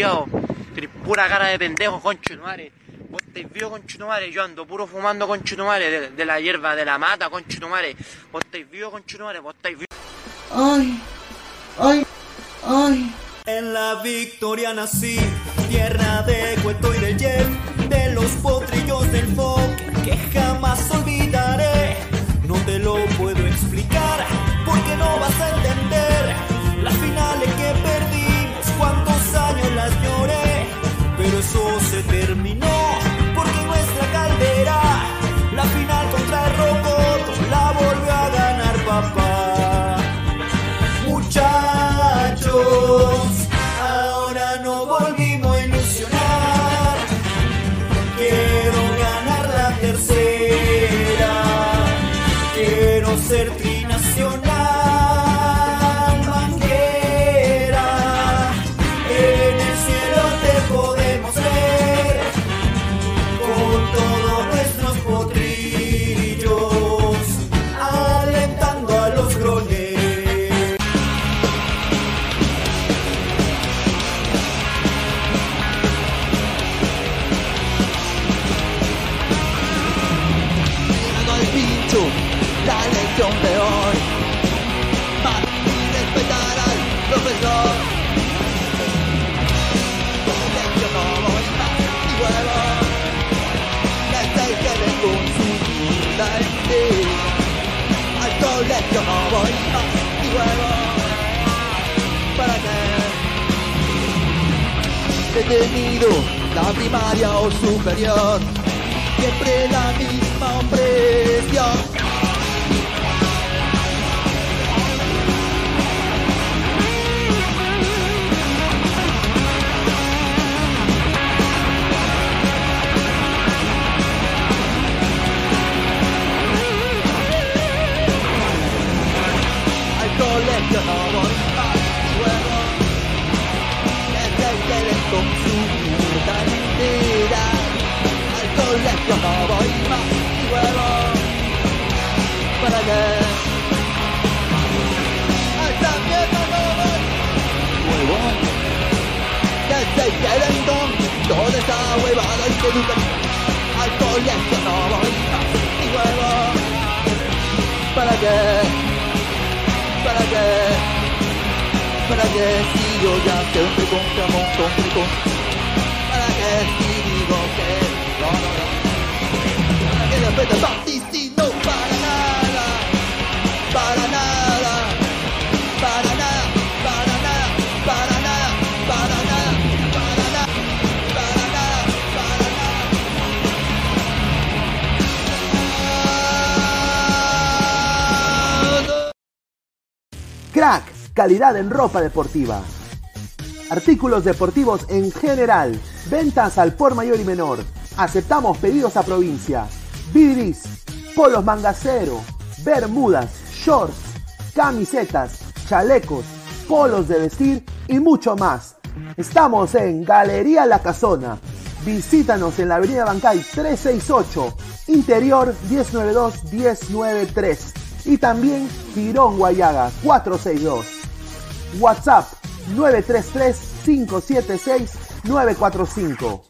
culiado. Pura cara de pendejo, concho de madre. Vos estáis vivo, concho de madre. Yo ando puro fumando, concho de de, la hierba, de la mata, madre. Vos estáis vivo, concho de madre. Vos estáis vivo. Ay, ay, ay. En la victoria nací, tierra de cuento y de Jeff, de los potrillos del folk que jamás olvidaré. No te lo puedo explicar porque no vas a entender La primaria o superior siempre la misma opresión. 横を今上をまだね一世嘅叮當，我哋社會把女嘅都得，太多人嘅我冇機會喎。不拉嘅，不拉嘅，不拉嘅，只要一想佢講嘅夢，講佢講。Baptisti no para nada, para nada, para nada, para nada, para nada, para nada, para nada, para nada, para nada. Crack, calidad en ropa deportiva. Artículos deportivos en general. Ventas al por mayor y menor. Aceptamos pedidos a provincia. Bidris, polos mangacero, bermudas, shorts, camisetas, chalecos, polos de vestir y mucho más. Estamos en Galería La Casona. Visítanos en la Avenida Bancay 368, Interior 1092-1093 y también Girón Guayaga 462. WhatsApp 933-576-945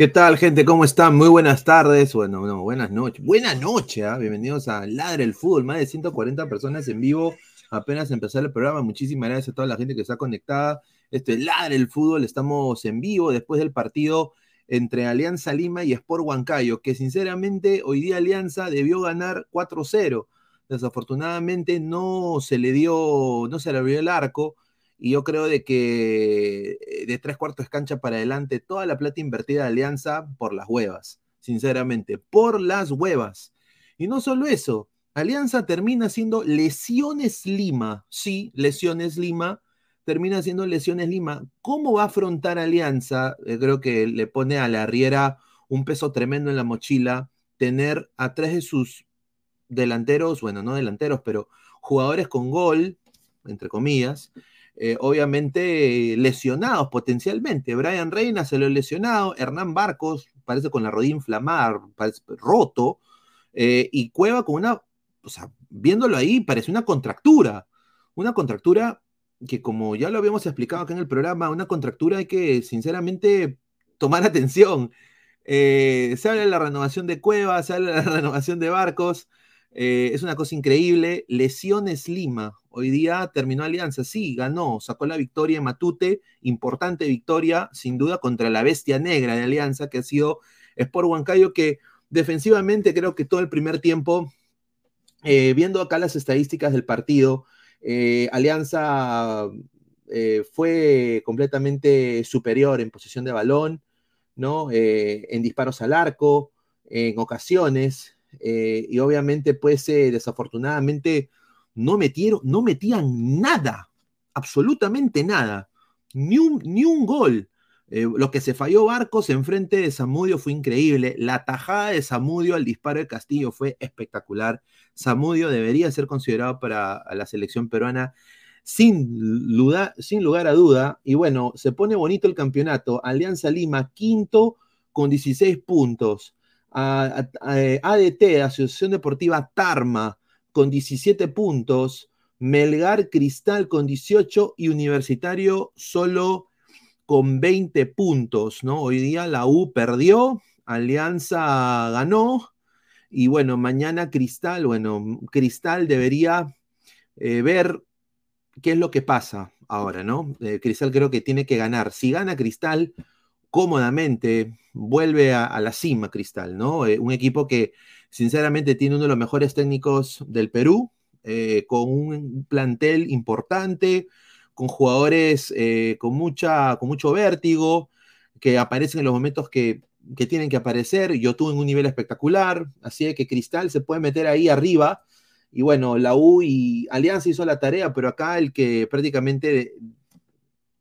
¿Qué tal, gente? ¿Cómo están? Muy buenas tardes. Bueno, no, buenas noches. Buenas noches, ¿ah? bienvenidos a Ladre el Fútbol. Más de 140 personas en vivo. Apenas empezar el programa. Muchísimas gracias a toda la gente que está conectada. Este es Ladre el Fútbol. Estamos en vivo después del partido entre Alianza Lima y Sport Huancayo, que sinceramente hoy día Alianza debió ganar 4-0. Desafortunadamente no se le dio, no se le abrió el arco y yo creo de que eh, de tres cuartos cancha para adelante, toda la plata invertida de Alianza por las huevas, sinceramente, por las huevas. Y no solo eso, Alianza termina siendo Lesiones Lima, sí, Lesiones Lima, termina siendo Lesiones Lima. ¿Cómo va a afrontar Alianza? Eh, creo que le pone a la Riera un peso tremendo en la mochila, tener a tres de sus delanteros, bueno, no delanteros, pero jugadores con gol, entre comillas, eh, obviamente lesionados potencialmente. Brian Reina se lo lesionado, Hernán Barcos parece con la rodilla inflamada, parece roto, eh, y Cueva con una, o sea, viéndolo ahí, parece una contractura, una contractura que como ya lo habíamos explicado acá en el programa, una contractura hay que sinceramente tomar atención. Eh, se habla de la renovación de Cueva, se habla de la renovación de Barcos, es una cosa increíble. Lesiones Lima, Hoy día terminó Alianza, sí, ganó, sacó la victoria Matute, importante victoria, sin duda, contra la bestia negra de Alianza, que ha sido Sport Huancayo, que defensivamente creo que todo el primer tiempo, eh, viendo acá las estadísticas del partido, eh, Alianza eh, fue completamente superior en posición de balón, ¿no? en disparos al arco, en ocasiones, y obviamente, pues, desafortunadamente, no metieron, no metían nada, absolutamente nada, ni un, ni un gol. Eh, lo que se falló Barcos en frente de Zamudio fue increíble. La tajada de Zamudio al disparo de Castillo fue espectacular. Zamudio debería ser considerado para la selección peruana sin, sin lugar a duda. Y bueno, se pone bonito el campeonato. Alianza Lima, quinto con 16 puntos. ADT, Asociación Deportiva Tarma, con 17 puntos, Melgar Cristal con 18 y Universitario solo con 20 puntos. Hoy día la U perdió, Alianza ganó y bueno, mañana Cristal, bueno, Cristal debería eh, ver qué es lo que pasa ahora, ¿no? Eh, Cristal creo que tiene que ganar. Si gana Cristal cómodamente, vuelve a, la cima Cristal, ¿no? Eh, un equipo que Sinceramente tiene uno de los mejores técnicos del Perú, eh, con un plantel importante, con jugadores eh, con, mucha, con mucho vértigo, que aparecen en los momentos que, tienen que aparecer. Yo tuve un nivel espectacular, así que Cristal se puede meter ahí arriba. Y bueno, la U y Alianza hizo la tarea, pero acá el que prácticamente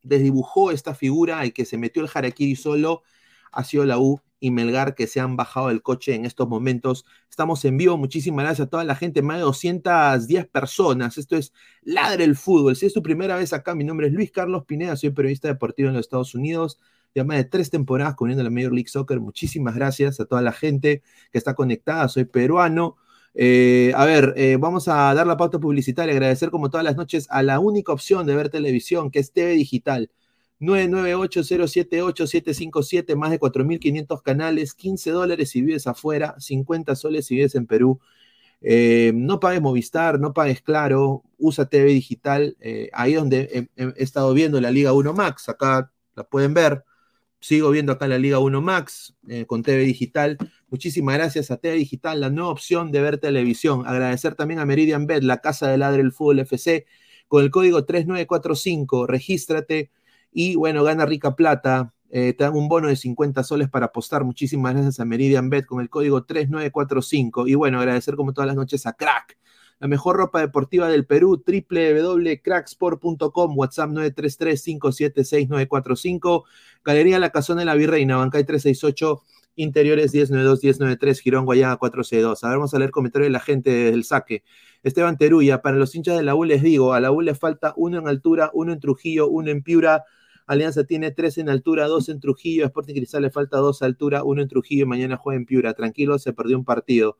desdibujó esta figura, el que se metió el Harakiri solo, ha sido la U y Melgar que se han bajado del coche en estos momentos. Estamos en vivo, muchísimas gracias a toda la gente, más de 210 personas. Esto es Ladre el Fútbol. Si es tu primera vez acá, mi nombre es Luis Carlos Pineda, soy periodista deportivo en los Estados Unidos. Ya más de tres temporadas cubriendo la Major League Soccer. Muchísimas gracias a toda la gente que está conectada. Soy peruano. Eh, a ver, eh, vamos a dar la pauta publicitaria. Agradecer como todas las noches a la única opción de ver televisión, que es TV Digital. 998-078-757, más de 4.500 canales, 15 dólares si vives afuera, 50 soles si vives en Perú. Eh, no pagues Movistar, no pagues Claro, usa TV Digital, ahí donde he, estado viendo la Liga 1 Max, acá la pueden ver, sigo viendo acá la Liga 1 Max eh, con TV Digital. Muchísimas gracias a TV Digital, la nueva opción de ver televisión. Agradecer también a Meridian Bet, la casa de ladre del fútbol FC, con el código 3945, regístrate y bueno, gana rica plata. Eh, te dan un bono de 50 soles para apostar. Muchísimas gracias a Meridian Bet con el código 3945. Y bueno, agradecer como todas las noches a Crack, la mejor ropa deportiva del Perú, www.cracksport.com, WhatsApp 933-576-945, Galería La Casona de la Virreina, Bancay 368, Interiores 1092-1093, Girón Guayana 462. A ver, vamos a leer comentarios de la gente del saque. Esteban Teruya, para los hinchas de la U les digo, a la U le falta uno en altura, uno en Trujillo, uno en Piura, Alianza tiene tres en altura, dos en Trujillo. Sporting Cristal le falta dos altura, uno en Trujillo mañana juega en Piura. Tranquilo, se perdió un partido.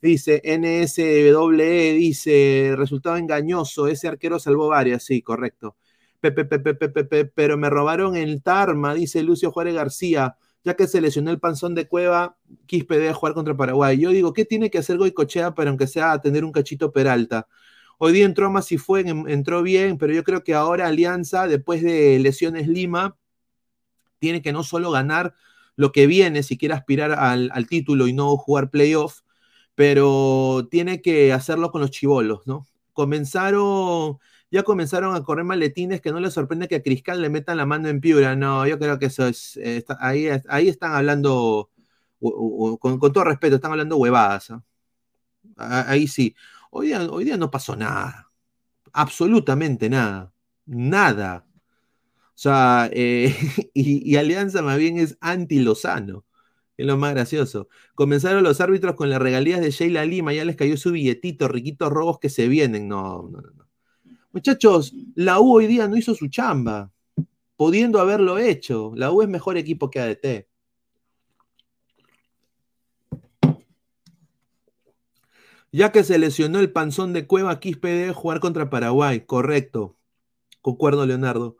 Dice NSWE, dice resultado engañoso. Ese arquero salvó varias. Sí, correcto. Pepe, pepe, pepe, pero me robaron el Tarma, dice Lucio Juárez García. ya que se lesionó el panzón de Cueva, Quispe debe jugar contra Paraguay. Yo digo, ¿qué tiene que hacer Goicochea para aunque sea tener un cachito Peralta? Hoy día entró más y fue, entró bien, pero yo creo que ahora Alianza, después de lesiones Lima, tiene que no solo ganar lo que viene, si quiere aspirar al, al título y no jugar playoff, pero tiene que hacerlo con los chivolos, ¿no? Comenzaron ya comenzaron a correr maletines que no les sorprende que a Criscal le metan la mano en Piura. No, yo creo que eso es, ahí, están hablando, con, todo respeto, están hablando huevadas. ¿ah? Ahí sí. Hoy día, hoy día no pasó nada. Absolutamente nada. Nada. O sea, eh, y, Alianza más bien es anti-Lozano. Es lo más gracioso. Comenzaron los árbitros con las regalías de Sheila Lima, ya les cayó su billetito, riquitos robos que se vienen. No, no, no. Muchachos, la U hoy día no hizo su chamba, pudiendo haberlo hecho. La U es mejor equipo que ADT. Ya que se lesionó el panzón de Cueva, Quispe debe jugar contra Paraguay. Correcto. Concuerdo, Leonardo.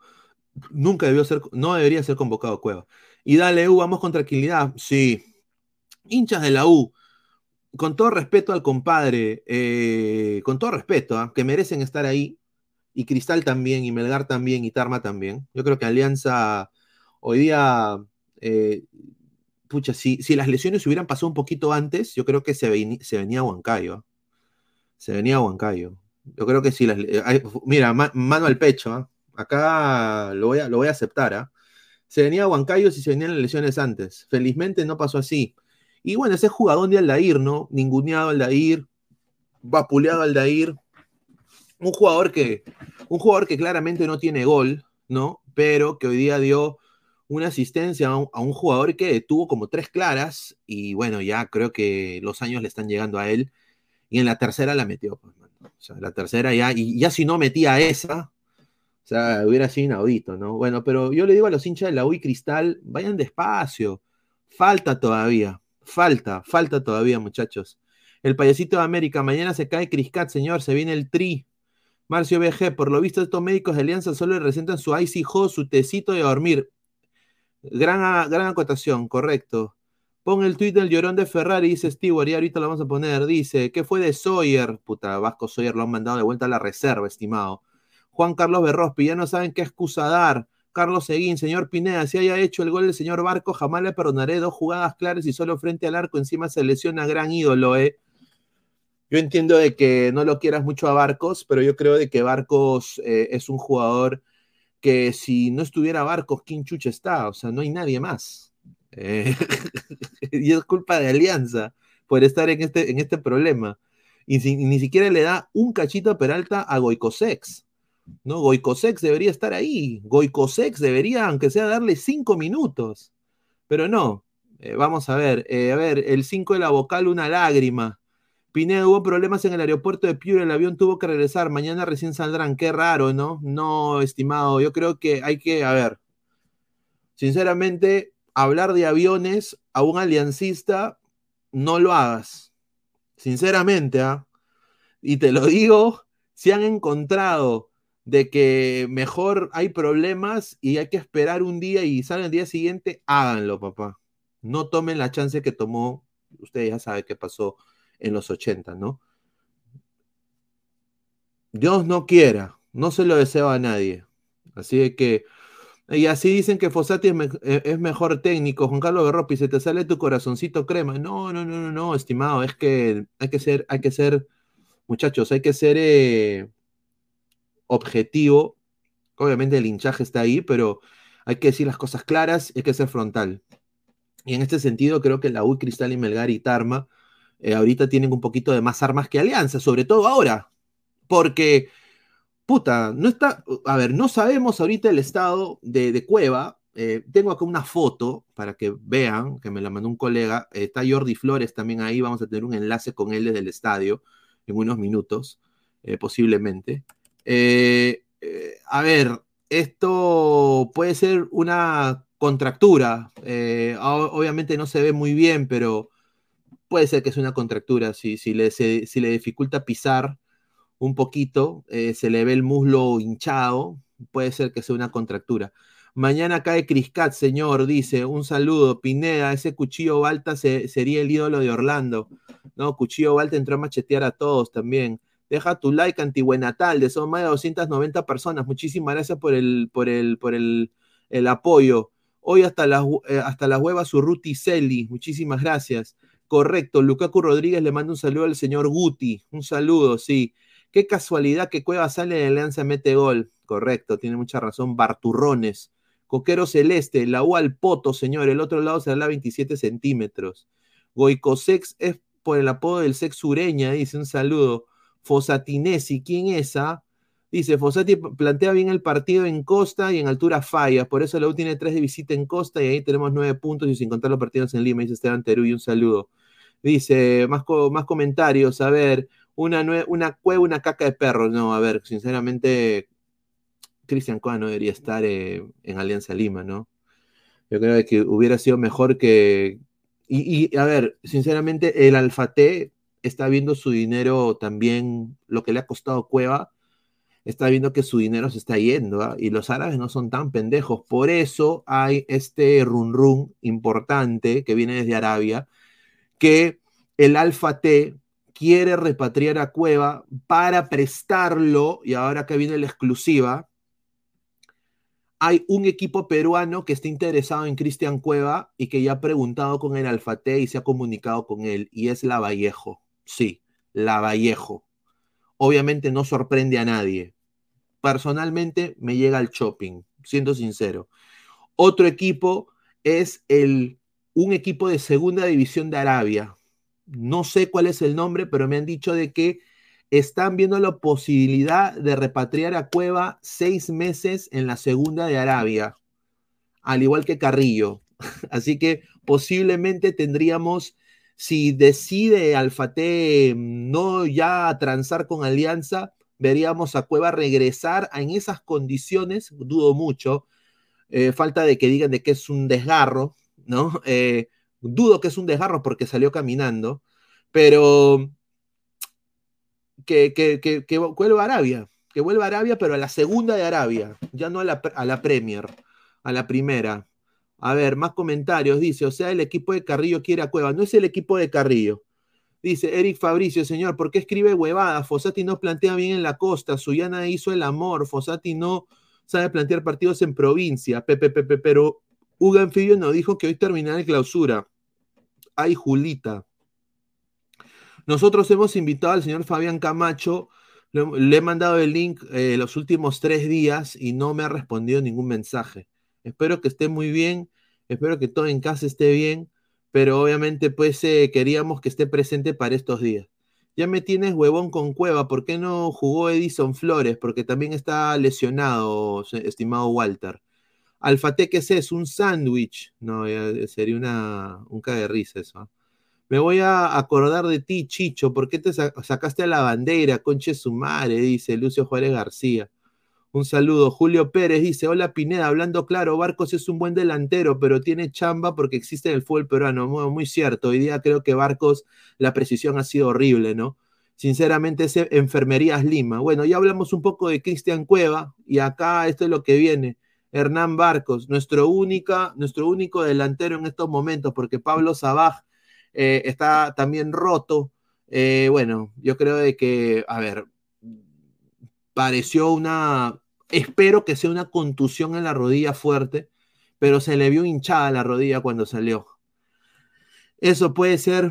Nunca debió ser, no debería ser convocado Cueva. Y dale, U, vamos con tranquilidad. Sí. Hinchas de la U, con todo respeto al compadre, eh, con todo respeto, ¿ah? que merecen estar ahí, y Cristal también, y Melgar también, y Tarma también. Yo creo que Alianza hoy día, eh, pucha, si, si, las lesiones hubieran pasado un poquito antes, yo creo que se, se venía a Huancayo. Se venía a Huancayo. Yo creo que si las... mira, mano al pecho, ¿ah? acá lo voy, a, lo voy a aceptar. ¿ah? Se venía a Huancayo si se venían lesiones antes. Felizmente no pasó así. Y bueno, ese jugador de Aldair, ¿no? Ninguneado Aldair, vapuleado Aldair, un jugador que, un jugador que claramente no tiene gol, ¿no? Pero que hoy día dio una asistencia a un, jugador que tuvo como tres claras y bueno, ya creo que los años le están llegando a él y en la tercera la metió, pues, O sea, la tercera ya, y ya si no metía esa, o sea, hubiera sido inaudito, ¿no? Bueno, pero yo le digo a los hinchas de la UI Cristal, vayan despacio, falta todavía, falta, falta todavía, muchachos. El payasito de América, mañana se cae Criscat, señor, se viene el tri, Marcio BG, por lo visto estos médicos de Alianza solo le recetan su ICJ, su tecito de dormir. Gran, gran acotación, correcto. Pon el tweet del llorón de Ferrari, dice Stewart, y ahorita lo vamos a poner. Dice, ¿qué fue de Sawyer? Puta, Vasco Sawyer lo han mandado de vuelta a la reserva, estimado. Juan Carlos Berrospi, ya no saben qué excusa dar. Carlos Seguín, señor Pineda, si haya hecho el gol el señor Barco, jamás le perdonaré dos jugadas claras y solo frente al arco encima se lesiona gran ídolo, eh. Yo entiendo de que no lo quieras mucho a Barcos, pero yo creo de que Barcos eh, es un jugador que si no estuviera Barcos, ¿quién chucha está? O sea, no hay nadie más. Eh, y es culpa de Alianza por estar en este, en este problema. Y, ni siquiera le da un cachito a Peralta a Goicosex. ¿No? Goicosex debería estar ahí. Goicosex debería, aunque sea, darle cinco minutos. Pero no. Eh, vamos a ver. a ver, el 5 de la vocal, una lágrima. Pineda, hubo problemas en el aeropuerto de Piura, el avión tuvo que regresar, mañana recién saldrán, qué raro, ¿no? No, estimado, yo creo que hay que, a ver, sinceramente, hablar de aviones a un aliancista, no lo hagas, sinceramente, ¿ah? Y te lo digo, si han encontrado de que mejor hay problemas y hay que esperar un día y salen el día siguiente, háganlo, papá. No tomen la chance que tomó, usted ya sabe qué pasó en los 80, ¿no? Dios no quiera, no se lo deseo a nadie. Así que, y así dicen que Fossati e, es, mejor técnico, Juan Carlos Berropi, se te sale tu corazoncito crema. No, no, no, no, no, estimado, es que hay que ser, hay que ser, muchachos, hay que ser eh, objetivo. Obviamente el hinchaje está ahí, pero hay que decir las cosas claras, hay que ser frontal. Y en este sentido, creo que la U, Cristal y Melgar y Tarma eh, ahorita tienen un poquito de más armas que Alianza, sobre todo ahora, porque, puta, no está, a ver, no sabemos ahorita el estado de, Cueva. Eh, tengo acá una foto para que vean, que me la mandó un colega. está Jordi Flores también ahí, vamos a tener un enlace con él desde el estadio en unos minutos, eh, posiblemente. a ver, esto puede ser una contractura. obviamente no se ve muy bien, pero puede ser que es una contractura, si, le, si le dificulta pisar un poquito, eh, se le ve el muslo hinchado, puede ser que sea una contractura. Mañana cae Criscat, señor, dice. Un saludo. Pineda, ese cuchillo Balta sería el ídolo de Orlando. No, cuchillo Balta entró a machetear a todos también. Deja tu like, de Son más de 290 personas. Muchísimas gracias por el, por el, por el, el apoyo. Hoy hasta las, eh, hasta las huevas Urruti Celi. Muchísimas gracias. Correcto. Lukaku Rodríguez le manda un saludo al señor Guti. Un saludo, sí. Qué casualidad que Cueva sale de Alianza mete gol. Correcto, tiene mucha razón. Barturrones. Coquero Celeste, la U al Poto, señor. El otro lado será la 27 centímetros. Goicosex es por el apodo del sex sureña, dice un saludo. Fosatinesi, ¿quién es esa? Ah? Dice, Fosati plantea bien el partido en costa y en altura falla, por eso la U tiene tres de visita en costa y ahí tenemos nueve puntos y sin contar los partidos en Lima, dice Esteban y un saludo. Dice, más, más comentarios, a ver, una, una cueva, una caca de perros, no, a ver, sinceramente, Cristian Coa no debería estar eh, en Alianza Lima, ¿no? Yo creo que hubiera sido mejor que... Y, y a ver, sinceramente, el Alfate está viendo su dinero también, lo que le ha costado Cueva, está viendo que su dinero se está yendo, y los árabes no son tan pendejos. Por eso hay este run run importante que viene desde Arabia, que el Alfa T quiere repatriar a Cueva para prestarlo, y ahora que viene la exclusiva, hay un equipo peruano que está interesado en Cristian Cueva y que ya ha preguntado con el Alfate y se ha comunicado con él, y es La Vallejo. Sí, La Vallejo. Obviamente no sorprende a nadie. Personalmente me llega al shopping, siendo sincero. Otro equipo es el, un equipo de segunda división de Arabia. No sé cuál es el nombre, pero me han dicho de que están viendo la posibilidad de repatriar a Cueva seis meses en la segunda de Arabia, al igual que Carrillo. Así que posiblemente tendríamos, si decide Alfate no ya transar con Alianza, veríamos a Cueva regresar en esas condiciones, dudo mucho, eh, falta de que digan de que es un desgarro, ¿no? Eh, dudo que es un desgarro porque salió caminando, pero que, que, vuelva a Arabia, que vuelva a Arabia, pero a la segunda de Arabia, ya no a la, a la Premier, a la primera. A ver, más comentarios. Dice, o sea, el equipo de Carrillo quiere a Cueva. No es el equipo de Carrillo. Dice Eric Fabricio, señor, ¿por qué escribe huevada? Fosati no plantea bien en la costa. Suyana hizo el amor. Fosati no sabe plantear partidos en provincia. Pepe, pepe, pero Hugo Anfibio nos dijo que hoy terminará la clausura. Ay, Julita. Nosotros hemos invitado al señor Fabián Camacho, le, he mandado el link eh, los últimos tres días y no me ha respondido ningún mensaje. Espero que esté muy bien, espero que todo en casa esté bien, pero obviamente pues eh, queríamos que esté presente para estos días. Ya me tienes huevón con cueva, ¿por qué no jugó Edison Flores? Porque también está lesionado, estimado Walter. Alfate, ¿qué es eso? ¿Un sándwich? No, sería una, un cague de risa eso. ¿ah? Me voy a acordar de ti, Chicho. ¿Por qué te sacaste a la bandera? Conche su madre, dice Lucio Juárez García. Un saludo. Julio Pérez dice: Hola Pineda, hablando claro, Barcos es un buen delantero, pero tiene chamba porque existe en el fútbol peruano. Muy, muy cierto. Hoy día creo que Barcos, la precisión ha sido horrible, ¿no? Sinceramente, es Enfermerías Lima. Bueno, ya hablamos un poco de Cristian Cueva y acá esto es lo que viene. Hernán Barcos, nuestro, única, nuestro único delantero en estos momentos, porque Pablo Sabaj eh, está también roto. Eh, bueno, yo creo que, a ver, pareció una, espero que sea una contusión en la rodilla fuerte, pero se le vio hinchada la rodilla cuando salió. Eso puede ser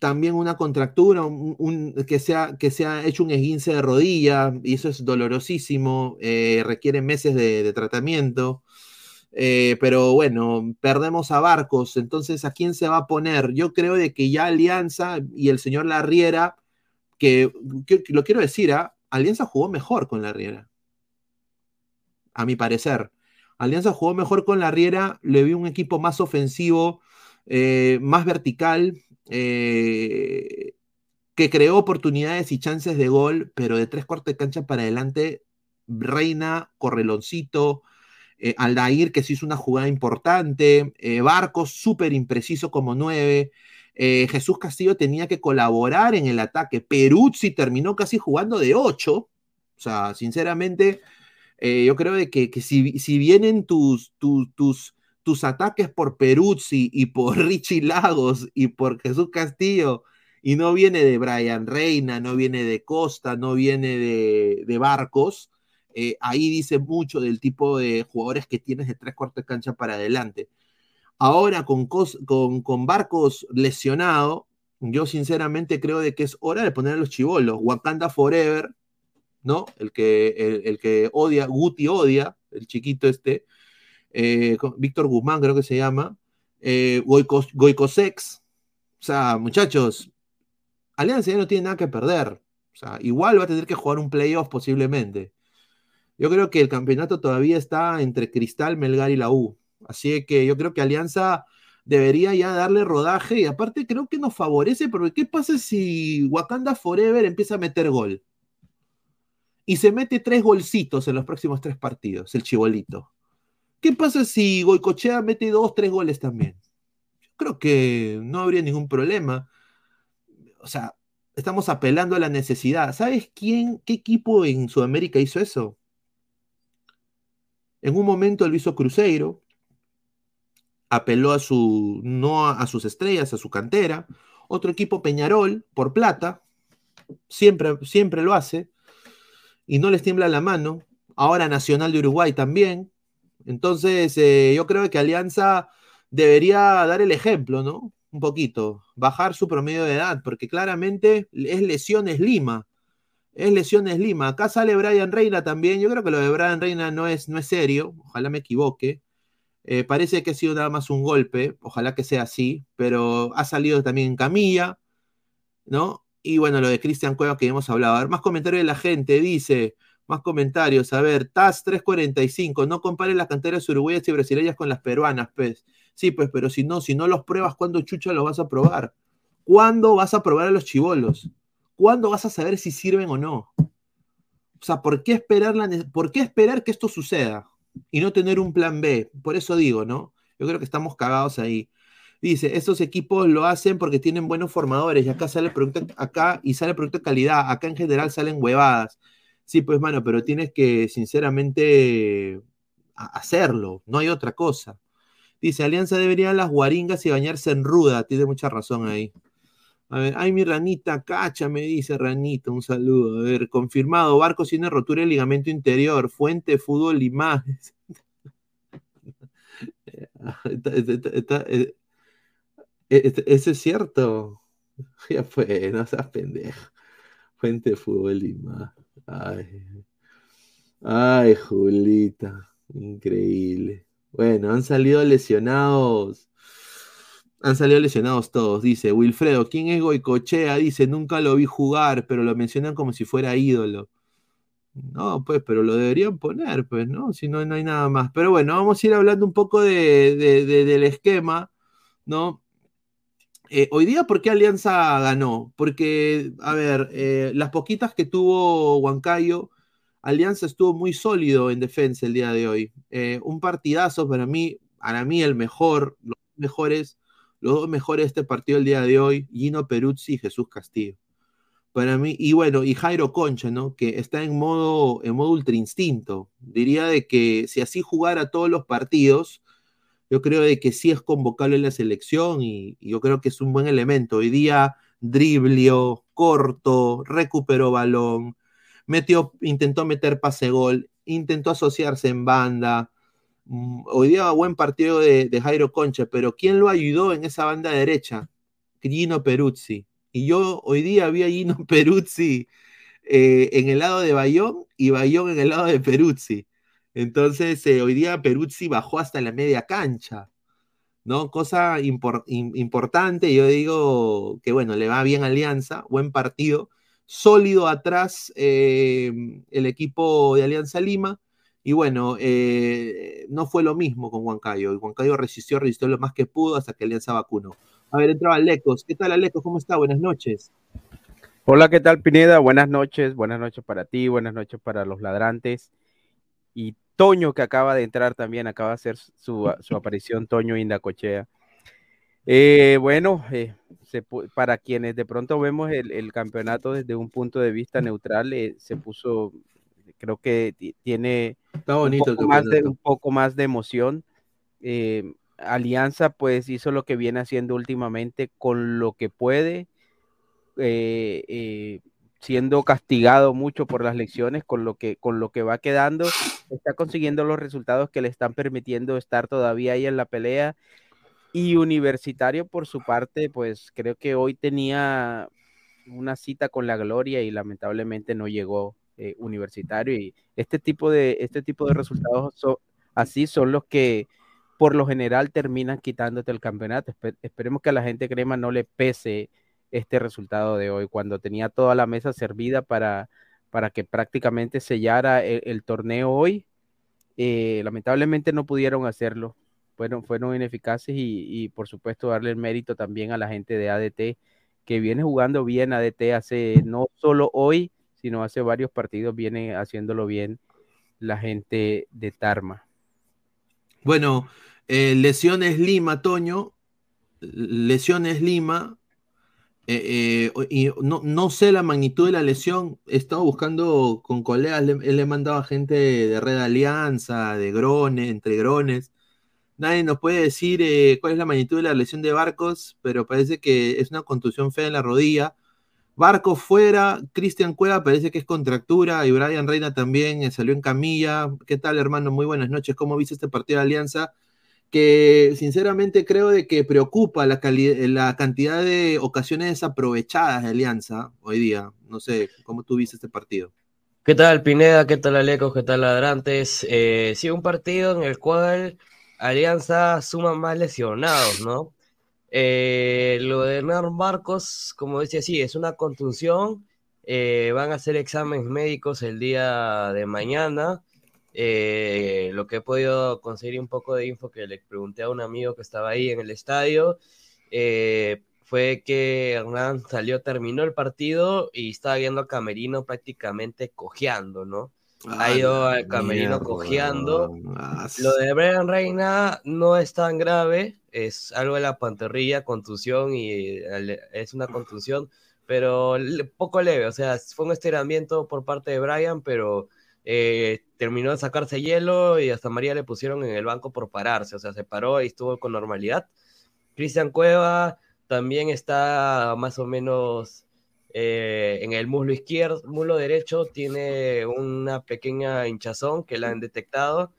también una contractura, un, que, sea, que sea hecho un esguince de rodilla, y eso es dolorosísimo, eh, requiere meses de tratamiento. Eh, pero bueno, perdemos a Barcos, entonces ¿a quién se va a poner? Yo creo de que ya Alianza y el señor Larriera, que, lo quiero decir, ¿ah? Alianza jugó mejor con Larriera, a mi parecer. Alianza jugó mejor con Larriera, le vi un equipo más ofensivo, eh, más vertical, eh, que creó oportunidades y chances de gol, pero de tres cuartos de cancha para adelante, Reina, Correloncito, eh, Aldair, que se hizo una jugada importante, eh, Barcos súper impreciso como nueve, eh, Jesús Castillo tenía que colaborar en el ataque, Peruzzi terminó casi jugando de ocho, o sea, sinceramente, Eh, yo creo de que, si, vienen tus, tus, tus, tus ataques por Peruzzi y por Richie Lagos y por Jesús Castillo, y no viene de Brian Reina, no viene de Costa, no viene de, de Barcos, eh, ahí dice mucho del tipo de jugadores que tienes de tres cuartos de cancha para adelante. Ahora con, Barcos lesionado, yo sinceramente creo de que es hora de poner a los chivolos. Wakanda Forever, ¿no? El que, el, que odia, Guti odia, el chiquito este, eh, Víctor Guzmán creo que se llama, eh, Goicosex. O sea, muchachos, Alianza ya no tiene nada que perder. O sea, igual va a tener que jugar un playoff posiblemente. Yo creo que el campeonato todavía está entre Cristal, Melgar y la U. Así que yo creo que Alianza debería ya darle rodaje y aparte creo que nos favorece porque ¿qué pasa si Wakanda Forever empieza a meter gol? Y se mete tres golcitos en los próximos tres partidos, el chibolito. ¿Qué pasa si Goicochea mete dos, tres goles también? Yo creo que no habría ningún problema. O sea, estamos apelando a la necesidad. ¿Sabes quién, qué equipo en Sudamérica hizo eso? En un momento lo hizo Cruzeiro, apeló a su, no a, sus estrellas, a su cantera. Otro equipo Peñarol, por plata, siempre, siempre lo hace, y no les tiembla la mano. Ahora Nacional de Uruguay también. Entonces, eh, yo creo que Alianza debería dar el ejemplo, ¿no? Un poquito, bajar su promedio de edad, porque claramente es lesiones Lima es lesiones Lima. Acá sale Brian Reina también. Yo creo que lo de Brian Reina no es, no es serio. Ojalá me equivoque. Eh, parece que ha sido nada más un golpe. Ojalá que sea así. Pero ha salido también en camilla. ¿No? Y bueno, lo de Cristian Cueva que hemos hablado. A ver, más comentarios de la gente. Dice, más comentarios. A ver, TAS 345. No compare las canteras uruguayas y brasileñas con las peruanas, pues. Sí, pues, pero si no, si no los pruebas, ¿cuándo chucha los vas a probar? ¿Cuándo vas a probar a los chivolos? ¿Cuándo vas a saber si sirven o no? O sea, ¿por qué esperar, ¿por qué esperar que esto suceda y no tener un plan B? Por eso digo, ¿no? Yo creo que estamos cagados ahí. Dice, estos equipos lo hacen porque tienen buenos formadores y acá sale el producto, acá y sale el producto de calidad, acá en general salen huevadas. Sí, pues, mano, pero tienes que, sinceramente, hacerlo, no hay otra cosa. Dice, Alianza debería las guaringas y bañarse en ruda, tiene mucha razón ahí. A ver, ay, mi ranita, cacha, me dice ranita, un saludo. A ver, confirmado, Barco tiene rotura del ligamento interior, fuente, fútbol y más. Eso es cierto. Ya fue, no seas pendejo. Fuente, fútbol más. Ay. Ay, Julita. Increíble. Bueno, han salido lesionados han salido lesionados todos, dice Wilfredo. ¿Quién es Goicochea? Dice, nunca lo vi jugar, pero lo mencionan como si fuera ídolo. No, pues, pero lo deberían poner, pues, ¿no? Si no, no hay nada más. Pero bueno, vamos a ir hablando un poco de, del esquema, ¿no? Eh, hoy día, ¿por qué Alianza ganó? Porque, a ver, eh, las poquitas que tuvo Huancayo, Alianza estuvo muy sólido en defensa el día de hoy. Eh, un partidazo para mí, para mí el mejor, los mejores los dos mejores de este partido el día de hoy, Gino Peruzzi y Jesús Castillo. Para mí, y bueno, y Jairo Concha, ¿no? Que está en modo, en modo ultra instinto. Diría de que si así jugara todos los partidos, yo creo de que sí es convocable en la selección y, yo creo que es un buen elemento. Hoy día, driblio, corto, recuperó balón, metió, intentó meter pase gol, intentó asociarse en banda, hoy día buen partido de, Jairo Concha, pero ¿quién lo ayudó en esa banda derecha? Gino Peruzzi. Y yo hoy día vi a Gino Peruzzi eh, en el lado de Bayón y Bayón en el lado de Peruzzi. Entonces, eh, hoy día Peruzzi bajó hasta la media cancha, ¿no? Cosa importante, yo digo que, bueno, le va bien Alianza, buen partido, sólido atrás eh, el equipo de Alianza Lima, y bueno, eh, no fue lo mismo con Huancayo. Huancayo resistió, resistió lo más que pudo hasta que Alianza vacunó. A ver, entraba Alecos. ¿Qué tal, Alecos? ¿Cómo está? Buenas noches. Hola, ¿qué tal, Pineda? Buenas noches. Buenas noches para ti, buenas noches para los ladrantes. Y Toño, que acaba de entrar también, acaba de hacer su, aparición, Toño Indacochea. Eh, bueno, eh, para quienes de pronto vemos el, campeonato desde un punto de vista neutral, se puso creo que tiene Está un bonito poco, que más de, un poco más de emoción. Eh, Alianza pues hizo lo que viene haciendo últimamente con lo que puede, eh, eh, siendo castigado mucho por las lecciones, con lo que, con lo que va quedando, está consiguiendo los resultados que le están permitiendo estar todavía ahí en la pelea. Y Universitario, por su parte, pues creo que hoy tenía una cita con la gloria y lamentablemente no llegó eh, Universitario. Y este tipo de, este tipo de resultados so- así son los que por lo general terminan quitándote el campeonato. Espe- esperemos que a la gente crema no le pese este resultado de hoy, cuando tenía toda la mesa servida para, para que prácticamente sellara el, el torneo hoy. eh, lamentablemente no pudieron hacerlo, fueron, fueron ineficaces y, y, por supuesto darle el mérito también a la gente de ADT que viene jugando bien ADT hace no solo hoy, sino hace varios partidos viene haciéndolo bien la gente de Tarma. Bueno, eh, lesiones Lima, Toño. Lesiones Lima. eh, eh, y no, no sé la magnitud de la lesión. He estado buscando con colegas, le, le he mandado a gente de Red Alianza, de Grones, entre Grones. Nadie nos puede decir cuál es la magnitud de la lesión de Barcos, pero parece que es una contusión fea en la rodilla. Barcos fuera, Cristian Cueva parece que es contractura y Brian Reina también eh, salió en camilla. ¿Qué tal, hermano? Muy buenas noches. ¿Cómo viste este partido de Alianza? Que sinceramente creo de que preocupa la, la cantidad de ocasiones desaprovechadas de Alianza hoy día. No sé, ¿cómo tú viste este partido? ¿Qué tal, Pineda? ¿Qué tal, Alecos? ¿Qué tal, Ladrantes? Eh, sí, un partido en el cual Alianza suma más lesionados, ¿no? Eh, lo de Hernán Marcos, como decía, sí, es una contusión. eh, van a hacer exámenes médicos el día de mañana. Eh, lo que he podido conseguir un poco de info que le pregunté a un amigo que estaba ahí en el estadio, fue que Hernán salió, terminó el partido y estaba viendo a Camerino prácticamente cojeando, ¿no? Ha ido al camerino Mierda. cojeando. Ah, Lo de Brian Reina no es tan grave, es algo de la pantorrilla, contusión y es una contusión, pero poco leve, o sea, fue un estiramiento por parte de Brian, pero eh, terminó de sacarse hielo y hasta María le pusieron en el banco por pararse, o sea, se paró y estuvo con normalidad. Cristian Cueva también está más o menos eh, en el muslo izquierdo, muslo derecho, tiene una pequeña hinchazón que la han detectado.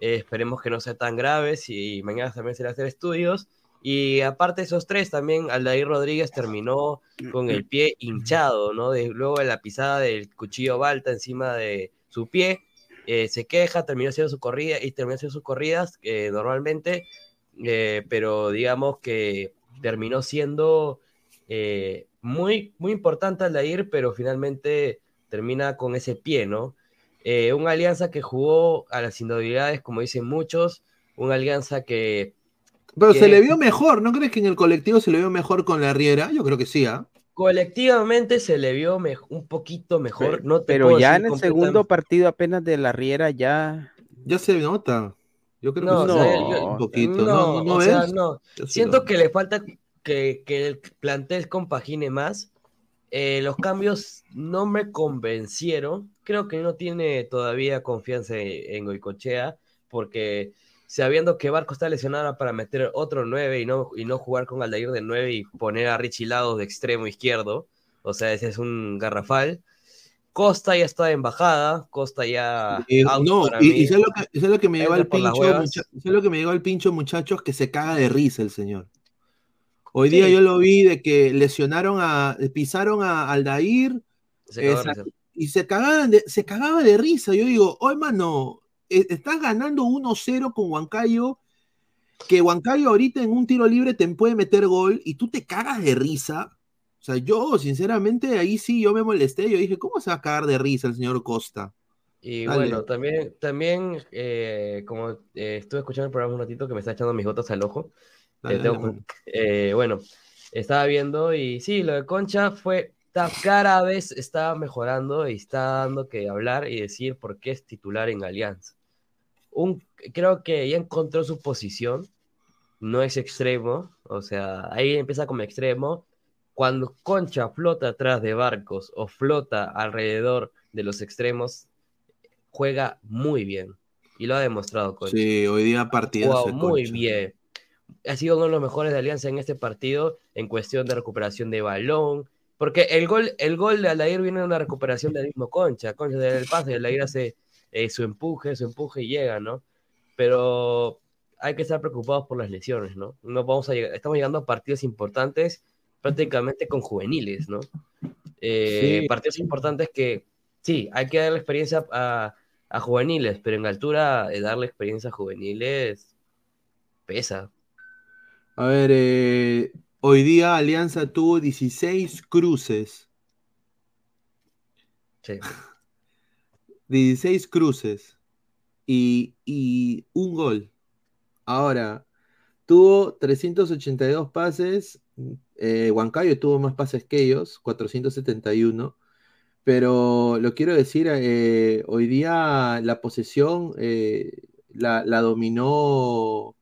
Eh, esperemos que no sea tan grave y mañana también se le hacer estudios. Y aparte de esos tres, también Aldair Rodríguez terminó con el pie hinchado, ¿no? Luego de la pisada del cuchillo balta encima de su pie, eh, se queja, terminó haciendo su corrida y terminó haciendo sus corridas eh, normalmente, pero digamos que terminó siendo muy, muy importante Aldair, pero finalmente termina con ese pie, ¿no? Eh, una alianza que jugó a las individualidades, como dicen muchos, una alianza que Pero que- se le vio mejor, ¿no crees que en el colectivo se le vio mejor con la Riera? Yo creo que sí, ¿ah? colectivamente se le vio un poquito mejor. Pe- no te Pero puedo ya decir en el segundo partido apenas de la Riera ya Ya se nota. Yo creo No, que o sea, No, yo- un poquito. no, ¿No, no o ves? sea, no. Yo sí Siento que le falta que, que el plantel compagine más. Eh, los cambios no me convencieron. Creo que no tiene todavía confianza en, en Goicochea, porque sabiendo que Barco está lesionado para meter otro 9 y no, y no jugar con Aldair de 9 y poner a Richie Lados de extremo izquierdo, o sea, ese es un garrafal. Costa ya está en bajada, Costa ya Eh, no, y, y ¿sabes lo que, me Entra al por las pincho, huevas. mucha- ¿sabes lo que me llegó al pincho, muchachos? Que se caga de risa el señor. Hoy Sí. día yo lo vi de que lesionaron a, pisaron a Aldair Se y se cagaban de, se cagaba de risa. Yo digo, oye, mano, eh, estás ganando 1-0 con Huancayo, que Huancayo ahorita en un tiro libre te puede meter gol y tú te cagas de risa. O sea, yo, sinceramente, ahí sí yo me molesté. Yo dije, ¿cómo se va a cagar de risa el señor Costa? Y Dale. bueno, también, también eh, como eh, estuve escuchando el programa un ratito que me está echando mis gotas al ojo, Dale, eh, dale, eh, bueno, estaba viendo y sí, lo de Concha fue, cada vez está mejorando y está dando que hablar y decir por qué es titular en Alianza. Un, creo que ya encontró su posición, no es extremo, o sea, ahí empieza como extremo. Cuando Concha flota atrás de Barcos o flota alrededor de los extremos, juega muy bien. Y lo ha demostrado, Concha. Sí, hoy día partido. jugado muy bien. Ha sido uno de los mejores de Alianza en este partido en cuestión de recuperación de balón. Porque el gol, el gol de Aldair viene de una recuperación del mismo Concha. Concha del pase, Aldair hace eh, su empuje, su empuje y llega, ¿no? Pero hay que estar preocupados por las lesiones, ¿no? no vamos a llegar- estamos llegando a partidos importantes prácticamente con juveniles, ¿no? Eh, Sí. Partidos importantes que, sí, hay que darle experiencia a, a juveniles, pero en altura de darle experiencia a juveniles pesa. A ver, eh, hoy día Alianza tuvo 16 cruces. Sí. 16 cruces y, y un gol. Ahora, tuvo 382 pases. eh, Huancayo tuvo más pases que ellos, 471. Pero lo quiero decir, eh, hoy día la posesión eh, la, la dominó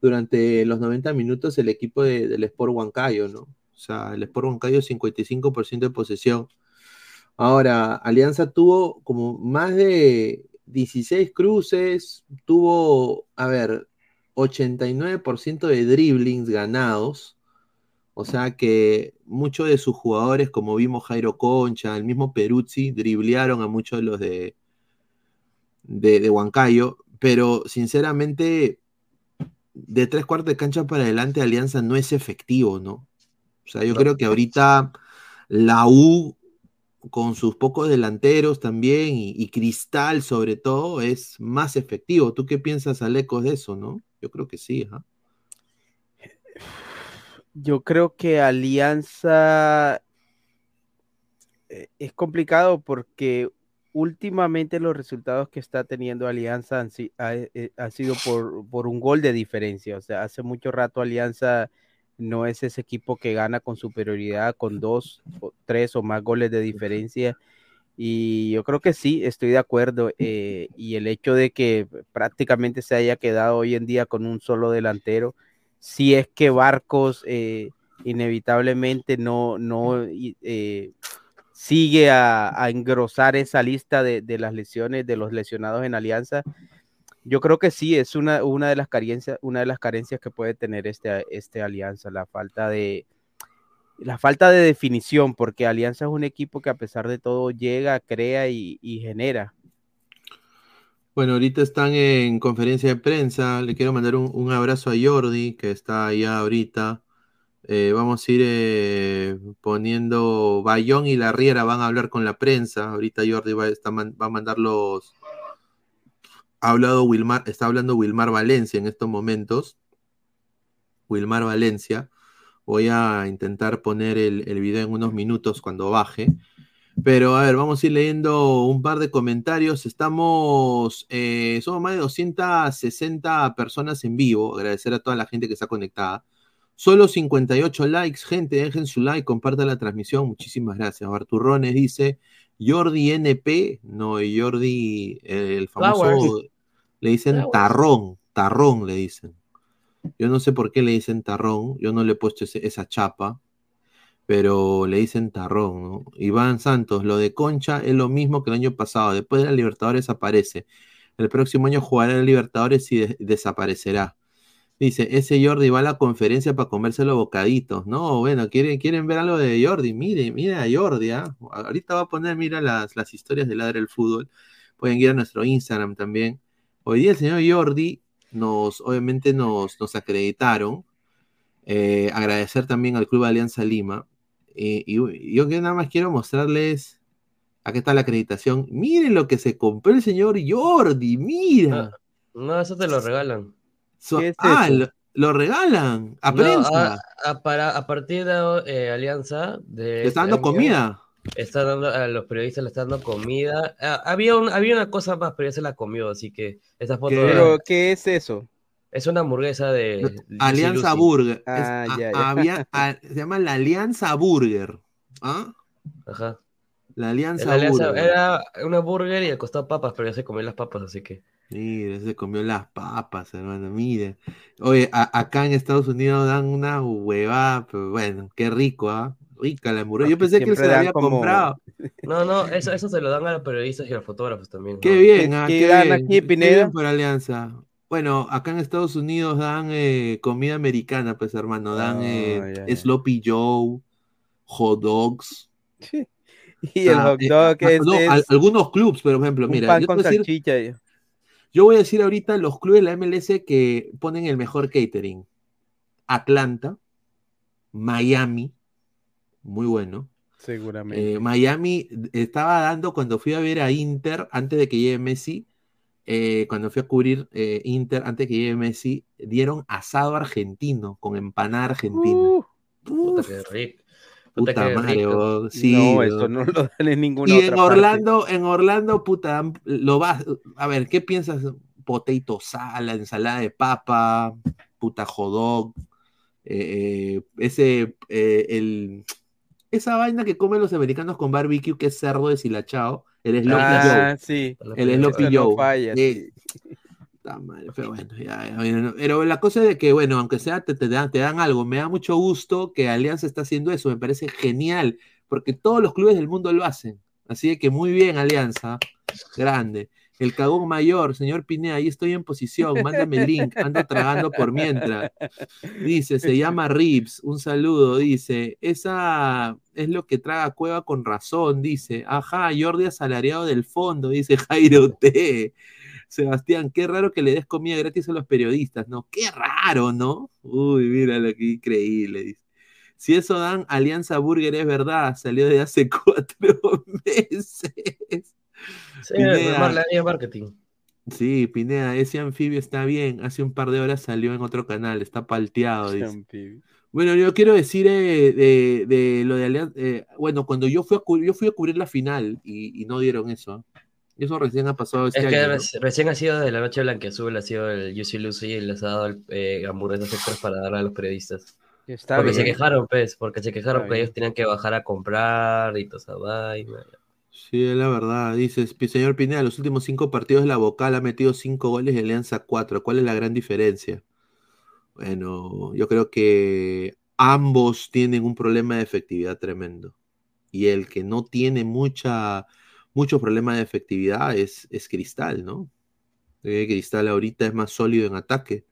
durante los 90 minutos el equipo de- del Sport Huancayo, ¿no? O sea, el Sport Huancayo 55% de posesión. Ahora, Alianza tuvo como más de 16 cruces, tuvo, a ver, 89% de dribblings ganados. O sea que muchos de sus jugadores, como vimos Jairo Concha, el mismo Peruzzi, driblearon a muchos de los de, de, de Huancayo. Pero sinceramente, de tres cuartos de cancha para adelante, Alianza no es efectivo, ¿no? O sea, yo creo que ahorita la U, con sus pocos delanteros también, y, y Cristal sobre todo, es más efectivo. ¿Tú qué piensas, Alecos, de eso, no? Yo creo que sí. Yo creo que Alianza eh, es complicado porque últimamente los resultados que está teniendo Alianza han, eh, ha sido por, por un gol de diferencia. O sea, hace mucho rato Alianza no es ese equipo que gana con superioridad, con dos, o tres o más goles de diferencia. Y yo creo que sí, estoy de acuerdo. eh, y el hecho de que prácticamente se haya quedado hoy en día con un solo delantero, si es que Barcos eh, inevitablemente no, no eh, sigue a, engrosar esa lista de, de las lesiones, de los lesionados en Alianza, yo creo que sí, es una, una, de, las carencias, una de las carencias que puede tener este, este Alianza, la falta de, la falta de definición, porque Alianza es un equipo que a pesar de todo llega, crea y, y genera. Bueno, ahorita están en conferencia de prensa. Le quiero mandar un, un abrazo a Jordi, que está allá ahorita. Eh, vamos a ir eh, poniendo. Bayón y la Riera van a hablar con la prensa. Ahorita Jordi va, a mandar los. Ha hablado Wilmar, está hablando Wilmar Valencia en estos momentos. Wilmar Valencia. Voy a intentar poner el, el video en unos minutos cuando baje. Pero a ver, vamos a ir leyendo un par de comentarios. Estamos, eh, somos más de 260 personas en vivo. Agradecer a toda la gente que está conectada. Solo 58 likes, gente, dejen su like, compartan la transmisión. Muchísimas gracias. Arturrones dice, Jordi NP, no, Jordi, el famoso, Flowers. le dicen Flowers. tarrón, tarrón le dicen. Yo no sé por qué le dicen tarrón, yo no le he puesto ese- esa chapa, pero le dicen tarrón, ¿no? Iván Santos, lo de Concha es lo mismo que el año pasado, después de la Libertadores aparece. El próximo año jugará en la Libertadores y de- desaparecerá. Dice, ese Jordi va a la conferencia para comerse los bocaditos. No, bueno, ¿quieren, quieren ver algo de Jordi? Mire, mire a Jordi, ¿ah? Ahorita va a poner, mira las, las historias de Ladre el Fútbol. Pueden ir a nuestro Instagram también. Hoy día el señor Jordi nos, obviamente nos, nos acreditaron. Eh, agradecer también al Club Alianza Lima. Y yo que nada más quiero mostrarles, aquí está la acreditación. Miren lo que se compró el señor Jordi, mira. No, eso te lo regalan. So- ¿Qué es ah, eso? lo, lo regalan a No, prensa. a, a- para, a partir de eh, Alianza, de Le este está dando comida. está dando, a los periodistas le están dando comida. Ah, había, un- había una cosa más, pero ya se la comió, así que esa foto ¿Qué? Pero, ¿qué es eso? es una hamburguesa de No, Alianza Lucy. Burger. Es- Ah, a- ya, ya. había- a- se llama la Alianza Burger. ¿Ah? Ajá. La Alianza La alianza- Burger. era una burger y al costado papas, pero ya se comió las papas, así que. Mire, se comió las papas, hermano. Mire. Oye, a- acá en Estados Unidos dan una huevada, pero bueno, qué rico, ¿ah? Rica la hamburguesa. Yo pensé que él se la había como- comprado. No, no, eso, eso se lo dan a los periodistas y a los fotógrafos también. Qué bien, ¿Qué- ah, qué qué dan bien, aquí, qué Pineda? bien por Alianza. Bueno, acá en Estados Unidos dan eh, comida americana, pues hermano, dan Ah, eh. Sloppy Joe, hot dogs. Y el Ah, hot eh, dog es, no, es algunos clubs, por ejemplo, un mira, pan yo con decir- salchicha. Yo voy a decir ahorita los clubes de la MLS que ponen el mejor catering. Atlanta, Miami, muy bueno. Seguramente. Eh, Miami estaba dando cuando fui a ver a Inter, antes de que llegue Messi, eh, cuando fui a cubrir eh, Inter, antes de que llegue Messi, dieron asado argentino con empanada argentina. Uh, Puta, Uf, qué rico. Puta, madre, oh, sí, no, eso no lo dan en ninguna Y otra en parte. Orlando, en Orlando, puta, lo vas, a ver, ¿qué piensas? Potato sala, ensalada de papa, puta hot dog, eh, eh, ese, eh, el, esa vaina que comen los americanos con barbecue, que es cerdo deshilachado, el sloppy Ah, joe, sí. el sloppy Esa no joe. falla, Eh, Pero bueno, ya, pero la cosa es de que, bueno, aunque sea, te, te dan, te dan algo. Me da mucho gusto que Alianza está haciendo eso, me parece genial, porque todos los clubes del mundo lo hacen. Así de que muy bien, Alianza, grande. El cagón mayor, señor Pineda, ahí estoy en posición, mándame el link, ando tragando por mientras. Dice, se llama Rips, un saludo, dice, esa es lo que traga Cueva con razón, dice, ajá, Jordi asalariado del fondo, dice Jairo T. Sebastián, qué raro que le des comida gratis a los periodistas, ¿no? Qué raro, ¿no? Uy, míralo, qué increíble, dice. Si eso dan, Alianza Burger es verdad, salió de hace cuatro meses. Sí, Pineda. la marketing. Sí, Pineda, ese anfibio está bien. Hace un par de horas salió en otro canal, está palteado, dice. Bueno, yo quiero decir eh, de, de lo de Alianza. eh, bueno, cuando yo fui a, cu- yo fui a cubrir la final y, y no dieron eso. Y eso recién ha pasado este Es que recién ha sido de la noche blanqueazul, ha sido el Juicy Lucy y les ha dado el, eh, hamburguesas extras para darle a los periodistas. Está porque se quejaron, pues, porque se quejaron Está que bien. ellos tenían que bajar a comprar y toda esa vaina. Sí, es la verdad. Dices, "Pi- señor Pineda, los últimos cinco partidos la vocal ha metido cinco goles y Alianza cuatro. ¿Cuál es la gran diferencia? Bueno, yo creo que ambos tienen un problema de efectividad tremendo. Y el que no tiene mucha, mucho problema de efectividad es, es Cristal, ¿no? Cristal ahorita es más sólido en ataque,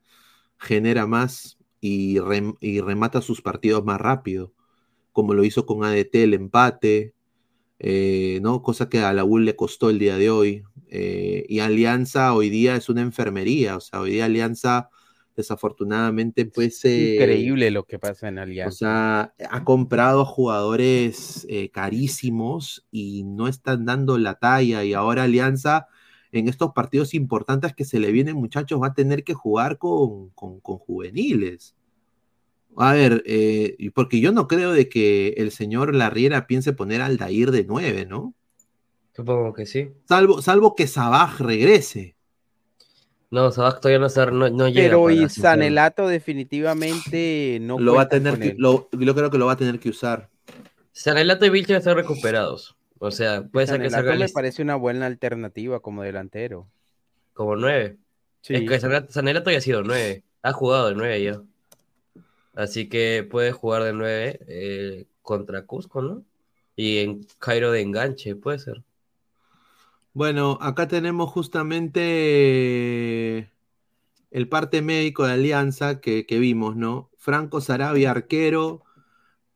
genera más y, rem- y remata sus partidos más rápido, como lo hizo con ADT el empate, eh, ¿no? Cosa que a la U le costó el día de hoy. Eh, y Alianza hoy día es una enfermería, o sea, hoy día Alianza desafortunadamente pues... eh, Increíble lo que pasa en o Alianza. sea, ha comprado jugadores eh, carísimos y no están dando la talla. Y ahora Alianza, en estos partidos importantes que se le vienen, muchachos, va a tener que jugar con, con- con juveniles. A ver, eh, porque yo no creo de que el señor Larriera piense poner al Dair de 9, ¿no? Supongo que sí. Salvo, salvo que Sabaj regrese. No, Sabaj todavía no, está- no, no llega. Pero y. Sanelato definitivamente no lo va a tener que, lo- yo creo que lo va a tener que usar. Sanelato y Vilches están recuperados. O sea, puede ser que salga me parece una buena alternativa como delantero. como nueve. Sí. Es que Sanelato, Sanelato ya ha sido nueve. Ha jugado de nueve ya. Así que puede jugar de nueve eh, contra Cusco, ¿no? Y en Cairo de enganche, puede ser. Bueno, acá tenemos justamente el parte médico de Alianza que, que vimos, ¿no? Franco Sarabia, arquero,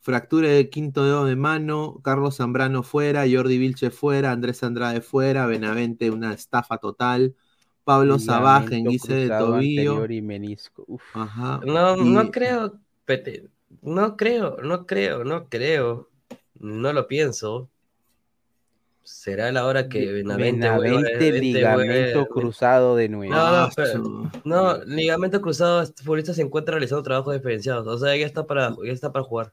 fractura de quinto dedo de mano, Carlos Zambrano fuera, Jordi Vilche fuera, Andrés Andrade fuera, Benavente una estafa total, Pablo Sabaj en Ligamento guise de tobillo. anterior y menisco. Uf. Ajá. No, y- no creo, Pete. No creo, no creo, no creo. No lo pienso. Será la hora que Benavente, vuelva- Benavente, Benavente ligamento vuelve- cruzado de nuevo. No, no, Ah, pero- su- No, ligamento cruzado, este futbolista se encuentra realizando trabajos diferenciados. O sea, ya está para, ya está para jugar.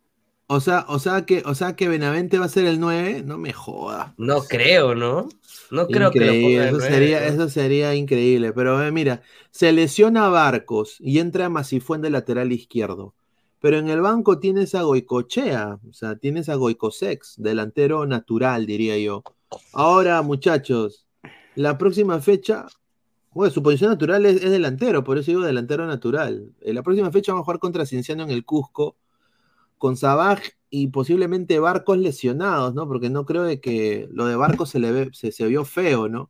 O sea, o sea que, o sea que Benavente va a ser el 9, no me joda. No creo, ¿no? No creo que lo ponga eso sería, ¿no? eso sería increíble. Pero eh, mira, se lesiona Barcos y entra Masifuen de lateral izquierdo. Pero en el banco tienes a Goicochea, o sea, tienes a Goicosex, delantero natural, diría yo. Ahora, muchachos, la próxima fecha, bueno, su posición natural es, es delantero, por eso digo delantero natural. En la próxima fecha vamos a jugar contra Cienciano en el Cusco, con Sabaj y posiblemente Barcos lesionados, ¿no? Porque no creo de que lo de Barcos se le ve, se, se vio feo, ¿no?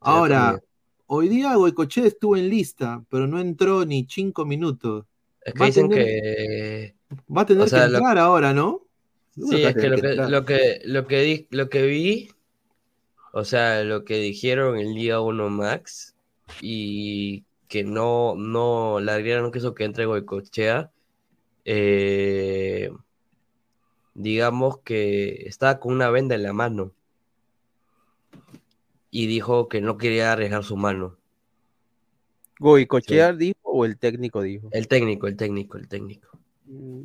Ahora, hoy día Goicochea estuvo en lista, pero no entró ni cinco minutos. Es que Va a dicen tener- que. Va a tener O sea, que lo- entrar ahora, ¿no? Sí, es que lo que, lo que, lo que, di- lo que vi, o sea, lo que dijeron el día 1 Max, y que no, no, la no quiso que entre Goicochea, eh, digamos que estaba con una venda en la mano, y dijo que no quería arriesgar su mano. Goicochea dijo o el técnico dijo. El técnico, el técnico, el técnico. Mm,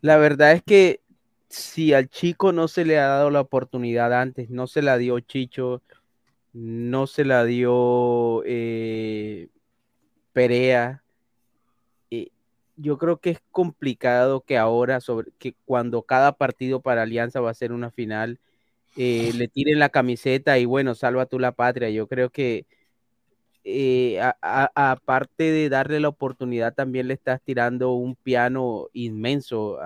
La verdad es que si al chico no se le ha dado la oportunidad antes, no se la dio Chicho, no se la dio eh, Perea, eh, yo creo que es complicado que ahora, sobre que cuando cada partido para Alianza va a ser una final, eh, le tiren la camiseta y bueno, salva tú la patria. Yo creo que aparte de darle la oportunidad, también le estás tirando un piano inmenso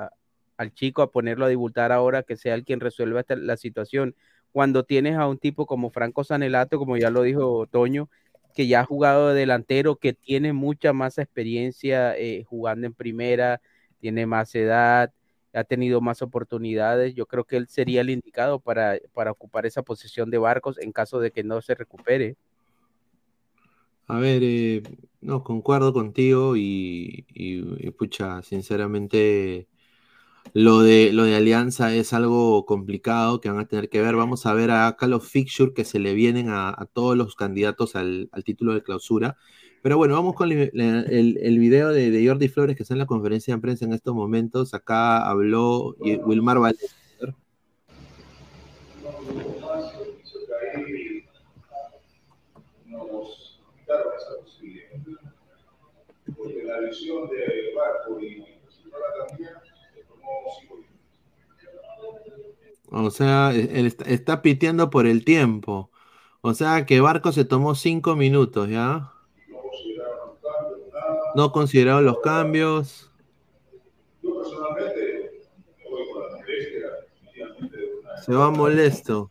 al chico a ponerlo a debutar ahora, que sea el quien resuelva esta- la situación. Cuando tienes a un tipo como Franco Sanelato, como ya lo dijo Toño, que ya ha jugado de delantero, que tiene mucha más experiencia eh, jugando en primera, tiene más edad, ha tenido más oportunidades, yo creo que él sería el indicado para, para ocupar esa posición de Barcos en caso de que no se recupere. A ver, eh, no, concuerdo contigo y, y- y, pucha, sinceramente, lo de, lo de Alianza es algo complicado que van a tener que ver. Vamos a ver acá los fixtures que se le vienen a, a todos los candidatos al, al título de clausura. Pero bueno, vamos con el, el- video de, Jordi Flores que está en la conferencia de prensa en estos momentos. Acá habló Wilmar Valdés. la visión de Barco y Barcelona también O sea, él está, piteando por el tiempo. O sea, que Barco se tomó cinco minutos, ¿ya? No consideraron los cambios. Se va molesto.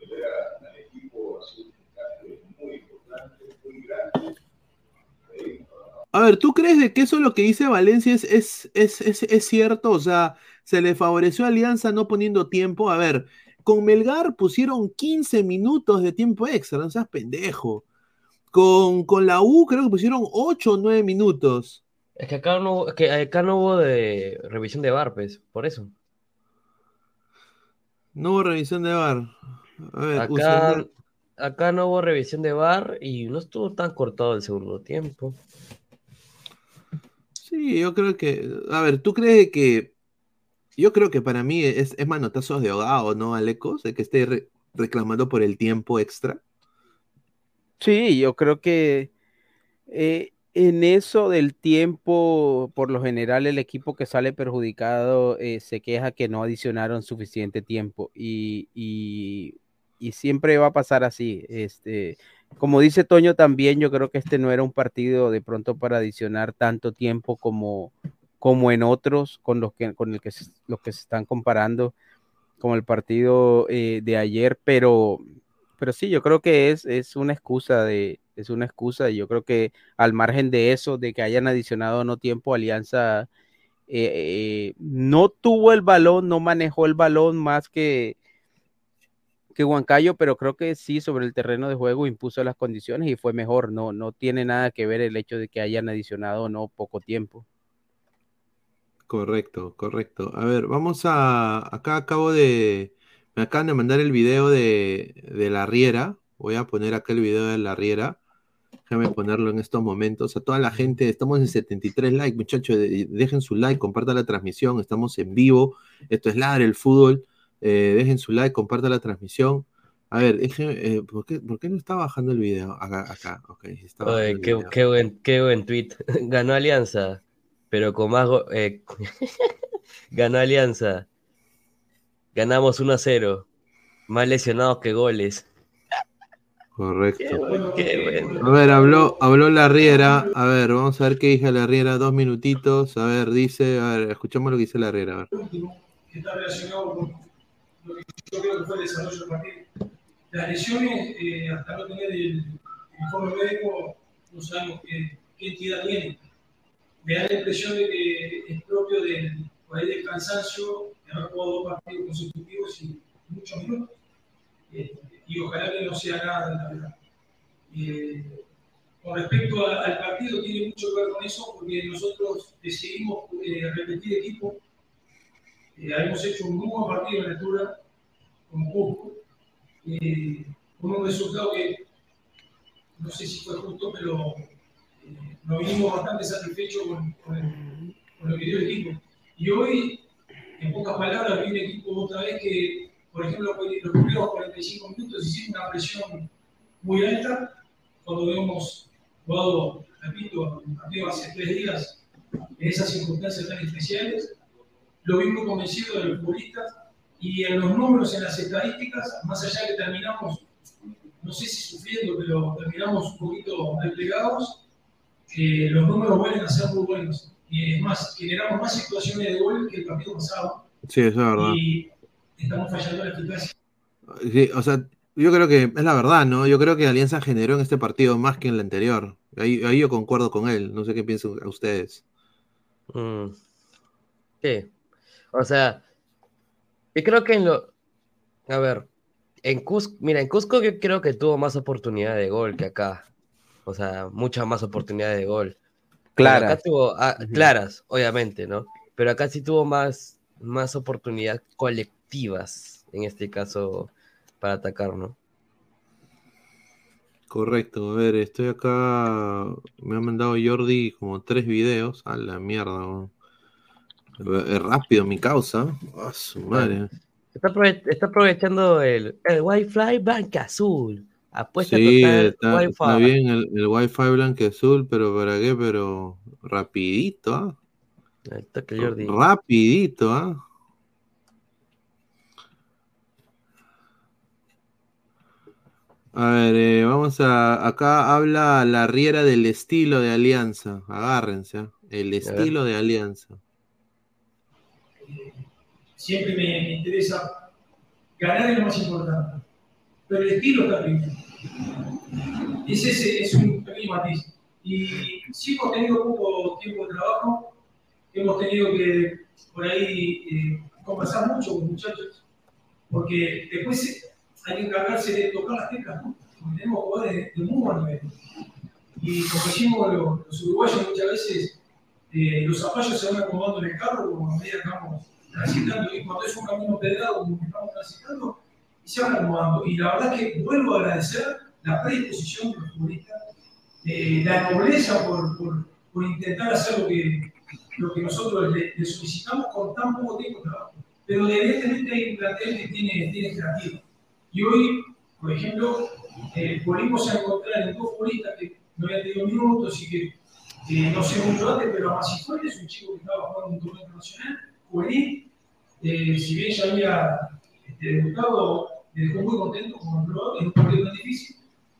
A ver, ¿tú crees de que eso lo que dice Valencia es, es, es, es, es cierto? O sea, se le favoreció a Alianza no poniendo tiempo. A ver, con Melgar pusieron 15 minutos de tiempo extra, no seas pendejo. Con, con la U creo que pusieron 8 o 9 minutos. Es que acá no, es que acá no hubo de revisión de VAR, pues, por eso. No hubo revisión de VAR. A ver, Acá, acá no hubo revisión de VAR y no estuvo tan cortado el segundo tiempo. Sí, yo creo que. A ver, ¿tú crees que.? Yo creo que para mí es, es manotazos de ahogado, ¿no, Alecos? De que esté re- reclamando por el tiempo extra. Sí, yo creo que eh, en eso del tiempo, por lo general, el equipo que sale perjudicado eh, se queja que no adicionaron suficiente tiempo y, y- y siempre va a pasar así. Este, como dice Toño también, yo creo que este no era un partido de pronto para adicionar tanto tiempo como, como en otros con los que, con el que, los que se están comparando, como el partido eh, de ayer, pero pero sí, yo creo que es, es una excusa de, es una excusa, yo creo que al margen de eso, de que hayan adicionado no tiempo, Alianza eh, eh, no tuvo el balón, no manejó el balón más que, que Huancayo, pero creo que sí, sobre el terreno de juego impuso las condiciones y fue mejor, no, no tiene nada que ver el hecho de que hayan adicionado o no poco tiempo. Correcto, correcto. A ver, vamos a. Acá acabo de. Me acaban de mandar el video de, de la Riera. Voy a poner acá el video de la Riera. Déjame ponerlo en estos momentos. A toda la gente, estamos en 73 likes, muchachos. de- Dejen su like, compartan la transmisión. Estamos en vivo. Esto es Ladre el Fútbol. Eh, dejen su like, compartan la transmisión. A ver, déjenme, eh, ¿por, qué, por qué no está bajando el video? Acá, acá, ok. Está bajando Oye, el qué, video. qué buen, qué buen tweet. Ganó Alianza, pero con más. go- eh, ganó Alianza. Ganamos 1 a 0. Más lesionados que goles. Correcto. Qué bueno. A ver, habló, habló la Riera. A ver, vamos a ver qué dice la Riera. Dos minutitos. A ver, dice, a ver, escuchamos lo que dice la Riera. A ver. que está relacionado con lo que yo creo que fue el desarrollo del partido. Las lesiones, eh, hasta no tener el informe médico, no sabemos qué, qué entidad tiene. Me da la impresión de que es propio del, por del cansancio de haber jugado dos partidos consecutivos y muchos minutos. Eh, y ojalá que no sea nada la verdad. Eh, con respecto al partido, tiene mucho que ver con eso, porque nosotros decidimos eh, repetir equipo. Eh, hemos hecho un muy buen partido en altura, como Cusco, eh, con un resultado que no sé si fue justo, pero eh, nos vinimos bastante satisfechos con, con con lo que dio el equipo. Y hoy, en pocas palabras, vi un equipo otra vez que, por ejemplo, los primeros 45 minutos hicimos una presión muy alta, cuando habíamos jugado, repito, un partido hace tres días, en esas circunstancias tan especiales, lo vi muy convencido de los futbolistas y en los números, en las estadísticas, más allá que terminamos, no sé si sufriendo, pero terminamos un poquito desplegados, eh, los números vuelven a ser muy buenos. Y es más, generamos más situaciones de gol que el partido pasado Sí, eso es verdad. y estamos fallando la eficacia. Sí, o sea, yo creo que es la verdad, ¿no? Yo creo que Alianza generó en este partido más que en el anterior. Ahí, ahí yo concuerdo con él. No sé qué piensan ustedes. Mm. Sí. O sea, yo creo que en lo. A ver, en Cusco, mira, en Cusco yo creo que tuvo más oportunidad de gol que acá. O sea, muchas más oportunidades de gol. Claras. Acá tuvo, ah, claras, obviamente, ¿no? Pero acá sí tuvo más, más oportunidades colectivas, en este caso, para atacar, ¿no? Correcto, a ver, estoy acá. Me ha mandado Jordi como tres videos. A la mierda. ¿no? Es rápido mi causa. A su madre. Está, aprove- está aprovechando el, el Wi-Fi Banca Azul. Apuesta Sí, total está, Wi-Fi. está bien el, el Wi-Fi blanqueazul, pero ¿para qué? Pero rapidito, ¿ah? Ahí está que Jordi. Rapidito, ¿ah? A ver, eh, vamos a. Acá habla la riera del estilo de Alianza. Agárrense. ¿ah? El estilo de Alianza. siempre me, me interesa ganar es lo más importante, pero el estilo está primero. Es, ese, es un pequeño matiz. Y sí hemos tenido poco tiempo de trabajo, hemos tenido que por ahí eh, conversar mucho con muchachos, porque después hay que encargarse de tocar las teclas, ¿no? Porque tenemos jugadores de, de muy buen nivel. Y como decimos los, los uruguayos muchas veces, eh, los zapallos se van acomodando en el carro como a medida que vamos transitando, y cuando es un camino pedrado como estamos transitando, y se. Y la verdad que vuelvo a agradecer la predisposición de los futbolistas, eh, la nobleza por, por, intentar hacer lo que, lo que nosotros le, le solicitamos con tan poco tiempo de trabajo. Pero evidentemente hay un plantel que tiene, tiene jerarquía. Y hoy, por ejemplo, eh, volvimos a encontrar en dos futbolistas que no habían tenido minutos y que no sé mucho antes, pero Amasifuente es un chico que estaba jugando un torneo internacional, juvenil, eh, si bien ya había este, debutado, me dejó muy contento como entrenador, en un partido tan difícil.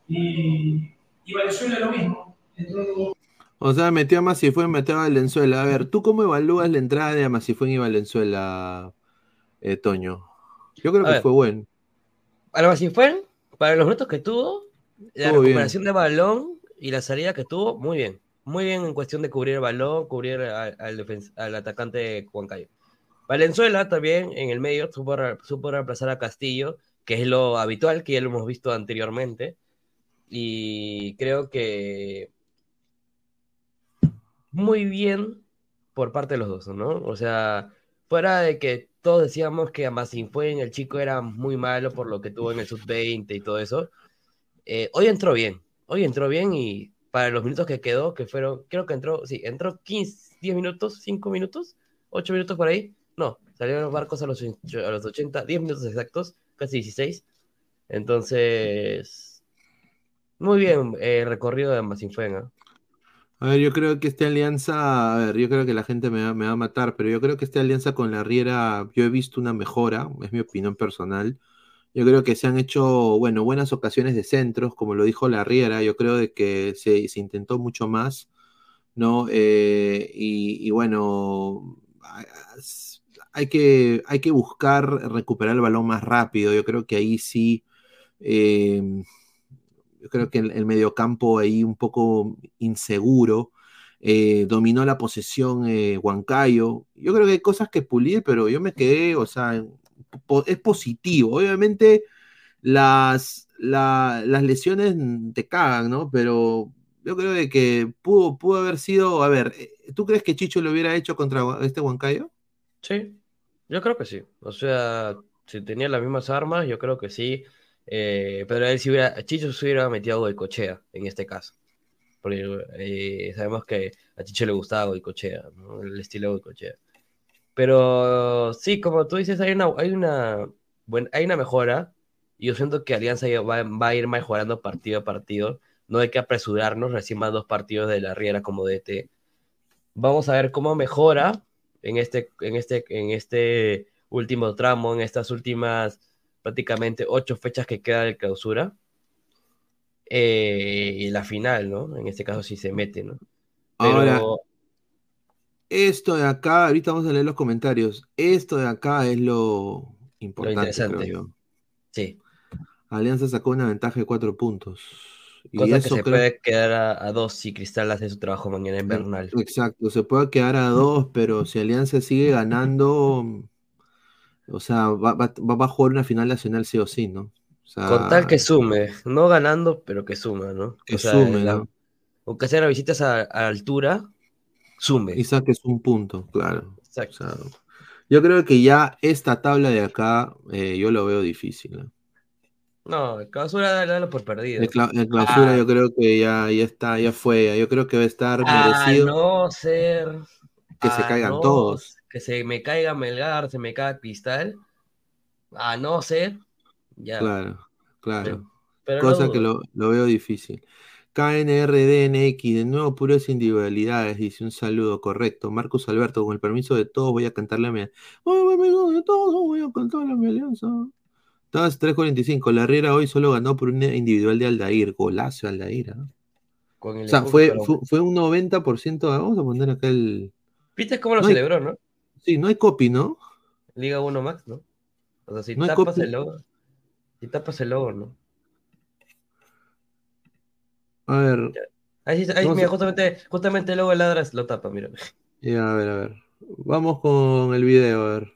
Y, y Venezuela lo mismo, entró O sea, metió a Masifuen, metió a Valenzuela. A ver, ¿tú cómo evalúas la entrada de Masifuen y Valenzuela, eh, Toño? Yo creo A que ver. fue bueno. Algo así fue, para los minutos que tuvo, la bien. recuperación de balón y la salida que tuvo, muy bien. Muy bien en cuestión de cubrir el balón, cubrir al, al, al atacante Juan Cayo. Valenzuela también en el medio supo, re- supo reemplazar a Castillo, que es lo habitual, que ya lo hemos visto anteriormente. Y creo que muy bien por parte de los dos, ¿no? O sea, fuera de que todos decíamos que Amasinfuen, el chico era muy malo por lo que tuvo en el sub-20 y todo eso, eh, hoy entró bien, hoy entró bien y para los minutos que quedó, que fueron, creo que entró, sí, entró 15, 10 minutos, 5 minutos, 8 minutos por ahí, no, salieron los barcos a los, a los 80, 10 minutos exactos, casi 16, entonces, muy bien eh, recorrido de Amasinfuen, ¿ah? A ver, yo creo que esta alianza, a ver, yo creo que la gente me va, a matar, pero yo creo que esta alianza con la Riera, yo he visto una mejora, es mi opinión personal. Yo creo que se han hecho, bueno, buenas ocasiones de centros, como lo dijo la Riera, yo creo de que se, se intentó mucho más, ¿no? Eh, y, y bueno, hay que, hay que buscar recuperar el balón más rápido. Yo creo que ahí sí, eh, yo creo que el, el mediocampo ahí un poco inseguro. eh, dominó la posesión eh, Huancayo. Yo creo que hay cosas que pulir, pero yo me quedé, o sea, es positivo. Obviamente las, la- las lesiones te cagan, ¿no? Pero yo creo que pudo, pudo haber sido, a ver, ¿tú crees que Chicho lo hubiera hecho contra este Huancayo? Sí, yo creo que sí. O sea, si tenía las mismas armas, yo creo que sí. Eh, pero él si hubiera, Chicho se hubiera metido a Goicochea en este caso. Porque eh, sabemos que a Chicho le gustaba Goicochea, ¿no? El estilo Goicochea. Pero sí, como tú dices, hay una, hay una, buen- hay una mejora. Y yo siento que Alianza va, va a ir mejorando partido a partido. No hay que apresurarnos, recién más dos partidos de la Riera como DT. Vamos a ver cómo mejora en este, en este, en este último tramo, en estas últimas prácticamente ocho fechas que queda de clausura. Eh, y la final, ¿no? En este caso sí se mete, ¿no? Pero Ahora, esto de acá, ahorita vamos a leer los comentarios. Esto de acá es lo lo importante, creo interesante, yo. sí. Alianza sacó una ventaja de cuatro puntos. Y Cosa que eso se creo. puede quedar a, a dos si Cristal hace su trabajo mañana en Bernal. Exacto, se puede quedar a dos, pero si Alianza sigue ganando, o sea, va, va- va a jugar una final nacional sí o sí, ¿no? O sea, Con tal que sume, no ganando, pero que suma, ¿no? que O sea, sume, la- ¿no? aunque sea las visitas a, a altura, sume. Y saques un punto, claro. O Exacto. sea, yo creo que ya esta tabla de acá, eh, yo lo veo difícil, ¿no? No, clausura, dale- por perdido. Cla- de clausura Ah. yo creo que ya, ya está, ya fue, yo creo que va a estar A merecido no ser. que se a caigan no- todos. Que se me caiga Melgar, se me caiga Cristal. A no ser. Ya. Claro, claro. Pero Cosa que lo, lo veo difícil. KNRDNX, de nuevo puras individualidades, dice un saludo, correcto. Marcos Alberto, con el permiso de todos voy a cantarle a mi... Oh, permiso de todos voy a cantarle a mi alianza. Estabas 3.45, la Riera hoy solo ganó por una individual de Aldair, golazo Aldair. ¿ah? Con el O sea, fue, pero- fue, fue un 90%, vamos a poner acá el... ¿Viste cómo lo No hay- celebró, no? Sí, no hay copy, ¿no? Liga 1 Max, ¿no? O sea, si No tapas el logo. Si tapas el logo, ¿no? A ver, Ahí, sí- ahí, Vamos mira, a- justamente, justamente el logo de ladras lo tapa, mira. ya, a ver, a ver. Vamos con el video, a ver.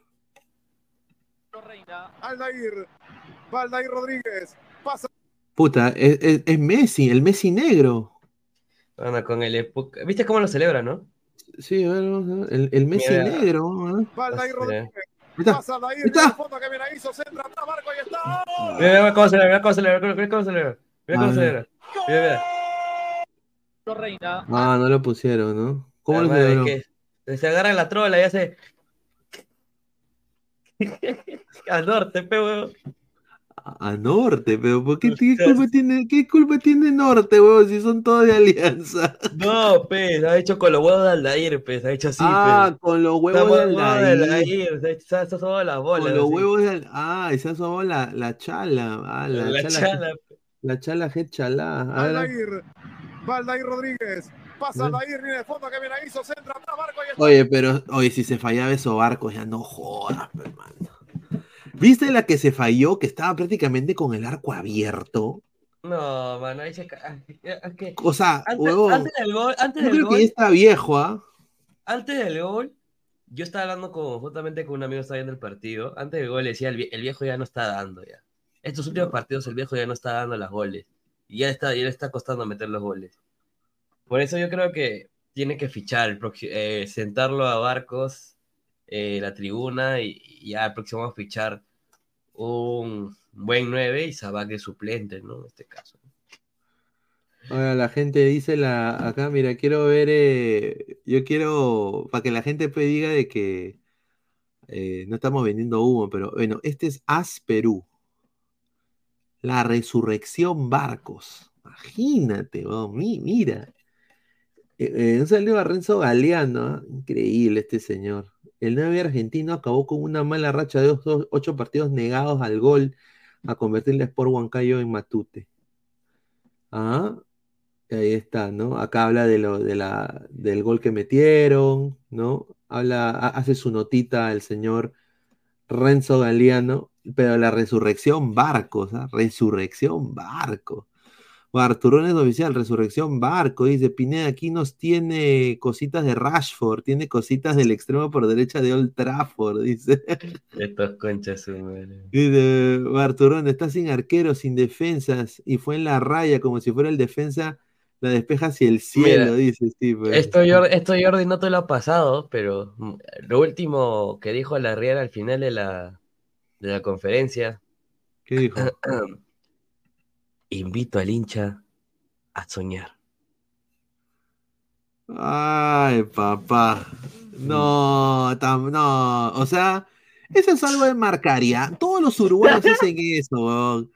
Aldair, Rodríguez, pasa. Puta, es, es- es Messi, el Messi negro. Bueno, con el ¿Viste cómo lo celebra, no? Sí. El, el Messi Mira. negro. ¿ah? Rodríguez, está. pasa está. hizo, centra, Marco, y está. ¡Oh! Mira, mira cómo celebra, mira cómo celebra, mira cómo celebra. Mira cómo A ver. celebra. Mira, mira. Ah, no lo pusieron, ¿no? ¿Cómo lo que se agarra la trola y hace. Al norte, pe, weón. A, Norte, pero ¿por qué, qué culpa tiene, qué culpa tiene Norte, huevón, si son todos de alianza? No, pe, se ha hecho con los huevos de Aldair, pe, se ha hecho así, ah, pe. con los huevos de huevo de Aldair. Aldair, se ha hecho- se ha asomado las bolas. Con los así. huevos de Al- Ah, y se ha asomado la, la chala. Ah, la, La chala. chala, La chala G chalá. A ver, Aldair, Valdair Rodríguez, pasa Aldair, viene el fondo que viene hizo, centra, atrás, Marco, y. Oye, pero, oye, si se fallaba esos barcos, ya no jodas, pe, hermano. ¿Viste la que se falló, que estaba prácticamente con el arco abierto? No, mano, ahí se que O sea, antes, del gol, antes yo del creo que gol, ya está viejo, ¿ah? antes del gol, yo estaba hablando con, justamente con un amigo que estaba viendo el partido. Antes del gol le decía, el, vie- el viejo ya no está dando ya. Estos últimos partidos el viejo ya no está dando las goles. Y ya está, ya le está costando meter los goles. Por eso yo creo que tiene que fichar, eh, sentarlo a Barcos, eh, la tribuna, y, y ya el próximo vamos a fichar un buen 9 y Sabac de suplente, ¿no? En este caso. Ahora la gente dice la acá, mira, quiero ver, eh, yo quiero, para que la gente pues diga de que eh, no estamos vendiendo humo, pero bueno, este es As Perú. La resurrección Barcos. Imagínate, weón, mi- mira. Eh, eh, un a Renzo Galeano, increíble este señor. El 9 argentino acabó con una mala racha de ocho partidos negados al gol a convertirle a Sport Huancayo en Matute. Ah, Ahí está, ¿no? Acá habla de lo, la, del gol que metieron, ¿no? Hace su notita el señor Renzo Galeano, pero la resurrección Barcos, ¿ah? Resurrección Barco. Arturón es oficial, Resurrección Barco, dice Pineda, aquí nos tiene cositas de Rashford, tiene cositas del extremo por derecha de Old Trafford, dice. Estos conchas. Dice, Barturón está sin arqueros, sin defensas, y fue en la raya, como si fuera el defensa, la despeja hacia el cielo, Mira, dice. Esto Jordi, esto Jordi no te lo ha pasado, pero mm, lo último que dijo la Riera al final de la, de la conferencia. ¿Qué dijo? Invito al hincha a soñar. Ay, papá. No, tam- no, o sea, eso es algo de marcaría. Todos los uruguayos hacen eso, weón.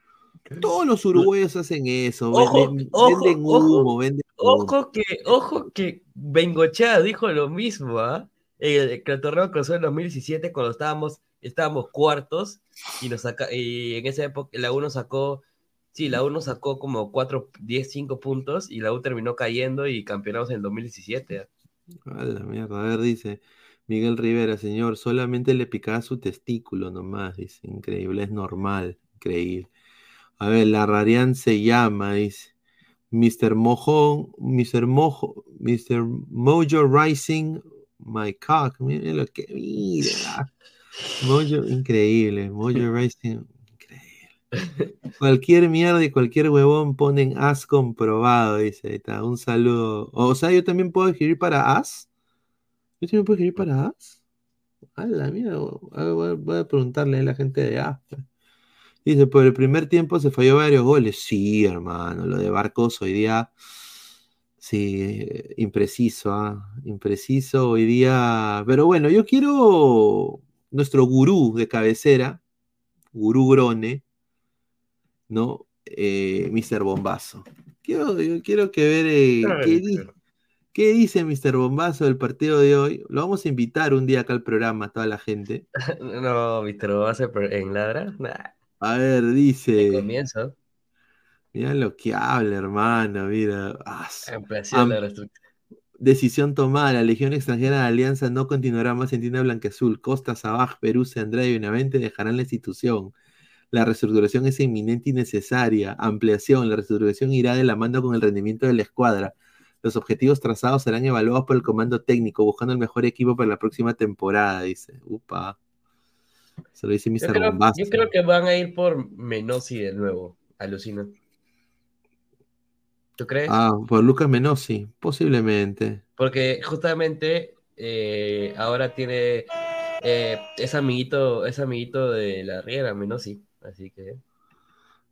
Todos los uruguayos hacen eso. Ojo, venden, ojo, venden ojo, humo, venden humo. Ojo que, ojo que Bengochea dijo lo mismo, ¿ah? En el, que el torneo cruzó en 2017 cuando estábamos, estábamos cuartos y nos saca, y en esa época la U nos sacó, sí, la U nos sacó como 4, 10, 5 puntos y la U terminó cayendo y campeonamos en el 2017. ¿ah? A la mierda, a ver, dice Miguel Rivera, señor, solamente le picaba su testículo nomás, dice, increíble, es normal, increíble. A ver, la Rarian se llama, dice, Mr. Mojón, Mr. Mojo, Mr. Mojo Rising, my cock, mire lo que, mira, Mojo, increíble, Mojo Rising. Cualquier mierda y cualquier huevón ponen as comprobado, dice, ahí está, un saludo. O sea, yo también puedo escribir para as. Yo también puedo escribir para as. A la mierda, voy a, preguntarle a la gente de as. Dice, por el primer tiempo se falló varios goles. Sí, hermano, lo de Barcos hoy día, sí, eh, impreciso, ¿ah? Impreciso hoy día. Pero bueno, yo quiero nuestro gurú de cabecera, gurú Grone, ¿no? Eh, Mr. Bombazo. Quiero, yo quiero que ver eh, qué, di- qué dice Mr. Bombazo del partido de hoy. Lo vamos a invitar un día acá al programa, a toda la gente. No, Víctor, ¿lo vas a hacer en ladra? Nah, A ver, dice. comienzo. Mira lo que habla, hermano. Mira. Ah, am- la. Decisión tomada. La Legión Extranjera de Alianza no continuará más en tienda blanqueazul. Costa, Sabaj, Perú, Andrade y Benavente dejarán la institución. La reestructuración es inminente y necesaria. Ampliación. La reestructuración irá de la mano con el rendimiento de la escuadra. Los objetivos trazados serán evaluados por el comando técnico, buscando el mejor equipo para la próxima temporada, dice. Upa. Se lo dice Yo Mr. creo, Bombazo. yo creo que van a ir por Menossi de nuevo, alucina. ¿Tú crees? Ah, por Lucas Menossi, posiblemente. Porque justamente eh, ahora tiene eh, es amiguito, es amiguito de la Riera, Menossi. Así que.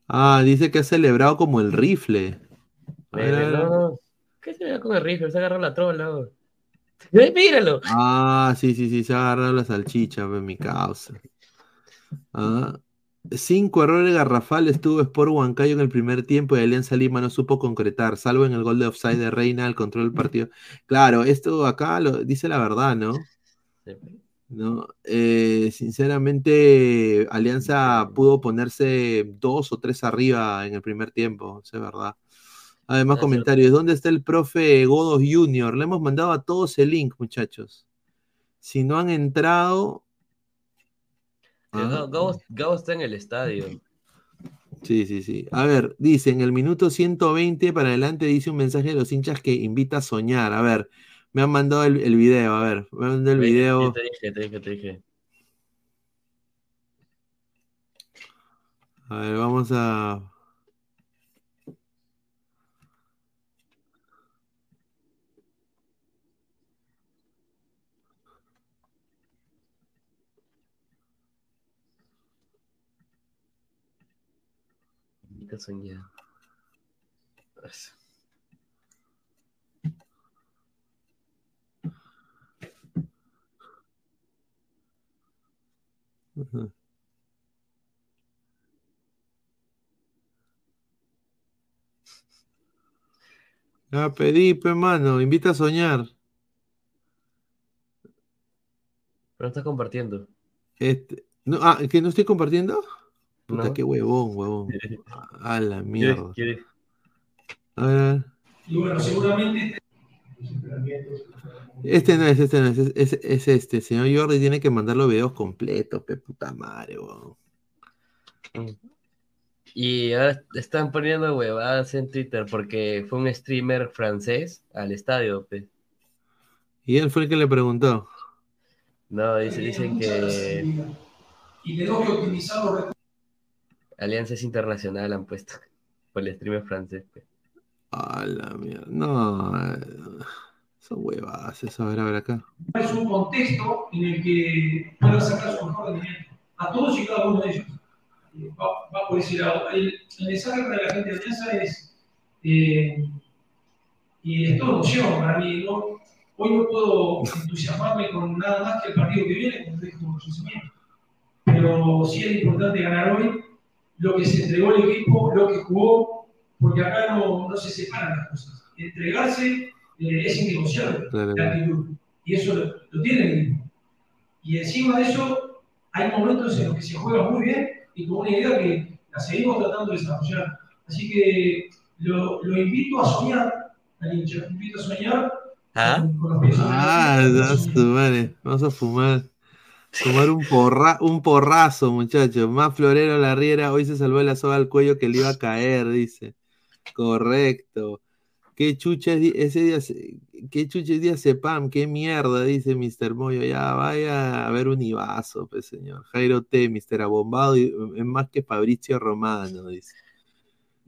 Ah, dice que ha celebrado como el rifle. A ver, a ver, a ver. No, ¿Qué se ve con el rifle? Se agarró la trola. oh. ¡Eh, míralo! Ah, sí, sí, sí, se ha agarrado la salchicha, pues, mi causa. Ah, cinco errores garrafales tuvo Sport Huancayo en el primer tiempo y Alianza Lima no supo concretar, salvo en el gol de offside de Reina al control del partido. Claro, esto acá lo dice la verdad, ¿no? ¿No? Eh, sinceramente, Alianza pudo ponerse dos o tres arriba en el primer tiempo, es verdad. Además, comentarios. ¿Dónde está el profe Godos Junior? Le hemos mandado a todos el link, muchachos. Si no han entrado. Eh, Ah, Gabo está en el estadio. Sí, sí, sí. A ver, dice en el minuto 120 para adelante, dice un mensaje de los hinchas que invita a soñar. A ver, me han mandado el, el video. A ver, me han mandado el video. Te dije, te dije, te dije. A ver, vamos a. Invita a soñar. Ujú. Ya pedí, pe mano, invita a soñar. Pero no estás compartiendo. Este, no, ah, ¿que no estoy compartiendo? Puta, No. qué huevón, huevón. A la ¿Quieres- mierda. quieres- A ver, a ver. Y bueno, seguramente Este no es, este no es, es, es- es este. Señor Jordi tiene que mandar los videos completos, pe puta madre, weón. Y ahora están poniendo huevadas en Twitter porque fue un streamer francés al estadio. pe. Y él fue el que le preguntó. No, dice- dicen que y tenemos que optimizar los recursos. Alianzas Internacional han puesto por el streamer francés. pe. A la mierda. No, eh, son huevadas eso. A ver, a ver acá. Es un contexto en el que puedan sacar su mejor rendimiento. A todos y cada uno de ellos. Eh, Va, va por ese lado. El, el mensaje para la gente de Alianza es. eh, y es todo emoción para mí. ¿no? Hoy no puedo entusiasmarme con nada más que el partido que viene, resto de conocimiento. Pero sí es importante ganar hoy lo que se entregó el equipo, lo que jugó, porque acá no, no se separan las cosas. Entregarse eh, es innegociable Claro. la actitud. Y eso lo, lo tiene el equipo. Y encima de eso, hay momentos en los que se juega muy bien y con una idea que la seguimos tratando de desarrollar. Así que lo, lo invito a soñar, al hincha, lo invito a soñar ¿Ah? con los pies la Ah, madre. Vamos a fumar. Fumar un, porra, un porrazo, muchachos. Más florero la riera. Hoy se salvó la soga al cuello que le iba a caer, dice. Correcto. Qué chucha es di- ese día, qué chucha es día Cepam, qué mierda, dice Mr. Moyo. Ya vaya a ver un Ibazo, pues señor. Jairo T, Mr. Abombado, y- es más que Fabrizio Romano, dice.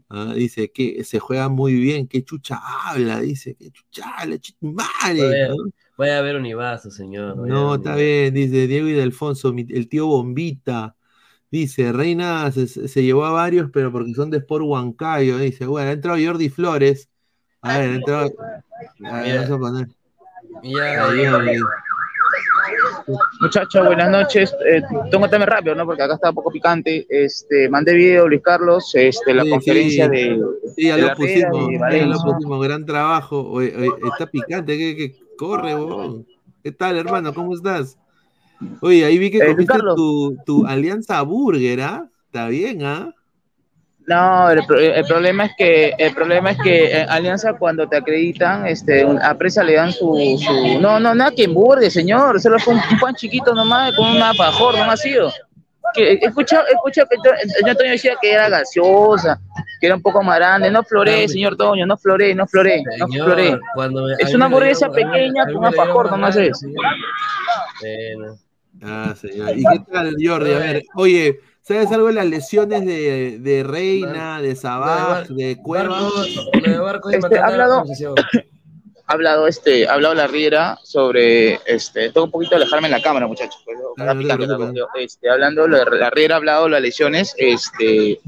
Ah, dice que se juega muy bien, qué chucha habla, dice, qué chucha habla, chuchumare, Vaya, ¿no? vaya a ver un Ibazo, señor. No, está bien, dice Diego y Delfonso, mi- el tío Bombita. Dice, Reina se, se llevó a varios, pero porque son de Sport Huancayo. Dice, bueno, ha entrado Jordi Flores. A ver, ha entrado. A ver, vamos a poner. Ya, Ahí, Jordi. Muchachos, buenas noches. Eh, tómatame rápido, ¿no? Porque acá está un poco picante. Este, mandé video, Luis Carlos, este, la Sí, conferencia sí. de, Sí, ya de lo pusimos, ya lo pusimos, gran trabajo. Oye, oye, está picante, que, que corre, huevón. ¿Qué tal, hermano? ¿Cómo estás? Oye, ahí vi que Eh, tu, tu alianza burger, ¿ah? Está bien, ¿ah? No, el, el problema es que el problema es que eh, Alianza cuando te acreditan, este, a Presa le dan su, su- no, no, nada que emburgue, señor, solo fue un, un pan chiquito nomás con un alfajor, no ha sido. Que he escuchado que señor Toño decía que era gaseosa, que era un poco más grande, no floré, señor Toño, no floré, no floré, no Señor, floré. cuando me- Es una hamburguesa pequeña con me un alfajor, dieron nomás es. señor. Bueno. Ah, señor. ¿Y qué tal, Jordi? A ver, oye, ¿sabes algo de las lesiones de, de Reina, de Sabaj, de Cueva? Este, ha hablado, ha hablado, este, ha hablado la Riera sobre, este, tengo un poquito de alejarme en la cámara, muchachos. pues, Ah, picante cuestión. Este, hablando, lo de- la Riera ha hablado de las lesiones, este,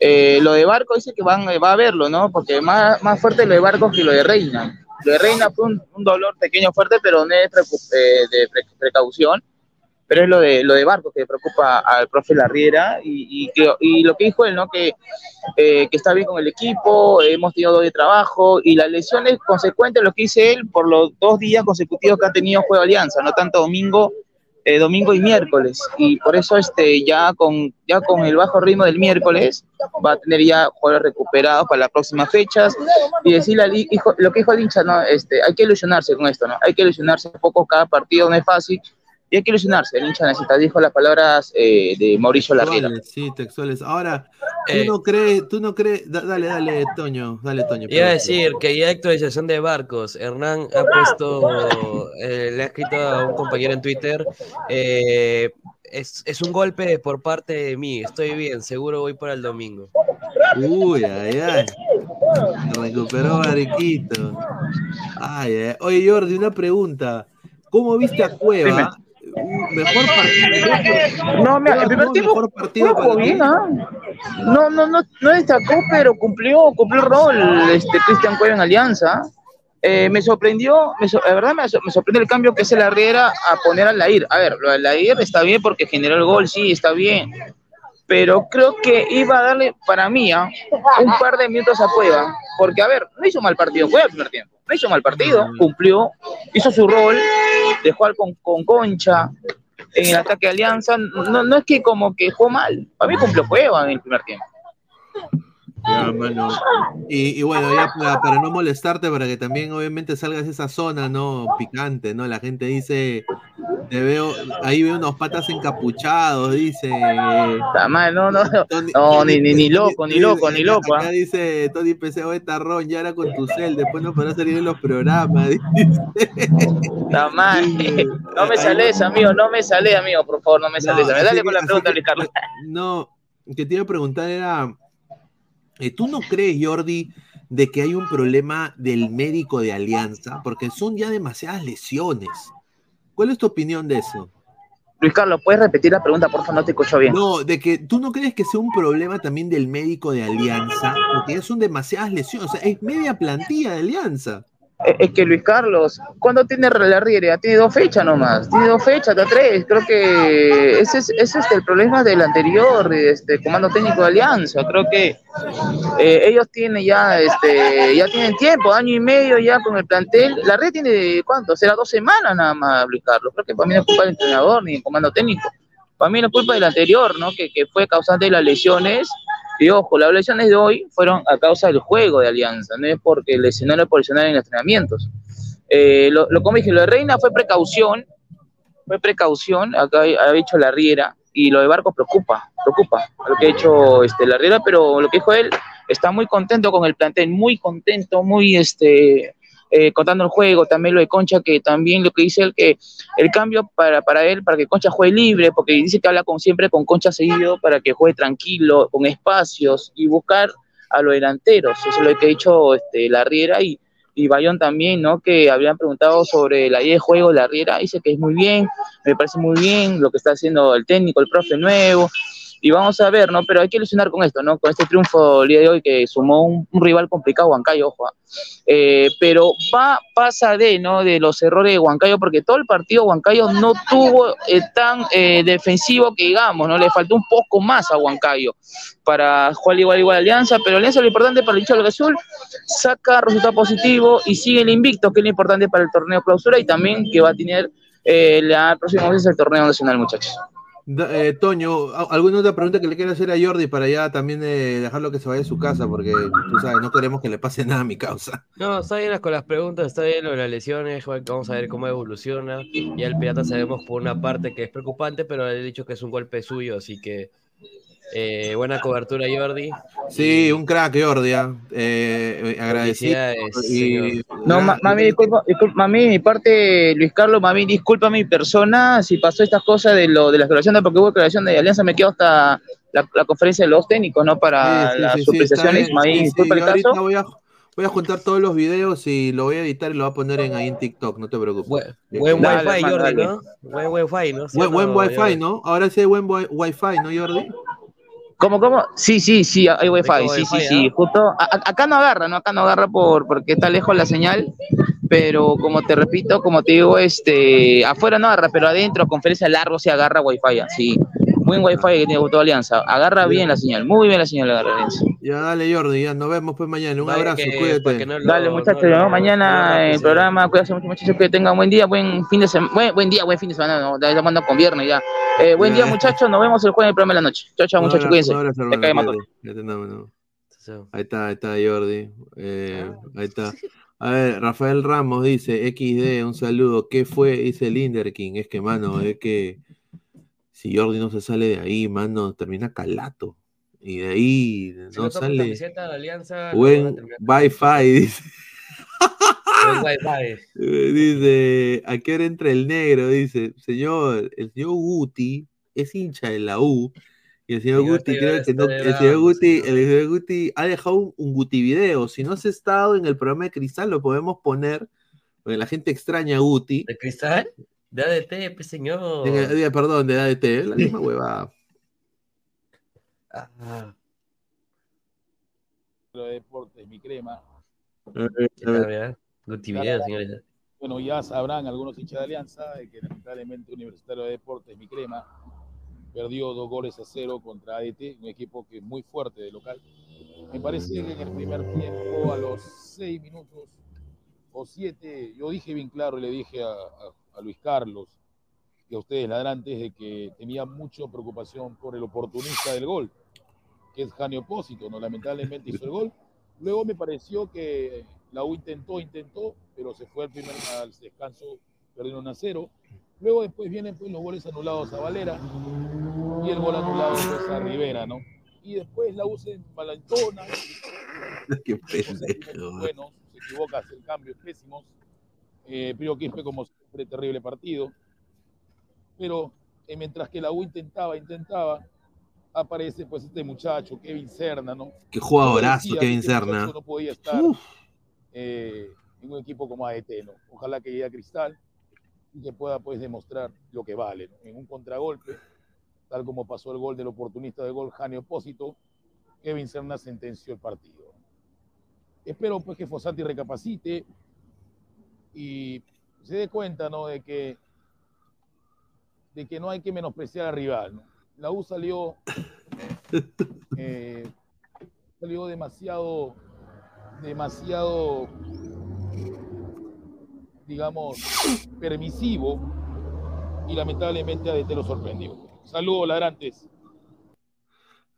eh, lo de Barco dice que van, va a verlo, ¿no? Porque más, más fuerte lo de Barco que lo de Reina. Lo de Reina fue un, un dolor pequeño fuerte, pero no es eh, de pre- precaución pero es lo de lo de Barco que preocupa al profe Larriera y, y, y lo que dijo él, ¿no? Que, eh, que está bien con el equipo, hemos tenido dos de trabajo y las lesiones consecuentes, lo que dice él, por los dos días consecutivos que ha tenido Juego Alianza, no tanto domingo, eh, domingo y miércoles. Y por eso este, ya, con, ya con el bajo ritmo del miércoles va a tener ya jugadores recuperados para las próximas fechas. Y decirle al hi- hijo, lo que dijo el hincha, ¿no? Este, hay que ilusionarse con esto, ¿no? Hay que ilusionarse un poco cada partido, no es fácil. Y hay que ilusionarse, el hincha necesita, dijo las palabras eh, de Mauricio Larriera. Textuales, Sí, textuales. Ahora, ¿tú Eh. no crees, tú no crees, da- dale, dale, Toño, dale, Toño. Iba a decir que ya hay actualización de barcos. Hernán ha puesto, eh, le ha escrito a un compañero en Twitter, eh, es, es un golpe por parte de mí, estoy bien, seguro voy para el domingo. Uy, ay, ay. Recuperó Mariquito. Ay, ay. Oye, Jordi, una pregunta. ¿Cómo viste a Cueva? Mejor partido. No, mira, el primer tiempo mejor partido jugó bien, ¿ah? No, no, no, no destacó, pero cumplió, cumplió el rol este, Cristian Cueva en Alianza. Eh, me sorprendió, me sor- la verdad me, me sorprende el cambio que hace la Riera a poner a Lair. A ver, lo de Lair está bien porque generó el gol, sí, está bien. Pero creo que iba a darle, para mí, ¿ah? un par de minutos a Cueva. Porque, a ver, no hizo mal partido Cueva el primer tiempo. No hizo mal partido, cumplió, hizo su rol, dejó al con, con Concha en el ataque de Alianza. No, no es que como que jugó mal. Para mí cumplió Cueva en el primer tiempo. Ya, mano. Y, y bueno, ya para, para no molestarte, para que también obviamente salgas de esa zona, ¿no? Picante, ¿no? La gente dice, te veo, ahí veo unos patas encapuchados, dice. Está mal, no, no, no, no, ni, ni, ni loco, ni loco, ni loco. Acá ¿ah? dice Tony PCO de Tarrón, ya era con tu cel, después no podrás salir en los programas. dice. Está mal. No me sales, amigo, no me sales, amigo, por favor, no me sales. No, Dale con la pregunta, Luis Carlos. No, que te iba a preguntar era, eh, ¿tú no crees, Jordi, de que hay un problema del médico de Alianza? Porque son ya demasiadas lesiones. ¿Cuál es tu opinión de eso? Luis Carlos, ¿puedes repetir la pregunta, por favor? No te escucho bien. No, de que tú no crees que sea un problema también del médico de Alianza, porque ya son demasiadas lesiones, o sea, es media plantilla de Alianza. Es es que Luis Carlos, ¿cuándo tiene la Riera? Tiene dos fechas nomás, tiene dos fechas, hasta tres. Creo que ese es, ese es el problema del anterior este, comando técnico de Alianza. Creo que eh, ellos tienen ya, este, ya tienen tiempo, año y medio ya con el plantel. La red tiene, ¿cuánto? Será dos semanas nada más, Luis Carlos. Creo que para mí no es culpa del entrenador ni del comando técnico. Para mí no es culpa del anterior, ¿no? Que, que fue causante de las lesiones. Y ojo, las lesiones de hoy fueron a causa del juego de Alianza, no es porque lesionaron por lesionar en entrenamientos. Eh, lo, lo como dije, lo de Reina fue precaución, fue precaución, acá ha dicho la Riera, y lo de Barco preocupa, preocupa lo que ha hecho este, la Riera, pero lo que dijo él, está muy contento con el plantel, muy contento, muy este, eh, contando el juego, también lo de Concha, que también lo que dice él, que el cambio para, para él, para que Concha juegue libre, porque dice que habla con, siempre con Concha seguido, para que juegue tranquilo, con espacios, y buscar a los delanteros, eso es lo que ha dicho este, la Riera, y, y Bayón también, ¿no? Que habían preguntado sobre la idea de juego de la Riera, dice que es muy bien, me parece muy bien lo que está haciendo el técnico, el profe nuevo, y vamos a ver, ¿no? Pero hay que ilusionar con esto, ¿no? Con este triunfo el día de hoy que sumó un, rival complicado, Huancayo, ojo. ¿ah? Eh, pero va, pasa de, ¿no? De los errores de Huancayo, porque todo el partido Huancayo no tuvo eh, tan eh, defensivo que digamos, ¿no? Le faltó un poco más a Huancayo para jugar igual igual Alianza, pero Alianza lo importante para el hincha azul, saca resultado positivo y sigue el invicto, que es lo importante para el torneo clausura y también que va a tener la próxima vez el torneo nacional, muchachos. Eh, Toño, ¿a- ¿alguna otra pregunta que le quiera hacer a Jordi para ya también eh, dejarlo que se vaya a su casa? Porque tú sabes, no queremos que le pase nada a mi causa. No, está bien con las preguntas, está bien lo de las lesiones, vamos a ver cómo evoluciona. Ya el Pirata sabemos por una parte que es preocupante, pero le he dicho que es un golpe suyo, así que eh, buena cobertura, Jordi. Sí, un crack, Jordi. ah. Eh, eh, agradecido. Y, No, ma- mami, disculpa, disculpa, mami, de mi parte, Luis Carlos, mami, disculpa mi persona si pasó estas cosas de lo de la declaración, porque hubo declaración de Alianza, me quedo hasta la, la conferencia de los técnicos, ¿no? Para Sí, sí, las sí, mami, Sí, sí, disculpa el caso. Voy a, voy a juntar todos los videos y lo voy a editar y lo voy a poner en, ahí en TikTok, no te preocupes. Buen Dale, wifi, Jordi. ¿no? Buen wifi, ¿no? ¿Sí Buen, buen no, wifi? ¿no? Ahora sí hay buen wi- wifi, ¿no, Jordi? ¿Cómo, cómo? Sí, sí, sí, hay wifi, Tengo sí, sí, sí. Justo, a- acá no agarra, ¿no? Acá no agarra por, porque está lejos la señal, pero como te repito, como te digo, este, afuera no agarra, pero adentro, conferencia largo, se agarra wifi, así. Buen wifi que tiene toda Alianza. Agarra bien la señal, muy bien la señal agarra Alianza. Ya, dale, Jordi, ya nos vemos pues mañana. Un Vaya abrazo, que- cuídate. para que no lo- Dale, muchachos, no, mañana el programa. Cuídense mucho, muchachos, que tengan buen día, buen fin de semana. Buen, buen día, buen fin de semana. No, ya estamos andando con viernes ya. Eh, buen día, muchachos. Nos vemos el jueves en el programa de la noche. Chao, chao, muchachos. Cuídense. un abrazo, Te hermano, cae. Ahí está, ahí está Jordi. Eh, ahí está. A ver, Rafael Ramos dice, XD, un saludo. ¿Qué fue? Dice Linder King. Es que, mano, es que si Jordi no se sale de ahí, mano, termina calato. Y de ahí Si no sale. camiseta la Alianza, Buen. Wi-Fi, dice. Buen Dice, ¿a qué hora entra el negro? Dice, señor, el señor Guti es hincha de la U. Y el señor Guti creo que no, el señor Guti, el señor Guti ha dejado un, un Guti video. Si no has estado en el programa de Cristal, lo podemos poner, porque la gente extraña a Guti. ¿De cristal? De ADT, pues señor. En el- eh, perdón, de ADT, la misma huevada. Ah, de deportes, mi crema. Gutivideo, señores. Bueno, ya sabrán algunos hinchas de Alianza de que lamentablemente Universitario de Deportes, mi crema, perdió dos goles a cero contra ADT, un equipo que es muy fuerte de local. Me parece que en el primer tiempo, a los seis minutos o siete, yo dije bien claro y le dije a, a- a Luis Carlos y a ustedes ladrantes de que tenía mucha preocupación por el oportunista del gol, que es Jani Opósito, ¿no? Lamentablemente hizo el gol. Luego me pareció que la U intentó, intentó, pero se fue al primer al descanso, perdiendo 1 a 0. Luego después vienen pues, los goles anulados a Valera y el gol anulado pues, a Rivera, ¿no? Y después la U se envalentona. Qué pendejo. Bueno, se equivoca, hace cambios pésimos. Eh, Pío Quispe, como siempre, terrible partido. Pero eh, mientras que la U intentaba, intentaba, aparece pues este muchacho, Kevin Serna, ¿no? Qué jugadorazo, decía Kevin este Serna. No podía estar eh, en un equipo como AET, ¿no? Ojalá que llegue a Cristal y que pueda pues demostrar lo que vale, ¿no? En un contragolpe, tal como pasó el gol del oportunista de gol Jani Opósito, Kevin Serna sentenció el partido. Espero pues que Fossati recapacite y se dé cuenta, ¿no? De que, de que no hay que menospreciar al rival, ¿no? La U salió, eh, salió demasiado, demasiado, digamos, permisivo y lamentablemente ADT lo sorprendió. Saludos, ladrantes.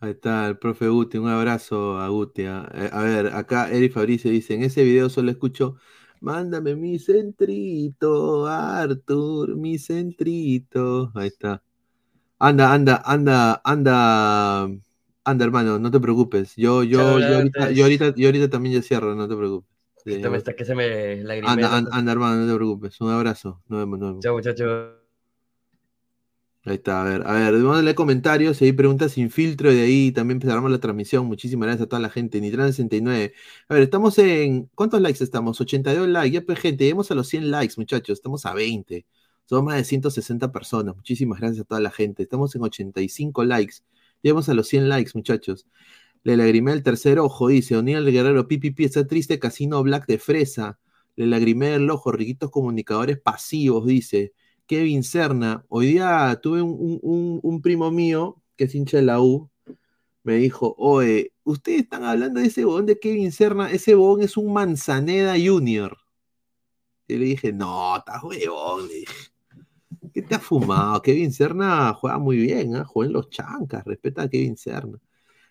Ahí está, el profe Guti, un abrazo a Guti. A, eh, a ver, acá Eric Fabricio dice, en ese video solo escucho, mándame mi centrito, Arthur, mi centrito. Ahí está. Anda, anda, anda, anda, anda, hermano, no te preocupes. Yo, yo, yo ahorita, yo ahorita, yo ahorita también ya cierro, no te preocupes. Sí, me está que se me lagrimea. anda, anda, anda, hermano, no te preocupes. Un abrazo. Nos vemos, nos vemos. Chao, muchachos. Ahí está, a ver, a ver, leer comentarios, hay preguntas sin filtro, y de ahí también empezaremos la transmisión. Muchísimas gracias a toda la gente. Nitran 69. A ver, estamos en. ¿Cuántos likes estamos? 82 likes. Ya, pues, gente, llegamos a los 100 likes, muchachos. Estamos a 20. Somos más de 160 personas. Muchísimas gracias a toda la gente. Estamos en 85 likes. Llegamos a los 100 likes, muchachos. Le lagrimé el tercer ojo, dice. O'Neill Guerrero, pipi, pi, está triste. Casino Black de fresa. Le lagrimé el ojo. Riquitos comunicadores pasivos, dice. Kevin Serna. Hoy día tuve un, un- un- primo mío que es hincha de la U. Me dijo, oye, ustedes están hablando de ese bodón de Kevin Serna. Ese bodón es un Manzaneda Junior. Y le dije, no, estás huevón. ¿qué te has fumado? Kevin Serna juega muy bien, ¿ah? juega en los chancas. Respeta a Kevin Serna.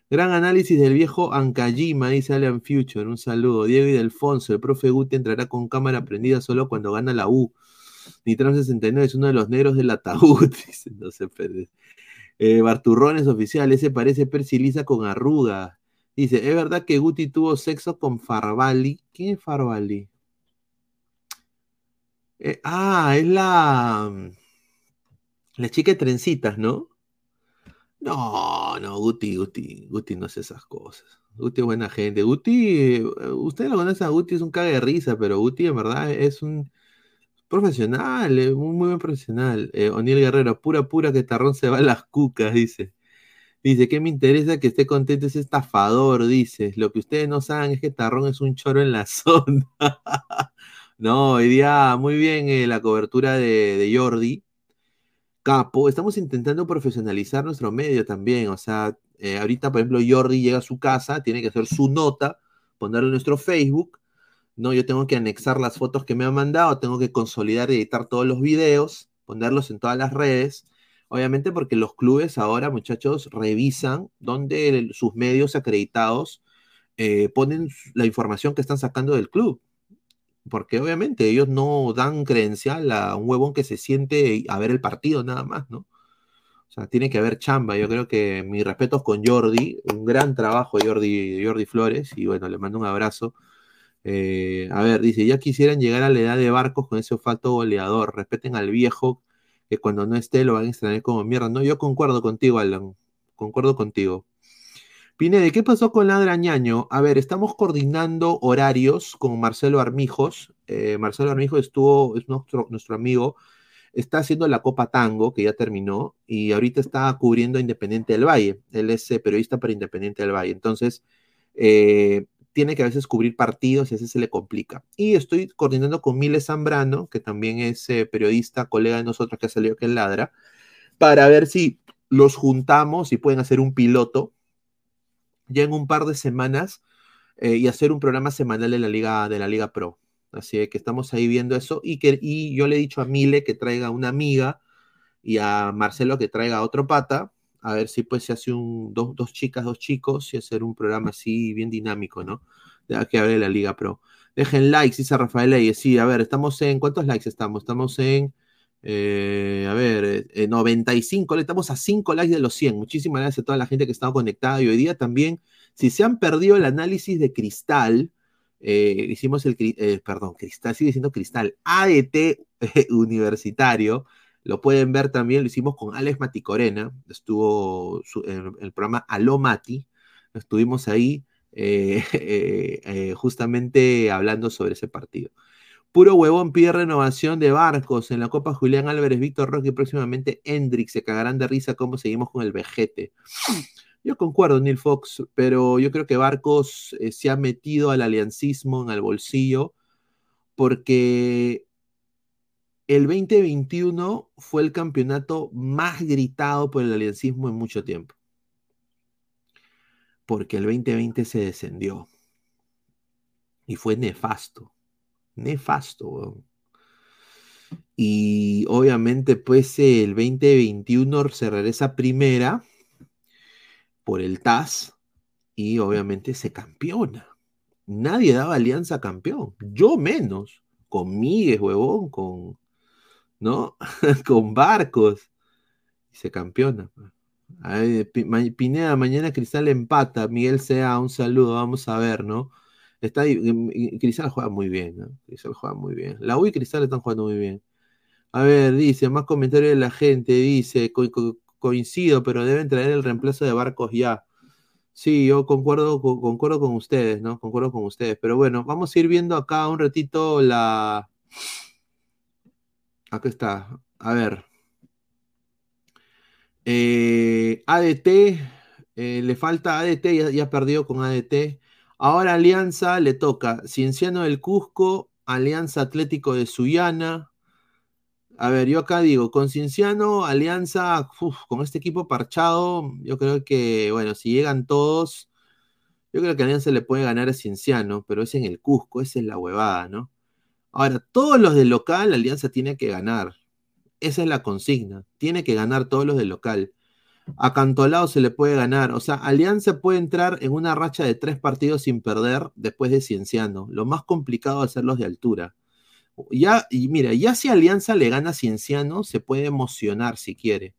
Gran análisis del viejo Ankajima, dice Alan Future. Un saludo. Diego y Delfonso, el profe Guti entrará con cámara prendida solo cuando gana la U. Nitram 69 es uno de los negros del ataúd. Dice, no se pierde. Eh, Barturrones oficial, ese parece Persiliza con arruga. Dice, ¿es verdad que Guti tuvo sexo con Farvali? ¿Quién es Farvali? Eh, ah, es la. La chica de trencitas, ¿no? No, no, Guti, Guti, Guti no hace esas cosas. Guti es buena gente. Guti, eh, usted lo conoce a Guti, es un cague de risa, pero Guti en verdad es un profesional, eh, muy, buen profesional. Eh, O'Neill Guerrero, pura, pura que Tarrón se va a las cucas, dice. Dice, ¿qué me interesa que esté contento ese estafador? Dice, lo que ustedes no saben es que Tarrón es un choro en la zona. no, hoy día muy bien eh, la cobertura de, de Jordi. Capo, estamos intentando profesionalizar nuestro medio también. O sea, eh, ahorita, por ejemplo, Jordi llega a su casa, tiene que hacer su nota, ponerlo en nuestro Facebook. No, yo tengo que anexar las fotos que me han mandado, tengo que consolidar y editar todos los videos, ponerlos en todas las redes. Obviamente porque los clubes ahora, muchachos, revisan dónde el- sus medios acreditados eh, ponen la información que están sacando del club. Porque obviamente ellos no dan credencial a un huevón que se siente a ver el partido nada más, ¿no? O sea, tiene que haber chamba. Yo creo que mis respetos con Jordi, un gran trabajo Jordi, Jordi Flores, y bueno, le mando un abrazo. Eh, a ver, dice, ya quisieran llegar a la edad de barcos con ese olfato goleador. Respeten al viejo, que cuando no esté lo van a extrañar como mierda. No, yo concuerdo contigo, Alan. Concuerdo contigo. Pinede, ¿qué pasó con Ladrañaño? A ver, estamos coordinando horarios con Marcelo Armijos. Eh, Marcelo Armijos estuvo, es nuestro, amigo, está haciendo la Copa Tango, que ya terminó, y ahorita está cubriendo Independiente del Valle. Él es eh, periodista para Independiente del Valle. Entonces, eh, tiene que a veces cubrir partidos y a se le complica. Y estoy coordinando con Miles Zambrano, que también es eh, periodista, colega de nosotros que ha salido que Ladra, para ver si los juntamos y pueden hacer un piloto ya en un par de semanas eh, y hacer un programa semanal de la Liga, de la Liga Pro. Así que estamos ahí viendo eso y, que, y yo le he dicho a Mile que traiga una amiga y a Marcelo que traiga otro pata A ver si pues se hace un dos, dos chicas, dos chicos y hacer un programa así bien dinámico, ¿no? De que hable la Liga Pro. Dejen likes, dice Rafael Leyes. Sí, a ver, estamos en. ¿Cuántos likes estamos? Estamos en. eh, a ver, eh, 95, le estamos a 5 likes de los 100. Muchísimas gracias a toda la gente que está conectada. Y hoy día también, si se han perdido el análisis de Cristal, eh, hicimos el, eh, perdón, Cristal, sigue diciendo Cristal, ADT eh, universitario, lo pueden ver también, lo hicimos con Alex Maticorena, estuvo su- en el programa Aló Mati, estuvimos ahí eh, eh, eh, justamente hablando sobre ese partido. Puro huevón pide renovación de barcos en la Copa Julián Álvarez, Víctor Roque y próximamente Hendrix. Se cagarán de risa cómo seguimos con el vejete. Yo concuerdo, Neil Fox, pero yo creo que Barcos se ha metido al aliancismo en el bolsillo porque el 2021 fue el campeonato más gritado por el aliancismo en mucho tiempo. Porque el 2020 se descendió. Y fue nefasto. Nefasto, weón. Y obviamente, pues el 2021 se regresa primera por el TAS y obviamente se campeona. Nadie daba alianza campeón. Yo menos. Con Miguel, huevón, con. ¿No? con Barcos. Se campeona. Ma- Pineda, mañana Cristal empata. Miguel Sea, un saludo. Vamos a ver, ¿no? Está, ahí, Cristal juega muy bien, ¿no? Cristal juega muy bien. La U y Cristal están jugando muy bien. A ver, dice, más comentarios de la gente. Dice, co- co- coincido, pero deben traer el reemplazo de Barcos ya. Sí, yo concuerdo, co- concuerdo con ustedes, ¿no? Concuerdo con ustedes. Pero bueno, vamos a ir viendo acá un ratito la. Acá está. A ver. Eh, ADT, eh, le falta ADT, ya, ya perdió con ADT. Ahora Alianza le toca Cienciano del Cusco, Alianza Atlético de Sullana. A ver, yo acá digo, con Cienciano, Alianza, con este equipo parchado, yo creo que, bueno, si llegan todos, yo creo que Alianza le puede ganar a Cienciano, pero es en el Cusco, esa es la huevada, ¿no? Ahora, todos los del local, Alianza tiene que ganar. Esa es la consigna. Tiene que ganar todos los del local. A Cantolao se le puede ganar. O sea, Alianza puede entrar en una racha de tres partidos sin perder después de Cienciano. Lo más complicado va a ser los de altura. Ya, y mira, ya si Alianza le gana a Cienciano, se puede emocionar si quiere.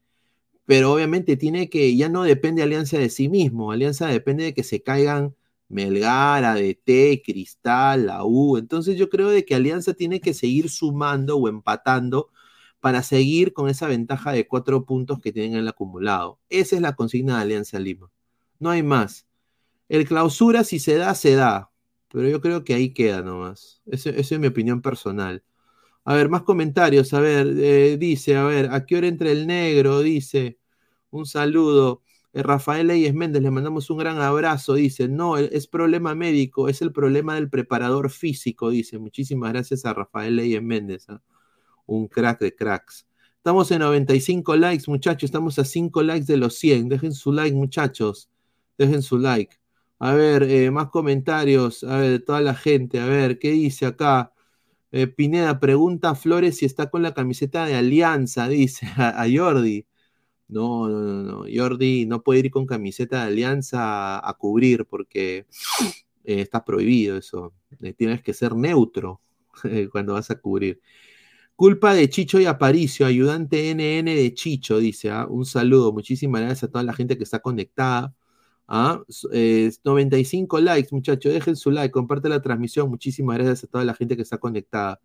Pero obviamente tiene que, ya no depende Alianza de sí mismo. Alianza depende de que se caigan Melgar, ADT, Cristal, la U. Entonces yo creo de que Alianza tiene que seguir sumando o empatando para seguir con esa ventaja de cuatro puntos que tienen en el acumulado. Esa es la consigna de Alianza Lima. No hay más. El clausura, si se da, se da. Pero yo creo que ahí queda nomás. Esa es mi opinión personal. A ver, más comentarios. A ver, eh, dice, a ver, ¿a qué hora entra el negro? Dice, un saludo. Eh, Rafael Leyes Méndez, le mandamos un gran abrazo. Dice, no, el- es problema médico, es el problema del preparador físico. Dice, muchísimas gracias a Rafael Leyes Méndez. ¿ah? Un crack de cracks. Estamos en 95 likes, muchachos. Estamos a 5 likes de los 100. Dejen su like, muchachos. Dejen su like. A ver, eh, más comentarios. A ver, de toda la gente. A ver, ¿qué dice acá? Eh, Pineda pregunta a Flores si está con la camiseta de Alianza, dice a Jordi. No, no, no, no. Jordi no puede ir con camiseta de Alianza a, cubrir porque eh, está prohibido eso. Eh, tienes que ser neutro eh, cuando vas a cubrir. Culpa de Chicho y Aparicio, ayudante NN de Chicho, dice. ¿ah? Un saludo, muchísimas gracias a toda la gente que está conectada. ¿ah? S- eh, 95 likes, muchachos, dejen su like, comparte la transmisión. Muchísimas gracias a toda la gente que está conectada.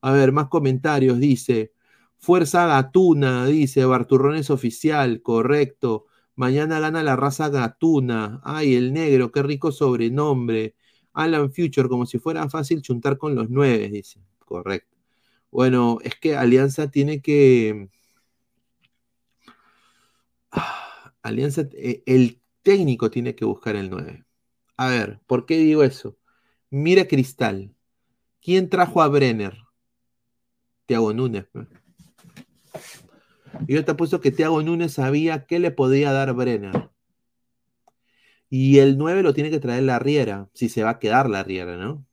A ver, más comentarios, dice. Fuerza Gatuna, dice. Barturrones oficial, correcto. Mañana gana la raza Gatuna. Ay, el negro, qué rico sobrenombre. Alan Future, como si fuera fácil chuntar con los nueve, dice. Correcto. Bueno, es que Alianza tiene que. Ah, Alianza, eh, el técnico tiene que buscar el 9. A ver, ¿por qué digo eso? Mira Cristal. ¿Quién trajo a Brenner? Tiago Núñez. pe. Y yo te apuesto que Tiago Núñez sabía qué le podía dar Brenner. Y el 9 lo tiene que traer la Riera, si se va a quedar la Riera, ¿no?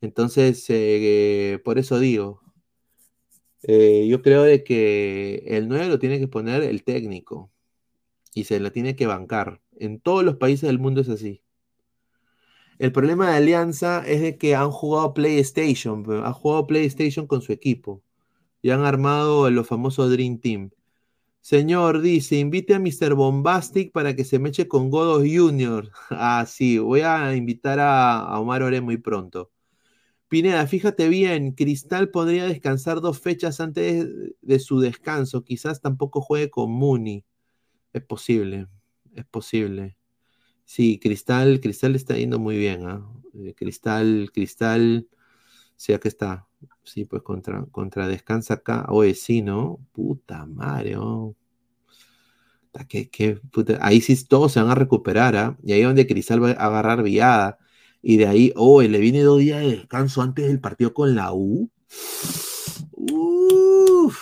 Entonces, eh, por eso digo, eh, yo creo de que el 9 lo tiene que poner el técnico. Y se la tiene que bancar. En todos los países del mundo es así. El problema de Alianza es de que han jugado PlayStation, han jugado PlayStation con su equipo y han armado los famosos Dream Team. Señor, dice, invite a Mr. Bombastic para que se me eche con Godos Junior. Ah, sí, voy a invitar a, Omar Ore muy pronto. Pineda, fíjate bien, Cristal podría descansar dos fechas antes de su descanso. Quizás tampoco juegue con Muni. Es posible, es posible. Sí, Cristal, Cristal está yendo muy bien, ¿ah? Eh, Cristal, Cristal, sí, acá está. Sí, pues contra, contra descansa acá. Oye, sí, ¿no? Puta madre, oh. Ahí sí todos se van a recuperar, ¿ah? Y ahí es donde Cristal va a agarrar viada. Y de ahí, oh, le viene dos días de descanso antes del partido con la U. Uf.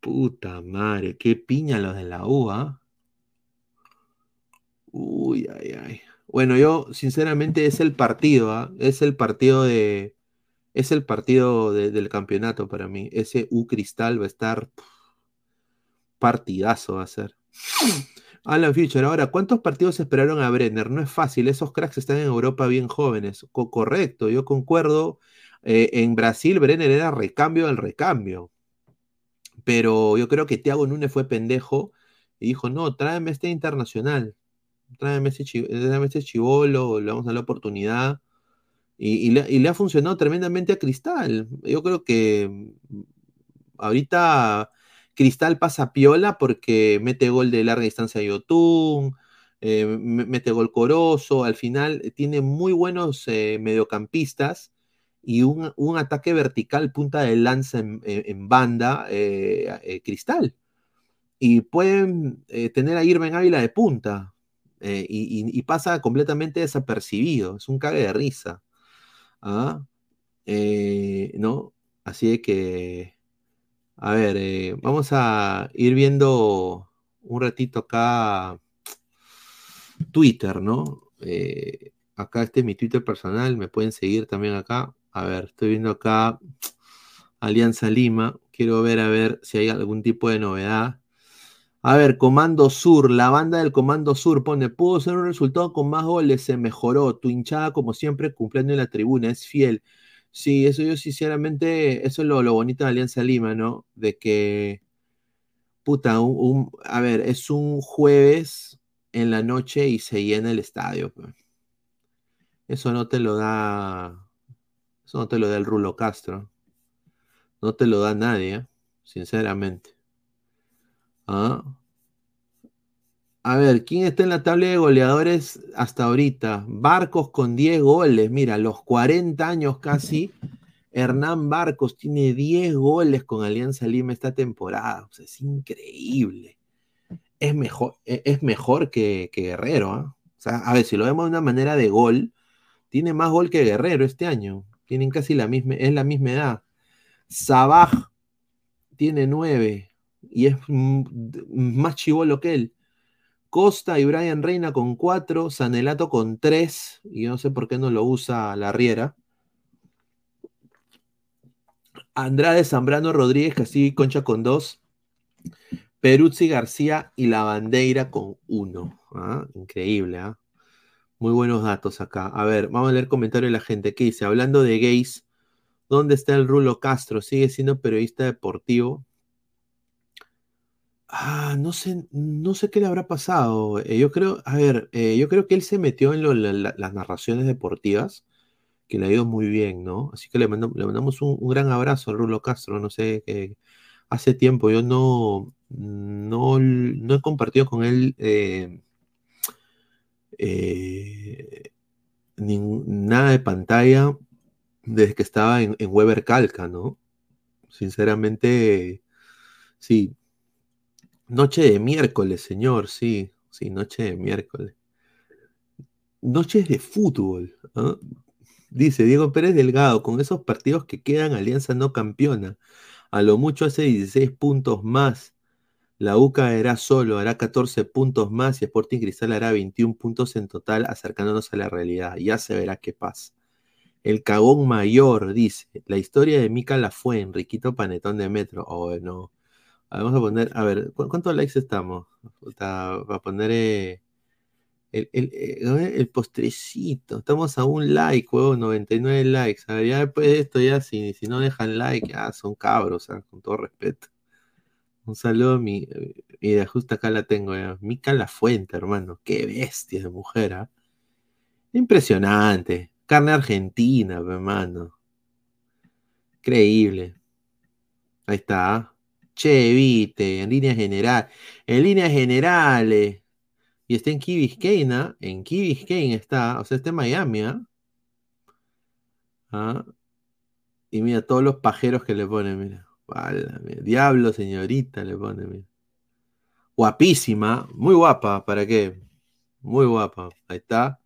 Puta madre, qué piña los de la U, ¿ah? Uy, ay, ay. Bueno, yo, sinceramente, es el partido, ¿ah? Es el partido de. Es el partido de- del campeonato para mí. Ese U Cristal va a estar. Partidazo va a ser. Alan Fischer, ahora, ¿cuántos partidos esperaron a Brenner? No es fácil, esos cracks están en Europa bien jóvenes. Co- correcto, yo concuerdo. Eh, en Brasil, Brenner era recambio del recambio. Pero yo creo que Thiago Núñez fue pendejo y dijo: No, tráeme este internacional. Tráeme ese, ese chivolo, le vamos a dar la oportunidad. Y, le, ha funcionado tremendamente a Cristal. Yo creo que mm, ahorita Cristal pasa piola porque mete gol de larga distancia a Yotun, eh, me- mete gol Corozo, al final tiene muy buenos eh, mediocampistas y un, ataque vertical, punta de lanza en, banda, eh, Cristal. Y pueden tener a Irving Ávila de punta eh, y, pasa completamente desapercibido, es un cague de risa. ¿ah? Eh, ¿no? Así que, a ver, eh, vamos a ir viendo un ratito acá Twitter, ¿no? Acá este es mi Twitter personal, me pueden seguir también acá. A ver, estoy viendo acá Alianza Lima, quiero ver a ver si hay algún tipo de novedad. A ver, Comando Sur, la banda del Comando Sur pone, pudo ser un resultado con más goles, se mejoró, tu hinchada como siempre cumpliendo en la tribuna, es fiel. Sí, eso yo sinceramente, eso es lo, lo bonito de Alianza Lima, ¿no? De que, puta, un, a ver, es un jueves en la noche y se llena el estadio. Eso no te lo da, eso no te lo da el Rulo Castro, no te lo da nadie, sinceramente. ¿Ah? A ver, ¿quién está en la tabla de goleadores hasta ahorita? Barcos con 10 goles. Mira, los 40 años casi. Hernán Barcos tiene 10 goles con Alianza Lima esta temporada. Es increíble. Es mejor, e- es mejor que, que Guerrero. ¿ah? O sea, a ver, si lo vemos de una manera de gol, tiene más gol que Guerrero este año. Tienen casi la misma, es la misma edad. Sabaj tiene 9 y es más chivolo que él. Costa y Brian Reina con 4, Sanelato con 3, y yo no sé por qué no lo usa la Riera. Andrade Zambrano Rodríguez, Castillo y Concha con 2. Peruzzi García y La Bandeira con 1. Increíble, ¿ah? Muy buenos datos acá. A ver, vamos a leer comentarios de la gente. ¿Qué dice? Hablando de gays, ¿dónde está el Rulo Castro? ¿Sigue siendo periodista deportivo? Ah, no sé, no sé qué le habrá pasado. Eh, yo creo, a ver, eh, yo creo que él se metió en las narraciones deportivas, que le ha ido muy bien, ¿no? Así que le, mando- le mandamos un, gran abrazo al Rulo Castro. No sé, que hace tiempo yo no, no, no he compartido con él eh, eh, nada de pantalla desde que estaba en, en Weber Calca, ¿no? Sinceramente, sí. Noche de miércoles, señor, sí, sí, noche de miércoles. Noches de fútbol. ¿ah? Dice Diego Pérez Delgado, con esos partidos que quedan, Alianza no campeona. A lo mucho hace 16 puntos más. La U caerá solo, hará 14 puntos más y Sporting Cristal hará 21 puntos en total, acercándonos a la realidad. Ya se verá qué pasa. El cagón mayor dice: La historia de Mica la fue Enriquito Panetón de Metro. Oh, no. A ver, Vamos a poner, a ver, ¿cu- ¿cuántos likes estamos? Puta, Va a poner eh, eh, el postrecito. Estamos a un like, huevo, 99 likes. A ver, ya después de esto, ya si, si no dejan like, ya son cabros, ah, con todo respeto. Un saludo mi, mira, justo acá la tengo ya. Mica La Fuente, hermano. Qué bestia de mujer, ¿ah? Impresionante. Carne argentina, hermano. Increíble. Ahí está. Che, viste, en línea general. En líneas generales. Y está en Key Biscayne, ¿ah? En Key Biscayne está. O sea, está en Miami, ¿ah? Ah, Y mira todos los pajeros que le ponen, mira. Válame, Diablo, señorita, le pone, mira. Guapísima, muy guapa, ¿para qué? Muy guapa. Ahí está.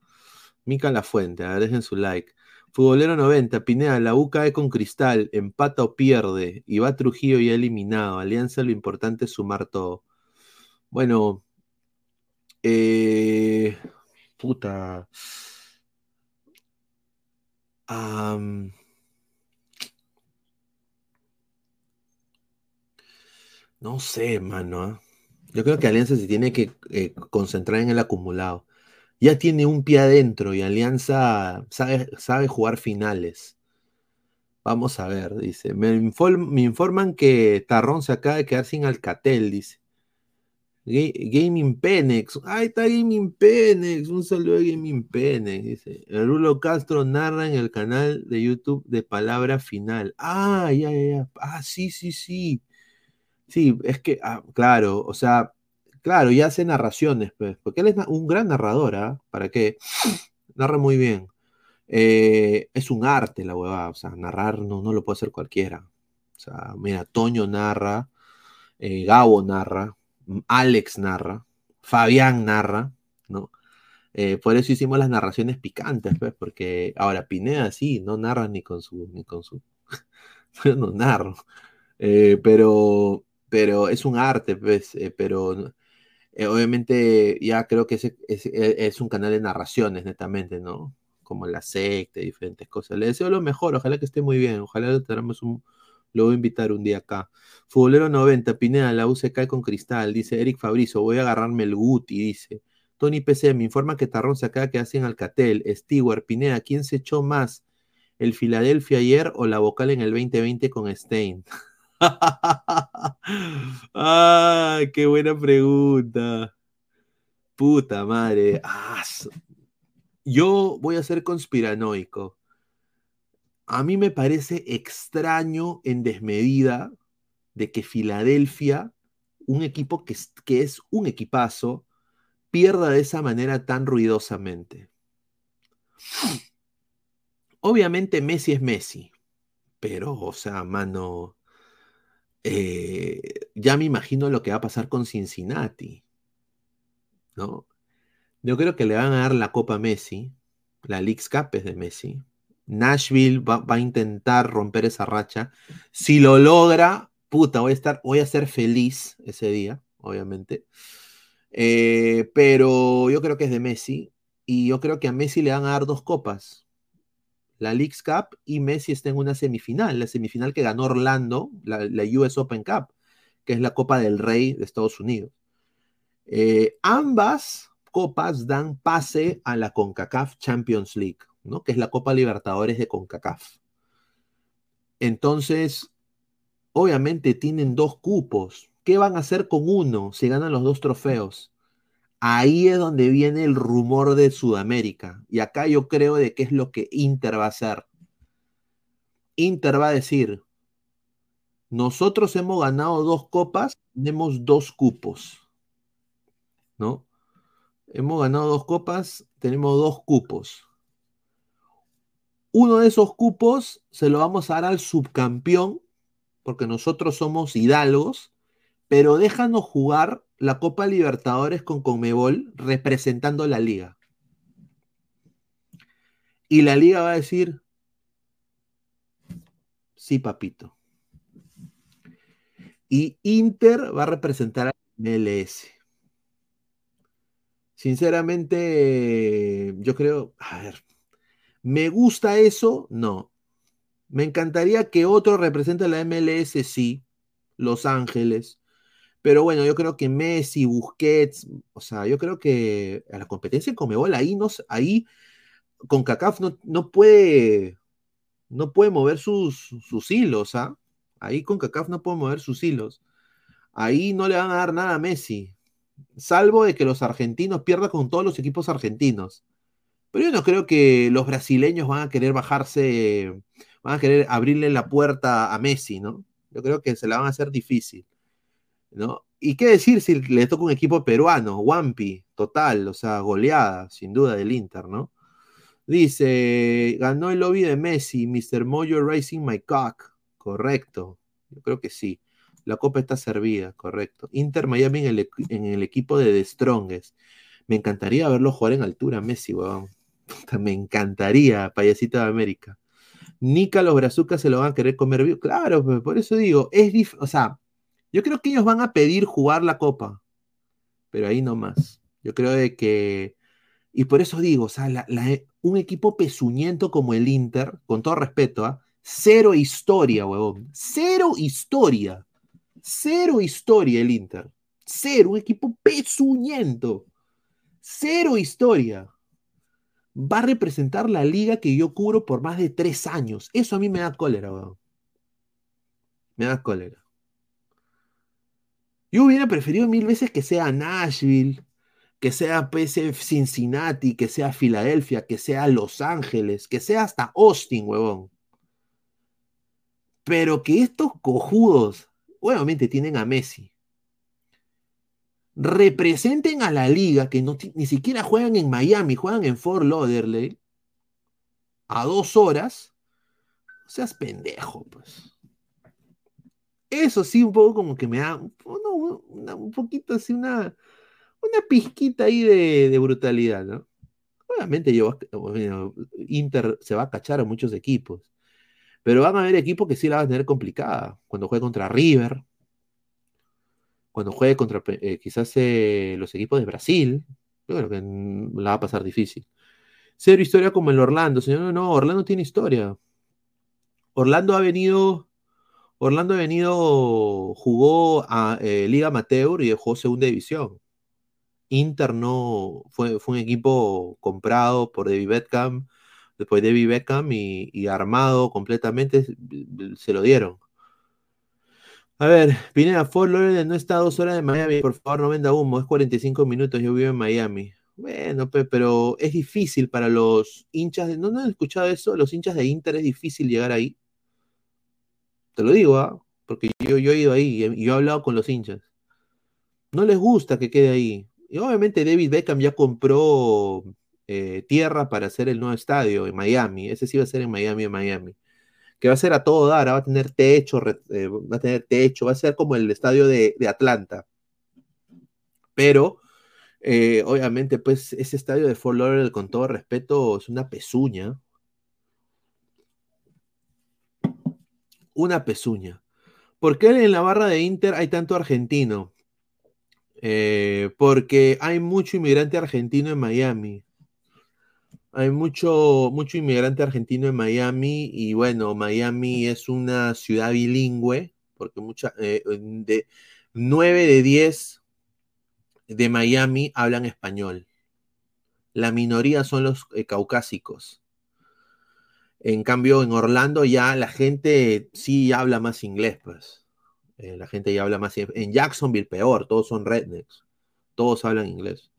Mica La Fuente, a dejen su like. Futbolero 90, Pineda, la U cae con Cristal, empata o pierde, y va Trujillo ya eliminado. Alianza, lo importante es sumar todo. Bueno, eh, puta. No sé, mano. ¿ah? Yo creo que Alianza se tiene que eh, concentrar en el acumulado. Ya tiene un pie adentro y Alianza sabe, jugar finales. Vamos a ver, dice. Me, informan que Tarrón se acaba de quedar sin Alcatel, dice. Ga- Gaming Penex. Ahí está Gaming Penex. Un saludo a Gaming Penex. Dice. Rulo Castro narra en el canal de YouTube de Palabra Final. Ah, ya, ya, ya. Ah, sí, sí, sí. Sí, es que, ah, claro, o sea, claro, ya hace narraciones, pues, porque él es un gran narrador, ¿ah? ¿Para qué? Narra muy bien. Eh, es un arte la huevada, o sea, narrar no, no lo puede hacer cualquiera. O sea, mira, Toño narra, eh, Gabo narra, m- Alex narra, Fabián narra, ¿no? Eh, por eso hicimos las narraciones picantes, pues, porque ahora Pineda sí, no narra ni con su, ni con su, no narro. Pero, pero es un arte, pues, pero eh, obviamente ya creo que ese, es, es un canal de narraciones netamente, ¿no? Como la secta, y diferentes cosas. Le deseo lo mejor, ojalá que esté muy bien, ojalá lo tengamos un, lo voy a invitar un día acá. Futbolero 90, Pineda, la U se cae con cristal, dice Eric Fabrizo, voy a agarrarme el Guti, dice. Tony PC, me informa que Tarrón se acaba que hacen Alcatel. Stewart, Pineda, ¿quién se echó más? ¿El Filadelfia ayer o la vocal en el 2020 con Stein? ¡Ah, qué buena pregunta! Puta madre. Ah, yo voy a ser conspiranoico. A mí me parece extraño en desmedida de que Filadelfia, un equipo que que es un equipazo, pierda de esa manera tan ruidosamente. Obviamente Messi es Messi, pero, o sea, mano, eh, ya me imagino lo que va a pasar con Cincinnati, ¿no? Yo creo que le van a dar la Copa a Messi, la League's Cup es de Messi. Nashville va, va a intentar romper esa racha. Si lo logra, puta, voy a estar, voy a ser feliz ese día, obviamente. Eh, pero yo creo que es de Messi. Y yo creo que a Messi le van a dar dos copas. La League's Cup y Messi está en una semifinal, la semifinal que ganó Orlando, la, US Open Cup, que es la Copa del Rey de Estados Unidos. Eh, ambas copas dan pase a la CONCACAF Champions League, ¿no? que es la Copa Libertadores de CONCACAF. Entonces, obviamente tienen dos cupos. ¿Qué van a hacer con uno si ganan los dos trofeos? Ahí es donde viene el rumor de Sudamérica. Y acá yo creo de qué es lo que Inter va a hacer. Inter va a decir, nosotros hemos ganado dos copas, tenemos dos cupos. ¿No? Hemos ganado dos copas, tenemos dos cupos. Uno de esos cupos se lo vamos a dar al subcampeón, porque nosotros somos hidalgos, pero déjanos jugar la Copa Libertadores con Conmebol representando la liga. Y la liga va a decir, sí, papito. Y Inter va a representar a MLS. Sinceramente, yo creo, a ver, ¿me gusta eso? No. Me encantaría que otro represente a la MLS, sí. Los Ángeles, Pero bueno, yo creo que Messi, Busquets, o sea, yo creo que a la competencia en Comebol ahí, no, ahí con CACAF no, no puede no puede mover sus, sus hilos, ¿ah? Ahí con CACAF no puede mover sus hilos. Ahí no le van a dar nada a Messi, salvo de que los argentinos pierdan con todos los equipos argentinos. Pero yo no creo que los brasileños van a querer bajarse, van a querer abrirle la puerta a Messi, ¿no? Yo creo que se la van a hacer difícil, ¿no? Y qué decir si le toca un equipo peruano, Wampi, total, o sea, goleada, sin duda, del Inter, ¿no? Dice, ganó el lobby de Messi, Mr. Moyo Racing My Cock. Correcto, yo creo que sí. La copa está servida, correcto. Inter Miami en el, en el equipo de The Strongest. Me encantaría verlo jugar en altura, Messi, weón. Me encantaría, payasito de América. Nica los brazucas se lo van a querer comer vivo. Claro, pues, por eso digo, es dif o sea, yo creo que ellos van a pedir jugar la copa, pero ahí no más. Yo creo de que, y por eso digo, o sea, un equipo pezuñento como el Inter, con todo respeto, ¿ah? cero historia, huevón. Cero historia. Cero historia el Inter. Cero, un equipo pezuñento. Cero historia. Va a representar la liga que yo cubro por más de tres años. Eso a mí me da cólera, weón. Me da cólera. Yo hubiera preferido mil veces que sea Nashville, que sea PC Cincinnati, que sea Filadelfia, que sea Los Ángeles, que sea hasta Austin, huevón. Pero que estos cojudos, obviamente tienen a Messi, representen a la liga, que ni siquiera juegan en Miami, juegan en Fort Lauderdale, a dos horas, seas pendejo, pues. Eso sí, un poco como que me da, un poquito así, una, una pizquita ahí de, brutalidad, ¿no? Obviamente yo, Inter se va a cachar a muchos equipos, pero van a haber equipos que sí la van a tener complicada. Cuando juegue contra River, cuando juegue contra eh, quizás eh, los equipos de Brasil, yo creo que la va a pasar difícil. Cero historia como el Orlando, señor. No, no, Orlando tiene historia. Orlando ha venido, Orlando ha venido, jugó a eh, Liga Amateur y dejó segunda división. Inter no fue, fue un equipo comprado por David Beckham, después David Beckham y, armado completamente se lo dieron. A ver, Pineda, Fort Lauderdale no está dos horas de Miami, por favor no venda humo, es 45 minutos, yo vivo en Miami. Bueno, pero es difícil para los hinchas, de, ¿no, ¿no han escuchado eso? Los hinchas de Inter es difícil llegar ahí. Te lo digo, ¿ah? porque yo, yo he ido ahí y yo he hablado con los hinchas. No les gusta que quede ahí. Y obviamente David Beckham ya compró eh, tierra para hacer el nuevo estadio en Miami. Ese sí va a ser en Miami, en Miami. Que va a ser a todo dar, va a tener techo, eh, va a tener techo, va a ser como el estadio de, Atlanta. Pero, eh, obviamente, pues ese estadio de Fort Lauderdale, con todo respeto, es una pezuña. Una pezuña. ¿Por qué en la barra de Inter hay tanto argentino? Eh, porque hay mucho inmigrante argentino en Miami. Hay mucho, mucho inmigrante argentino en Miami y bueno, Miami es una ciudad bilingüe, porque mucha, eh, de 9 de 10 de Miami hablan español. La minoría son los eh, caucásicos. En cambio, en Orlando ya la gente sí habla más inglés, pues. Eh, la gente ya habla más. En Jacksonville, peor, todos son rednecks. Todos hablan inglés.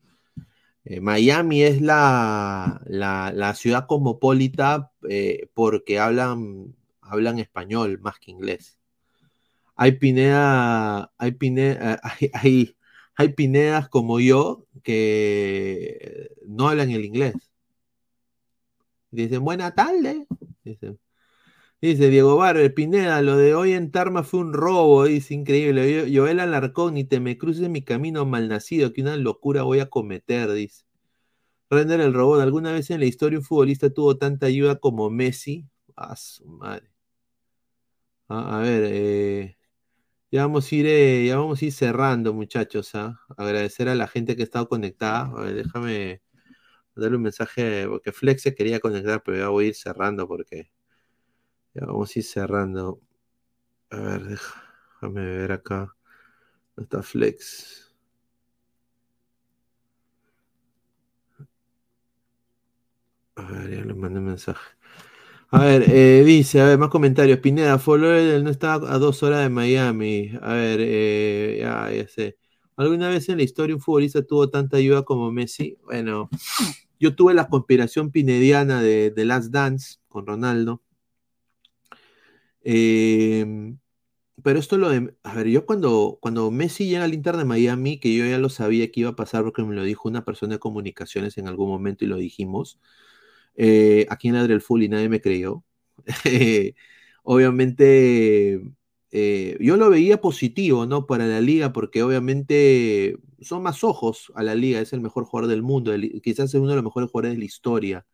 Eh, Miami es la, la, ciudad cosmopolita eh, porque hablan, hablan español más que inglés. Hay Pineda, hay, Pineda, hay, hay, Pinedas como yo que no hablan el inglés. Dicen, buena tarde. Dice Diego Barber, Pineda, lo de hoy en Tarma fue un robo, dice increíble. Joel Alarcón, ni te me cruces mi camino malnacido, que una locura voy a cometer, dice. Render el robot, ¿alguna vez en la historia un futbolista tuvo tanta ayuda como Messi? A su madre. a ver, eh, ya, vamos a ir, eh, ya vamos a ir cerrando, muchachos. ¿ah? Agradecer a la gente que ha estado conectada. A ver, déjame darle un mensaje, porque Flex se quería conectar, pero ya voy a ir cerrando porque ya vamos a ir cerrando. A ver, déjame ver acá. No está Flex. A ver, ya le mandé un mensaje. A ver, eh, dice, a ver, más comentarios. Pineda, Flores no está a dos horas de Miami. A ver, eh, ya, ya sé. ¿Alguna vez en la historia un futbolista tuvo tanta ayuda como Messi? Bueno, yo tuve la conspiración pinediana de, de Last Dance con Ronaldo. Eh, pero esto lo de. A ver, yo cuando, cuando Messi llega al Inter de Miami, que yo ya lo sabía que iba a pasar porque me lo dijo una persona de comunicaciones en algún momento y lo dijimos. eh, aquí en Ladre el Full y nadie me creyó. Eh, obviamente, eh, yo lo veía positivo, ¿no? Para la liga, porque obviamente son más ojos a la liga, es el mejor jugador del mundo, quizás es uno de los mejores jugadores de la historia.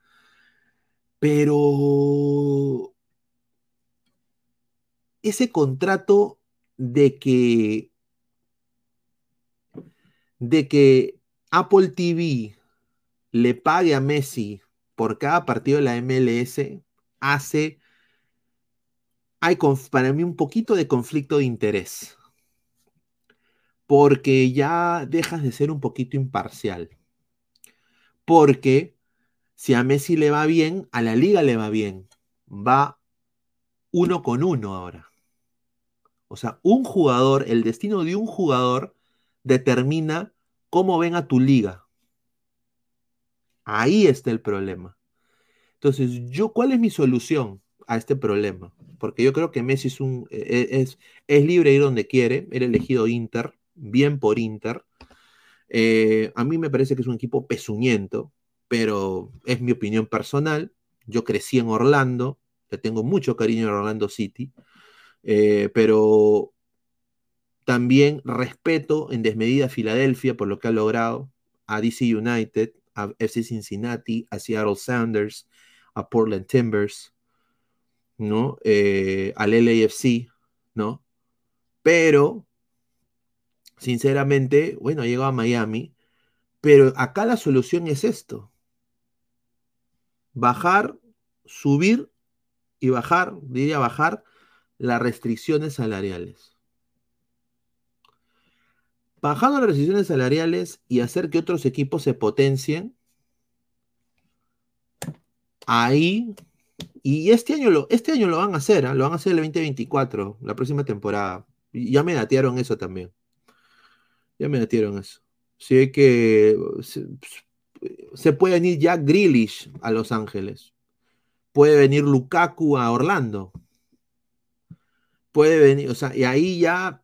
Pero ese contrato de que, de que Apple TV le pague a Messi por cada partido de la MLS hace, hay para mí un poquito de conflicto de interés, porque ya dejas de ser un poquito imparcial, porque si a Messi le va bien, a la liga le va bien, va uno con uno ahora. O sea, un jugador, el destino de un jugador determina cómo ven a tu liga. Ahí está el problema. Entonces, yo, ¿cuál es mi solución a este problema? Porque yo creo que Messi es, un, e- es, es libre de ir donde quiere, era elegido Inter, bien por Inter. Eh, a mí me parece que es un equipo pezuñento, pero es mi opinión personal. Yo crecí en Orlando, le tengo mucho cariño a Orlando City, eh, pero también respeto en desmedida a Filadelfia por lo que ha logrado, a DC United, a FC Cincinnati, a Seattle Sounders, a Portland Timbers, ¿no? Eh, al LAFC, ¿no? Pero, sinceramente, bueno, ha llegado a Miami, pero acá la solución es esto. Bajar, subir y bajar, diría bajar, las restricciones salariales. Bajando las restricciones salariales y hacer que otros equipos se potencien, ahí, y este año lo, este año lo van a hacer, ¿ah? lo van a hacer el 2024, la próxima temporada. Ya me datearon eso también. Ya me datearon eso. Sí que se, se puede venir Jack Grealish a Los Ángeles. Puede venir Lukaku a Orlando. Puede venir, o sea, y ahí ya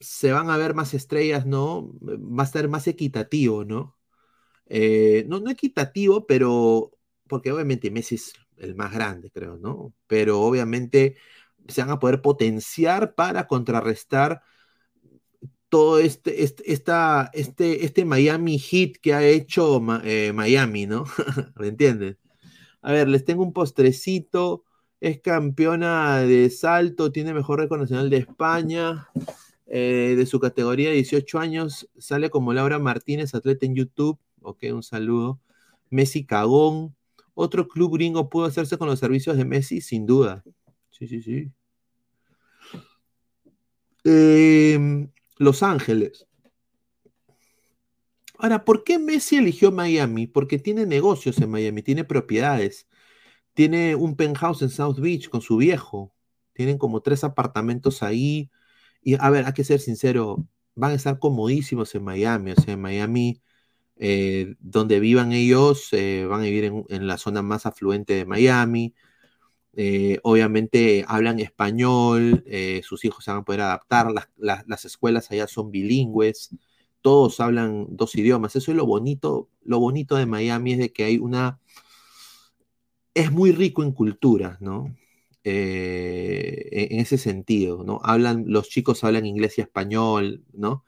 se van a ver más estrellas, ¿no? Va a ser más equitativo, ¿no? Eh, no, no equitativo, pero porque obviamente Messi es el más grande, creo, ¿no? Pero obviamente se van a poder potenciar para contrarrestar todo este, este, esta, este, este Miami Heat que ha hecho eh, Miami, ¿no? ¿Me entiendes? A ver, les tengo un postrecito. Es campeona de salto, tiene mejor récord nacional de España. eh, de su categoría de 18 años, sale como Laura Martínez, atleta en YouTube. Ok, un saludo. Messi Cagón. Otro club gringo pudo hacerse con los servicios de Messi, sin duda. Sí, sí, sí. Eh, Los Ángeles. Ahora, ¿por qué Messi eligió Miami? Porque tiene negocios en Miami, tiene propiedades. Tiene un penthouse en South Beach con su viejo. Tienen como tres apartamentos ahí. Y a ver, hay que ser sincero, van a estar comodísimos en Miami. O sea, en Miami, eh, donde vivan ellos, eh, van a vivir en, la zona más afluente de Miami. Eh, obviamente hablan español, sus hijos se van a poder adaptar, las, las- las escuelas allá son bilingües, todos hablan dos idiomas. Eso es lo bonito, lo bonito de Miami es de que hay una, es muy rico en cultura, ¿no? En ese sentido, ¿no? Hablan, los chicos hablan inglés y español, ¿no?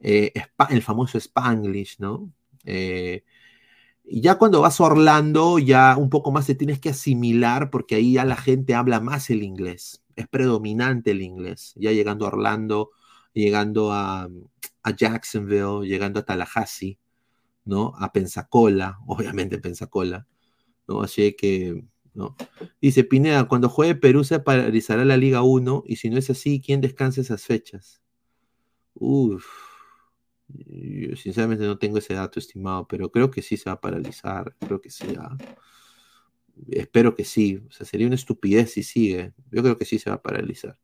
El famoso Spanglish, ¿no? Eh, y ya cuando vas a Orlando, ya un poco más te tienes que asimilar porque ahí ya la gente habla más el inglés. Es predominante el inglés. Ya llegando a Orlando, llegando a, a Jacksonville, llegando a Tallahassee, ¿no? A Pensacola, obviamente Pensacola, ¿no? Así que, ¿no? Dice Pineda, cuando juegue Perú se paralizará la Liga 1 y si no es así, ¿quién descansa esas fechas? Uf. Yo sinceramente no tengo ese dato estimado, pero creo que sí se va a paralizar. Creo que sí. Espero que sí. O sea, sería una estupidez si sigue. Yo creo que sí se va a paralizar.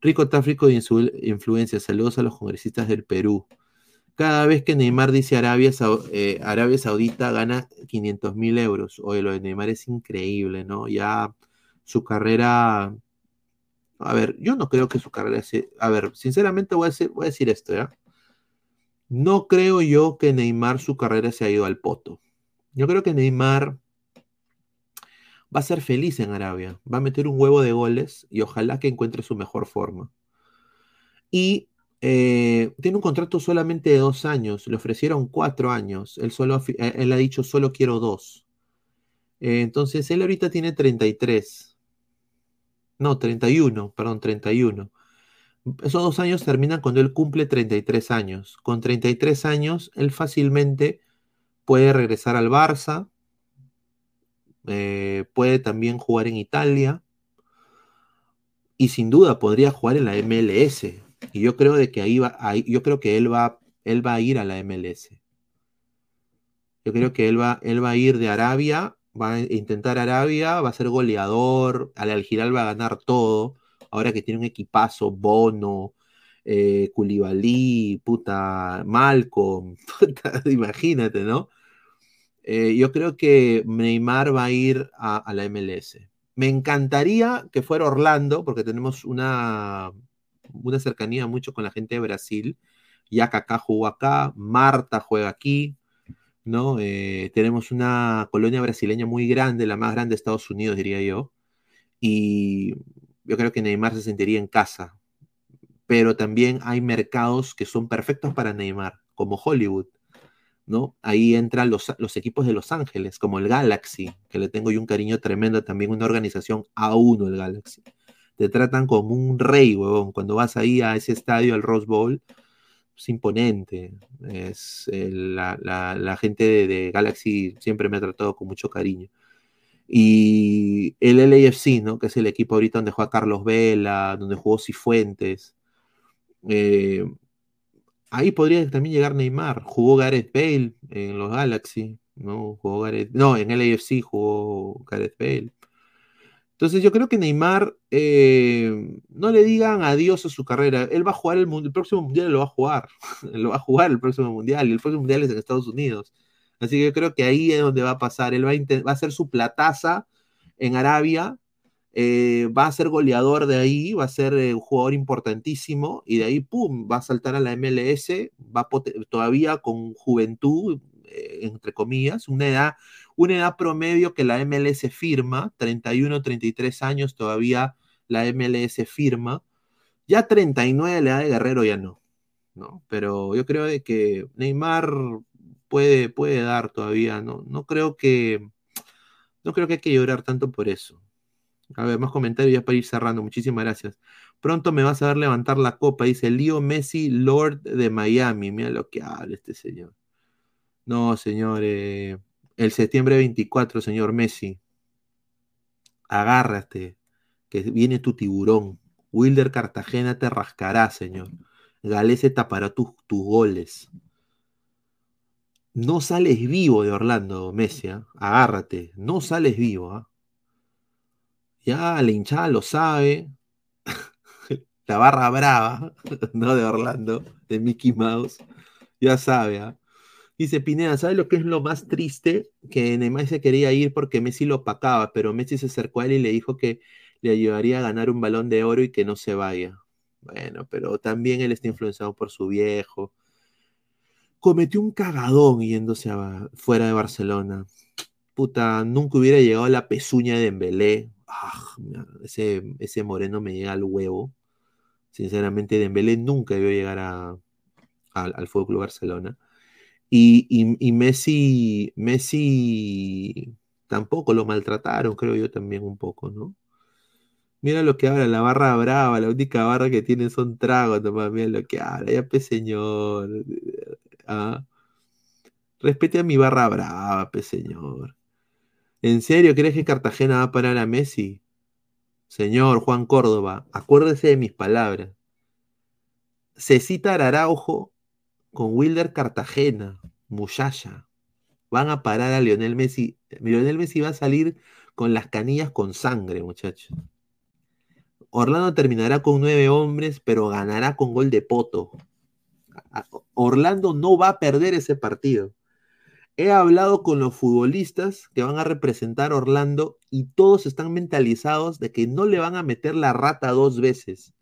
Rico tráfico insu- influencia. Saludos a los congresistas del Perú. Cada vez que Neymar dice Arabia, eh, Arabia Saudita gana 500 mil euros. Oye, lo de Neymar es increíble, ¿no? Ya su carrera. A ver, yo no creo que su carrera se. A ver, sinceramente voy a decir, voy a decir esto, ¿ya? No creo yo que Neymar su carrera se ha ido al poto. Yo creo que Neymar va a ser feliz en Arabia. Va a meter un huevo de goles y ojalá que encuentre su mejor forma. Y eh, tiene un contrato solamente de dos años. Le ofrecieron cuatro años. Él, solo, eh, él ha dicho solo quiero dos. Eh, entonces él ahorita tiene 33. No, 31, perdón, 31. Esos dos años terminan cuando él cumple 33 años. Con 33 años, él fácilmente puede regresar al Barça, eh, puede también jugar en Italia y sin duda podría jugar en la MLS. Y yo creo de que ahí va, yo creo que él va, él va a ir a la MLS. Yo creo que él va, él va a ir de Arabia, va a intentar Arabia, va a ser goleador, al Al Hilal va a ganar todo. Ahora que tiene un equipazo, Bono, eh, puta, Malcolm, puta, imagínate, ¿no? Eh, yo creo que Neymar va a ir a, a la MLS. Me encantaría que fuera Orlando, porque tenemos una, una cercanía mucho con la gente de Brasil. Ya Kaká jugó acá, Marta juega aquí, ¿no? Eh, tenemos una colonia brasileña muy grande, la más grande de Estados Unidos, diría yo. Y yo creo que Neymar se sentiría en casa. Pero también hay mercados que son perfectos para Neymar, como Hollywood. ¿no? Ahí entran los, equipos de Los Ángeles, como el Galaxy, que le tengo yo un cariño tremendo, también una organización A1 el Galaxy. Te tratan como un rey, huevón. Cuando vas ahí a ese estadio, al Rose Bowl, es imponente. Es, eh, la, gente de Galaxy siempre me ha tratado con mucho cariño. Y el LAFC, ¿no? Que es el equipo ahorita donde juega Carlos Vela, donde jugó Cifuentes. Eh, Ahí podría también llegar Neymar. Jugó Gareth Bale en los Galaxy, ¿no? Jugó Gareth, no, en el AFC jugó Gareth Bale. Entonces yo creo que Neymar eh, no le digan adiós a su carrera. Él va a jugar el, el próximo mundial, lo va a jugar. lo va a jugar el próximo mundial. Y el próximo mundial es en Estados Unidos. Así que yo creo que ahí es donde va a pasar. Él va a, va a hacer su plataza en Arabia eh, va a ser goleador de ahí, va a ser eh, un jugador importantísimo y de ahí, ¡pum!, va a saltar a la MLS, va todavía con juventud, eh, entre comillas, una edad, una edad promedio que la MLS firma, 31, 33 años todavía la MLS firma, ya 39 la edad de Guerrero ya no, ¿no? Pero yo creo que Neymar puede, puede dar todavía, ¿no? No creo que, no creo que hay que llorar tanto por eso. A ver, más comentarios ya para ir cerrando. Muchísimas gracias. Pronto me vas a ver levantar la copa, dice Leo Messi, Lord de Miami. Mira lo que habla este señor. No, señor. eh, el septiembre 24, señor Messi. Agárrate, que viene tu tiburón. Wilder Cartagena te rascará, señor. Galese tapará tus, tus goles. No sales vivo de Orlando, Messi. ¿ah? Agárrate. No sales vivo. ¿ah? Ya la hinchada lo sabe. La barra brava, no de Orlando, de Mickey Mouse. Ya sabe. ¿ah? Dice Pineda, ¿sabes lo que es lo más triste? Que Neymar se quería ir porque Messi lo opacaba, pero Messi se acercó a él y le dijo que le ayudaría a ganar un balón de oro y que no se vaya. Bueno, pero también él está influenciado por su viejo. Cometió un cagadón yéndose a- fuera de Barcelona. Puta, nunca hubiera llegado a la pezuña de Dembélé. Ah, ese, ese moreno me llega al huevo. Sinceramente, Dembélé nunca debió llegar a, al, al Fútbol Club Barcelona. Y, y- y Messi, Messi tampoco lo maltrataron, creo yo también un poco, ¿no? Mira lo que habla, la barra brava, la única barra que tienen son tragos, nomás, mira lo que habla, ya pe señor. Respete a mi barra brava, señor. ¿En serio crees que Cartagena va a parar a Messi? Señor Juan Córdoba, acuérdese de mis palabras. Cecita Araujo con Wilder Cartagena, Muchacha. Van a parar a Lionel Messi. Lionel Messi va a salir con las canillas con sangre, muchachos. Orlando terminará con nueve hombres, pero ganará con gol de Poto. Orlando no va a perder ese partido. He hablado con los futbolistas que van a representar a Orlando y todos están mentalizados de que no le van a meter la rata dos veces.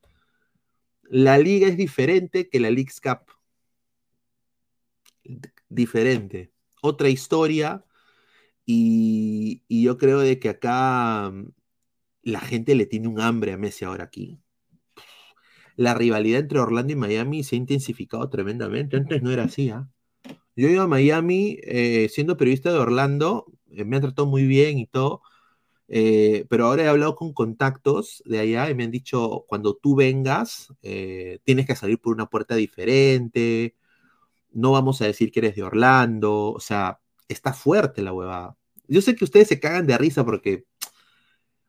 La liga es diferente que la League's Cup. Diferente. Otra historia. Y, y yo creo de que acá mm, la gente le tiene un hambre a Messi ahora aquí. La rivalidad entre Orlando y Miami se ha intensificado tremendamente. Antes no era así, ¿ah? Yo he ido a Miami eh, siendo periodista de Orlando, eh, me han tratado muy bien y todo, eh, pero ahora he hablado con contactos de allá y me han dicho, cuando tú vengas, tienes que salir por una puerta diferente, no vamos a decir que eres de Orlando, o sea, está fuerte la huevada. Yo sé que ustedes se cagan de risa porque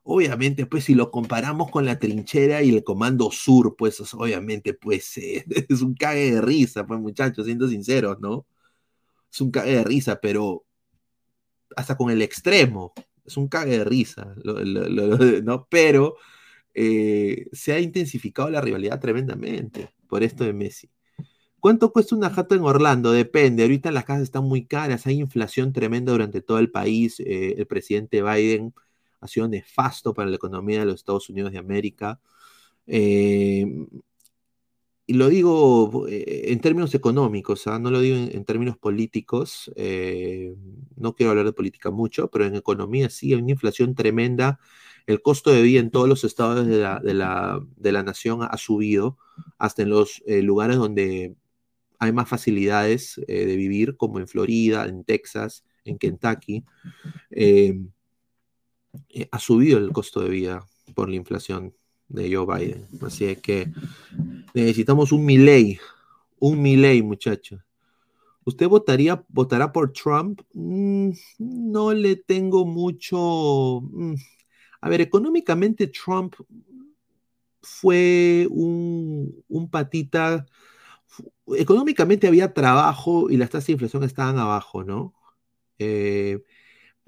Obviamente, pues si lo comparamos con la trinchera y el comando sur, pues obviamente, pues es un cague de risa, pues muchachos, siendo sinceros, ¿no? Es un cague de risa, pero hasta con el extremo, es un cague de risa, ¿no? Pero eh, se ha intensificado la rivalidad tremendamente por esto de Messi. ¿Cuánto cuesta una jato en Orlando? Depende. Ahorita las casas están muy caras, hay inflación tremenda durante todo el país. Eh, el presidente Biden ha sido nefasto para la economía de los Estados Unidos de América. Eh, y lo digo eh, en términos económicos, ¿ah? no lo digo en, términos políticos. Eh, no quiero hablar de política mucho, pero en economía sí hay una inflación tremenda. El costo de vida en todos los estados de la, nación ha subido, hasta en los lugares donde hay más facilidades de vivir, como en Florida, en Texas, en Kentucky. Ha subido el costo de vida por la inflación de Joe Biden. Así que necesitamos un Milley, un Milley, muchachos. ¿Usted votaría, votará por Trump? Mm, no le tengo mucho. Mm. A ver, económicamente Trump fue un, un patita. Económicamente había trabajo y las tasas de inflación estaban abajo, ¿no? Eh,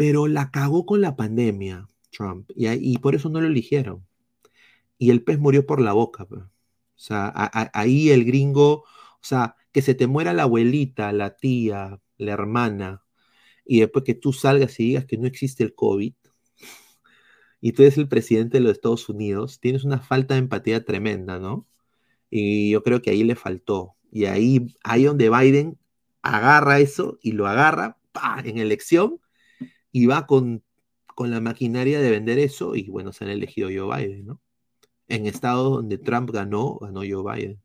pero la cagó con la pandemia, Trump, y, por eso no lo eligieron. Y el pez murió por la boca. O sea, ahí el gringo, o sea, que se te muera la abuelita, la tía, la hermana, y después que tú salgas y digas que no existe el COVID, y tú eres el presidente de los Estados Unidos, tienes una falta de empatía tremenda, ¿no? Y yo creo que ahí le faltó. Y ahí, ahí donde Biden agarra eso y lo agarra ¡pah! en elección y va con, la maquinaria de vender eso y bueno, se han elegido Joe Biden, ¿no? En estados donde Trump ganó, ganó Joe Biden.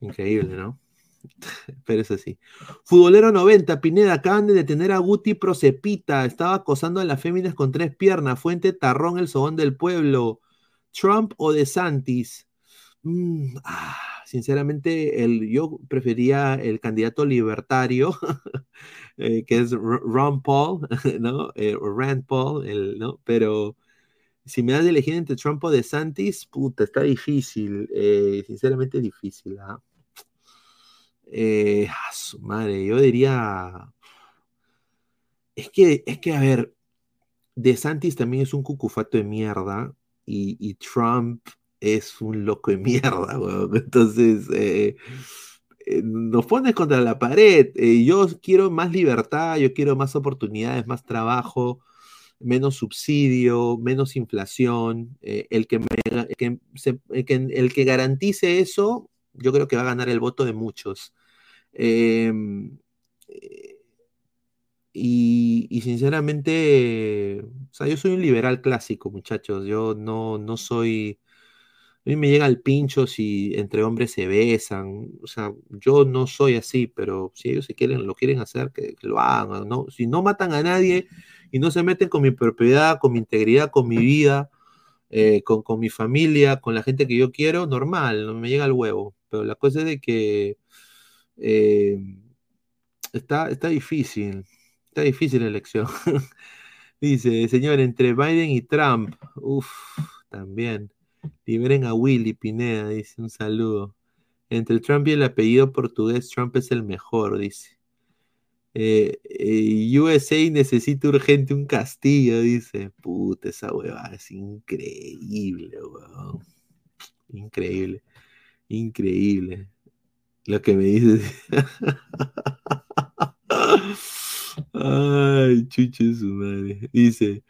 Increíble, ¿no? Pero es así. Futbolero 90, Pineda, acaban de detener a Guti Procepita. Estaba acosando a las féminas con tres piernas. Fuente Tarrón, el sobón del pueblo. Trump o de Santis. Mm, ah, sinceramente, el, yo prefería el candidato libertario Eh, que es Ron Paul, ¿no? Eh, Rand Paul, el, ¿no? Pero si me das de elegir entre Trump o DeSantis, puta, está difícil, eh, sinceramente difícil, ¿ah? su madre, yo diría, es que, es que, a ver, DeSantis también es un cucufato de mierda y Trump es un loco de mierda, entonces... Eh, nos pones contra la pared. Eh, yo quiero más libertad, yo quiero más oportunidades, más trabajo, menos subsidio, menos inflación. Eh, el, que el, que garantice eso, yo creo que va a ganar el voto de muchos. Em, y, y, sinceramente, o sea, yo soy un liberal clásico, muchachos. Yo no, no soy mí me llega el pincho si entre hombres se besan. O sea, yo no soy así, pero si ellos se quieren, lo quieren hacer, que, lo hagan, ¿no? Si no matan a nadie y no se meten con mi propiedad, con mi integridad, con mi vida, eh, con, mi familia, con la gente que yo quiero, normal, no me llega el huevo. Pero la cosa es de que eh, está, está difícil, está difícil la elección. Dice, señor, entre Biden y Trump, uff, también. Liberen a Willy Pineda, dice un saludo. Entre el Trump y el apellido portugués, Trump es el mejor, dice. Eh, eh, USA necesita urgente un castillo, dice. Puta, esa hueva es increíble, weón. Increíble. Increíble. Lo que me dice. Ay, chuche su madre. Dice.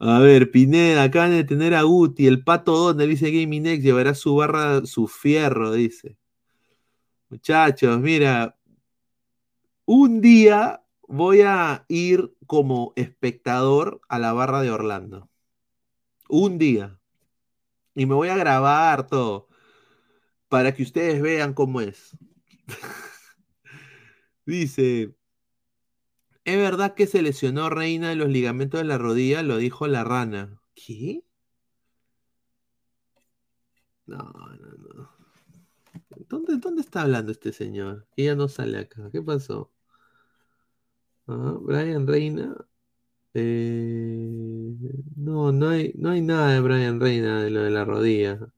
A ver, Pineda, acaban de tener a Guti, el pato donde dice Gaming X, llevará su barra, su fierro, dice. Muchachos, mira, un día voy a ir como espectador a la barra de Orlando. Un día. Y me voy a grabar todo para que ustedes vean cómo es. Dice, ¿es verdad que se lesionó Reina de los ligamentos de la rodilla? Lo dijo la rana. ¿Qué? No, no, no. ¿Dónde, dónde está hablando este señor? Que ya no sale acá. ¿Qué pasó? Ah, Brian Reina. Eh, no, no hay, no hay nada de Brian Reina de lo de la rodilla.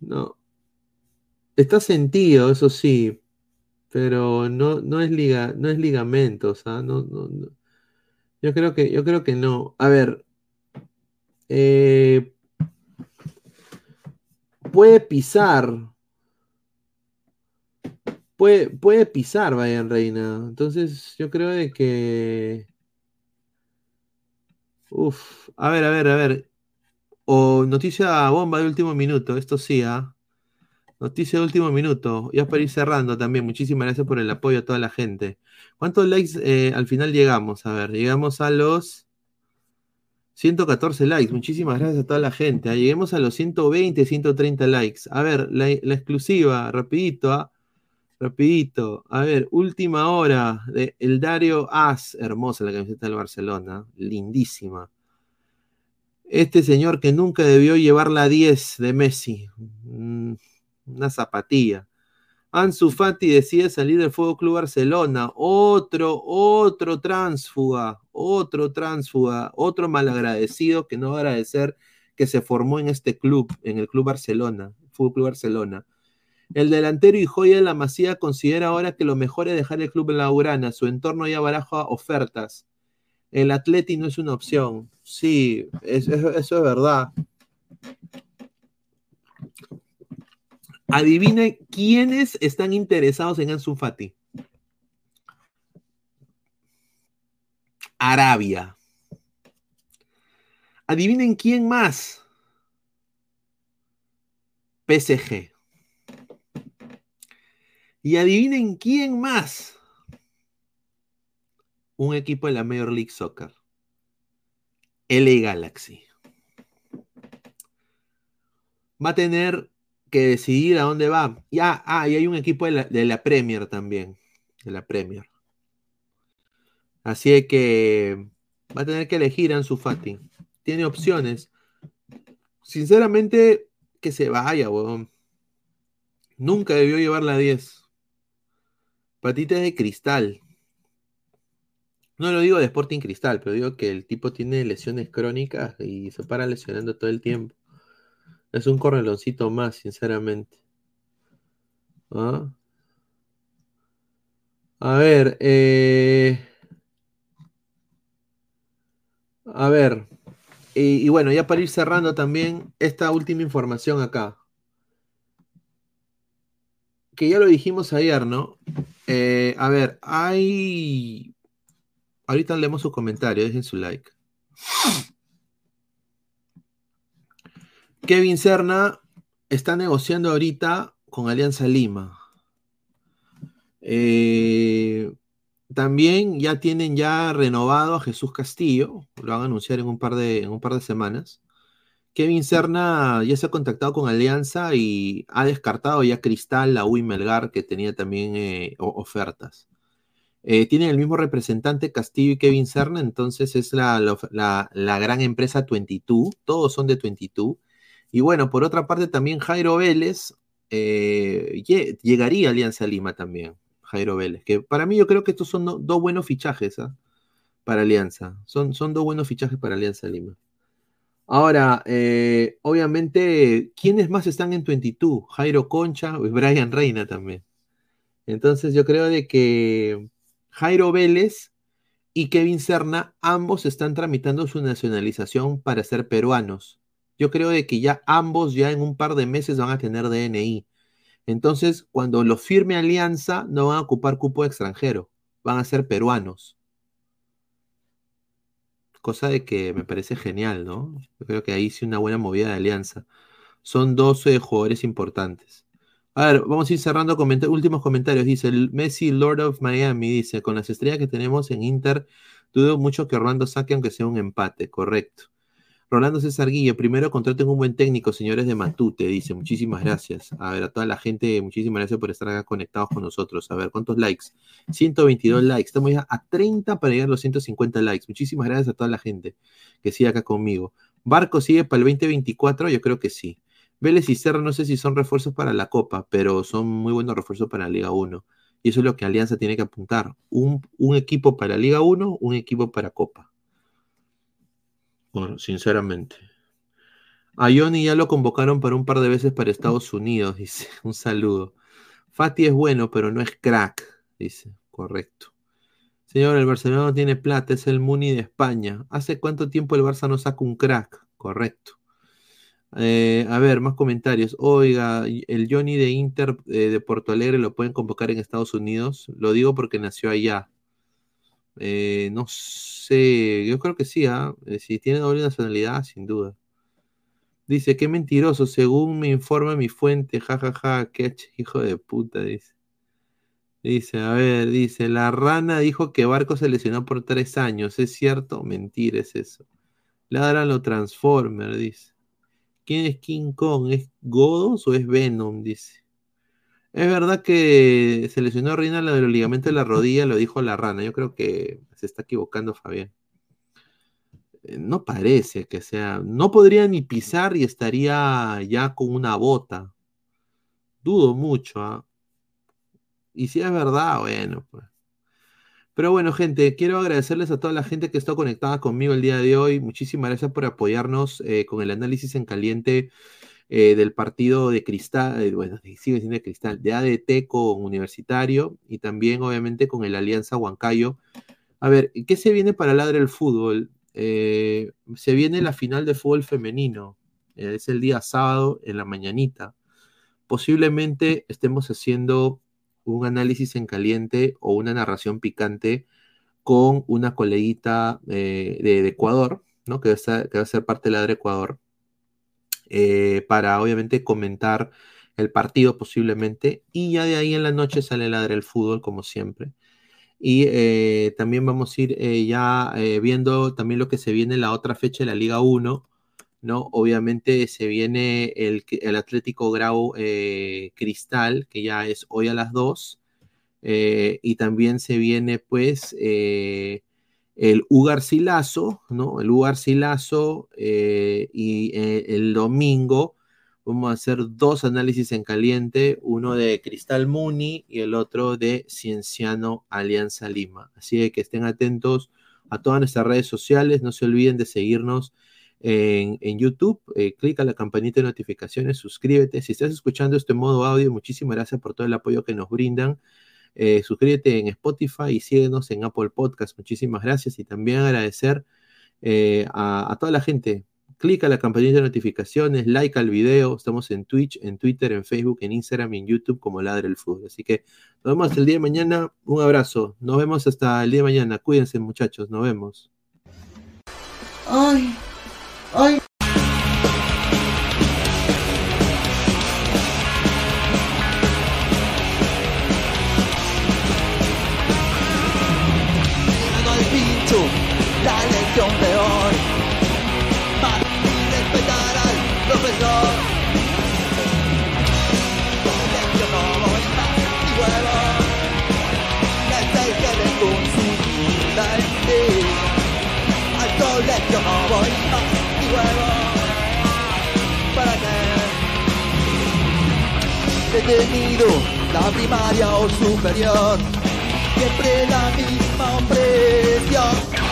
No. Está sentido, eso sí, pero no, no es liga, no es ligamentos, ¿ah? No, no, no. Yo creo que, yo creo que no. A ver, eh, puede pisar. Puede, puede pisar Brian Reina. Entonces, yo creo de que. Uf, a ver, a ver, a ver. O noticia bomba de último minuto, esto sí, ¿ah? Noticia de último minuto. Ya para ir cerrando también. Muchísimas gracias por el apoyo a toda la gente. ¿Cuántos likes eh, al final llegamos? A ver, llegamos a los 114 likes. Muchísimas gracias a toda la gente. ¿ah? Lleguemos a los 120, 130 likes. A ver, la, exclusiva, rapidito, ¿ah? Rapidito. A ver, última hora de El Dario As. Hermosa la camiseta del Barcelona. Lindísima. Este señor que nunca debió llevar la 10 de Messi. Una zapatilla. Ansu Fati decide salir del Fuego Club Barcelona. Otro, otro tránsfuga. Otro tránsfuga. Otro malagradecido que no va a agradecer que se formó en este club, en el Club Barcelona, Fútbol Club Barcelona. El delantero y joya de la Masía considera ahora que lo mejor es dejar el club en la Urana. Su entorno ya baraja ofertas. El Atleti no es una opción. Sí, es- es- eso es verdad. Adivine quiénes están interesados en Ansu Fati. Arabia. Adivinen quién más. PSG. Y adivinen quién más. Un equipo de la Major League Soccer. LA Galaxy. Va a tener que decidir a dónde va. Y, ah, ah, y hay un equipo de la, Premier también. De la Premier. Así que va a tener que elegir Ansu Fati. Tiene opciones. Sinceramente, que se vaya, weón. Nunca debió llevar la 10. Patitas de cristal. No lo digo de Sporting Cristal, pero digo que el tipo tiene lesiones crónicas y se para lesionando todo el tiempo. Es un correloncito más, sinceramente. ¿Ah? A ver, eh... A ver. Y, bueno, ya para ir cerrando también esta última información acá. Que ya lo dijimos ayer, ¿no? Eh, a ver, hay. Ahorita leemos sus comentarios, dejen su like. Kevin Serna está negociando ahorita con Alianza Lima. Eh, también ya tienen ya renovado a Jesús Castillo, lo van a anunciar en un par de, en un par de semanas. Kevin Serna ya se ha contactado con Alianza y ha descartado ya Cristal, la UI Melgar, que tenía también eh, ofertas. Eh, tienen el mismo representante Castillo y Kevin Serna, entonces es la, la- la gran empresa 22, todos son de 22. Y bueno, por otra parte también Jairo Vélez eh, lle- llegaría a Alianza Lima también, Jairo Vélez, que para mí yo creo que estos son do- dos buenos fichajes ¿ah? para Alianza, son, son dos buenos fichajes para Alianza Lima. Ahora, eh, obviamente, ¿quiénes más están en 22? Jairo Concha y Brian Reina también. Entonces yo creo de que Jairo Vélez y Kevin Serna, ambos están tramitando su nacionalización para ser peruanos. Yo creo de que ya ambos ya en un par de meses van a tener DNI. Entonces, cuando lo firme Alianza, no van a ocupar cupo extranjero, van a ser peruanos. Cosa de que me parece genial, ¿no? Yo creo que ahí sí una buena movida de Alianza. Son 12 jugadores importantes. A ver, vamos a ir cerrando últimos comentarios. Dice el Messi Lord of Miami. Dice, con las estrellas que tenemos en Inter, dudo mucho que Orlando saque aunque sea un empate. Correcto. Rolando César Guille, primero contraten un buen técnico, señores de Matute, dice, muchísimas gracias. A ver, a toda la gente, muchísimas gracias por estar acá conectados con nosotros. A ver, ¿cuántos likes? 122 likes. Estamos ya a 30 para llegar a los 150 likes. Muchísimas gracias a toda la gente que sigue acá conmigo. Barco sigue para el 2024, yo creo que sí. Vélez y Serra no sé si son refuerzos para la Copa, pero son muy buenos refuerzos para la Liga 1. Y eso es lo que Alianza tiene que apuntar. Un, un equipo para Liga 1, un equipo para Copa. Bueno, sinceramente. A Johnny ya lo convocaron para un par de veces para Estados Unidos, dice. Un saludo. Fati es bueno, pero no es crack, dice. Correcto. Señor, el Barcelona no tiene plata, es el Muni de España. ¿Hace cuánto tiempo el Barça no saca un crack? Correcto. Eh, a ver, más comentarios. Oiga, el Johnny de Inter eh, de Porto Alegre lo pueden convocar en Estados Unidos. Lo digo porque nació allá. Eh, no sé, yo creo que sí, ¿ah? Eh, Si tiene doble nacionalidad, sin duda. Dice, qué mentiroso, según me informa mi fuente, jajaja, qué ch- hijo de puta, dice. Dice, a ver, dice, la rana dijo que Barco se lesionó por tres años, ¿es cierto? Mentira es eso. Ladran los Transformers, dice. ¿Quién es King Kong? ¿Es Godos o es Venom? Dice. Es verdad que se lesionó Reina la del ligamento de la rodilla, lo dijo la rana. Yo creo que se está equivocando Fabián. Eh, No parece que sea. No podría ni pisar y estaría ya con una bota. Dudo mucho. ¿ah? Y si es verdad, bueno, pues. Pero bueno, gente, quiero agradecerles a toda la gente que está conectada conmigo el día de hoy. Muchísimas gracias por apoyarnos eh, con el análisis en caliente eh, del partido de Cristal, eh, bueno, sigue siendo Cristal, de ADT con Universitario y también obviamente con el Alianza Huancayo. A ver, ¿qué se viene para Ladre el Fútbol? Eh, se viene la final de fútbol femenino. Es el día sábado en la mañanita. Posiblemente estemos haciendo un análisis en caliente o una narración picante con una coleguita de, de Ecuador, ¿no? Que va, a ser, que va a ser parte de Ladre Ecuador, eh, para obviamente comentar el partido posiblemente. Y ya de ahí en la noche sale Ladre el Fútbol, como siempre. Y eh, también vamos a ir eh, ya viendo también lo que se viene en la otra fecha de la Liga 1, ¿no? Obviamente se viene el, el Atlético Grau Cristal, que ya es hoy a las 2. eh, y también se viene, pues, el Ugar Silazo, ¿no? El Ugar Silazo. eh, y eh, el domingo vamos a hacer dos análisis en caliente, uno de Cristal Muni y el otro de Cienciano Alianza Lima. Así que estén atentos a todas nuestras redes sociales, no se olviden de seguirnos en, en YouTube, eh, clica la campanita de notificaciones, suscríbete. Si estás escuchando este modo audio, muchísimas gracias por todo el apoyo que nos brindan. Eh, suscríbete en Spotify y síguenos en Apple Podcast. Muchísimas gracias y también agradecer eh, a, toda la gente clica la campanita de notificaciones, like al video. Estamos en Twitch, en Twitter, en Facebook, en Instagram y en YouTube como Ladre el Fútbol. Así que nos vemos el día de mañana. Un abrazo. Nos vemos hasta el día de mañana. Cuídense, muchachos. Nos vemos. Ay, ay. La primaria o superior siempre la misma opresión.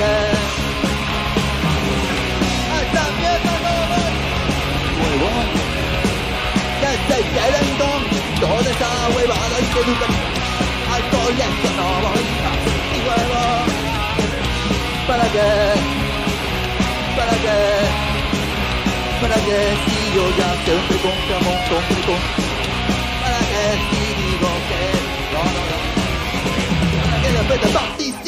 啊！上面那个娃娃，乖乖，那在街上走，走着走，乖乖，那是个姑娘，哎，可怜的那个娃娃，乖乖，巴拉爹，巴拉爹，巴拉爹，咿哟呀，正对着红灯笼，巴拉爹，咿咿哟，嘿，咯咯咯，要飞到天。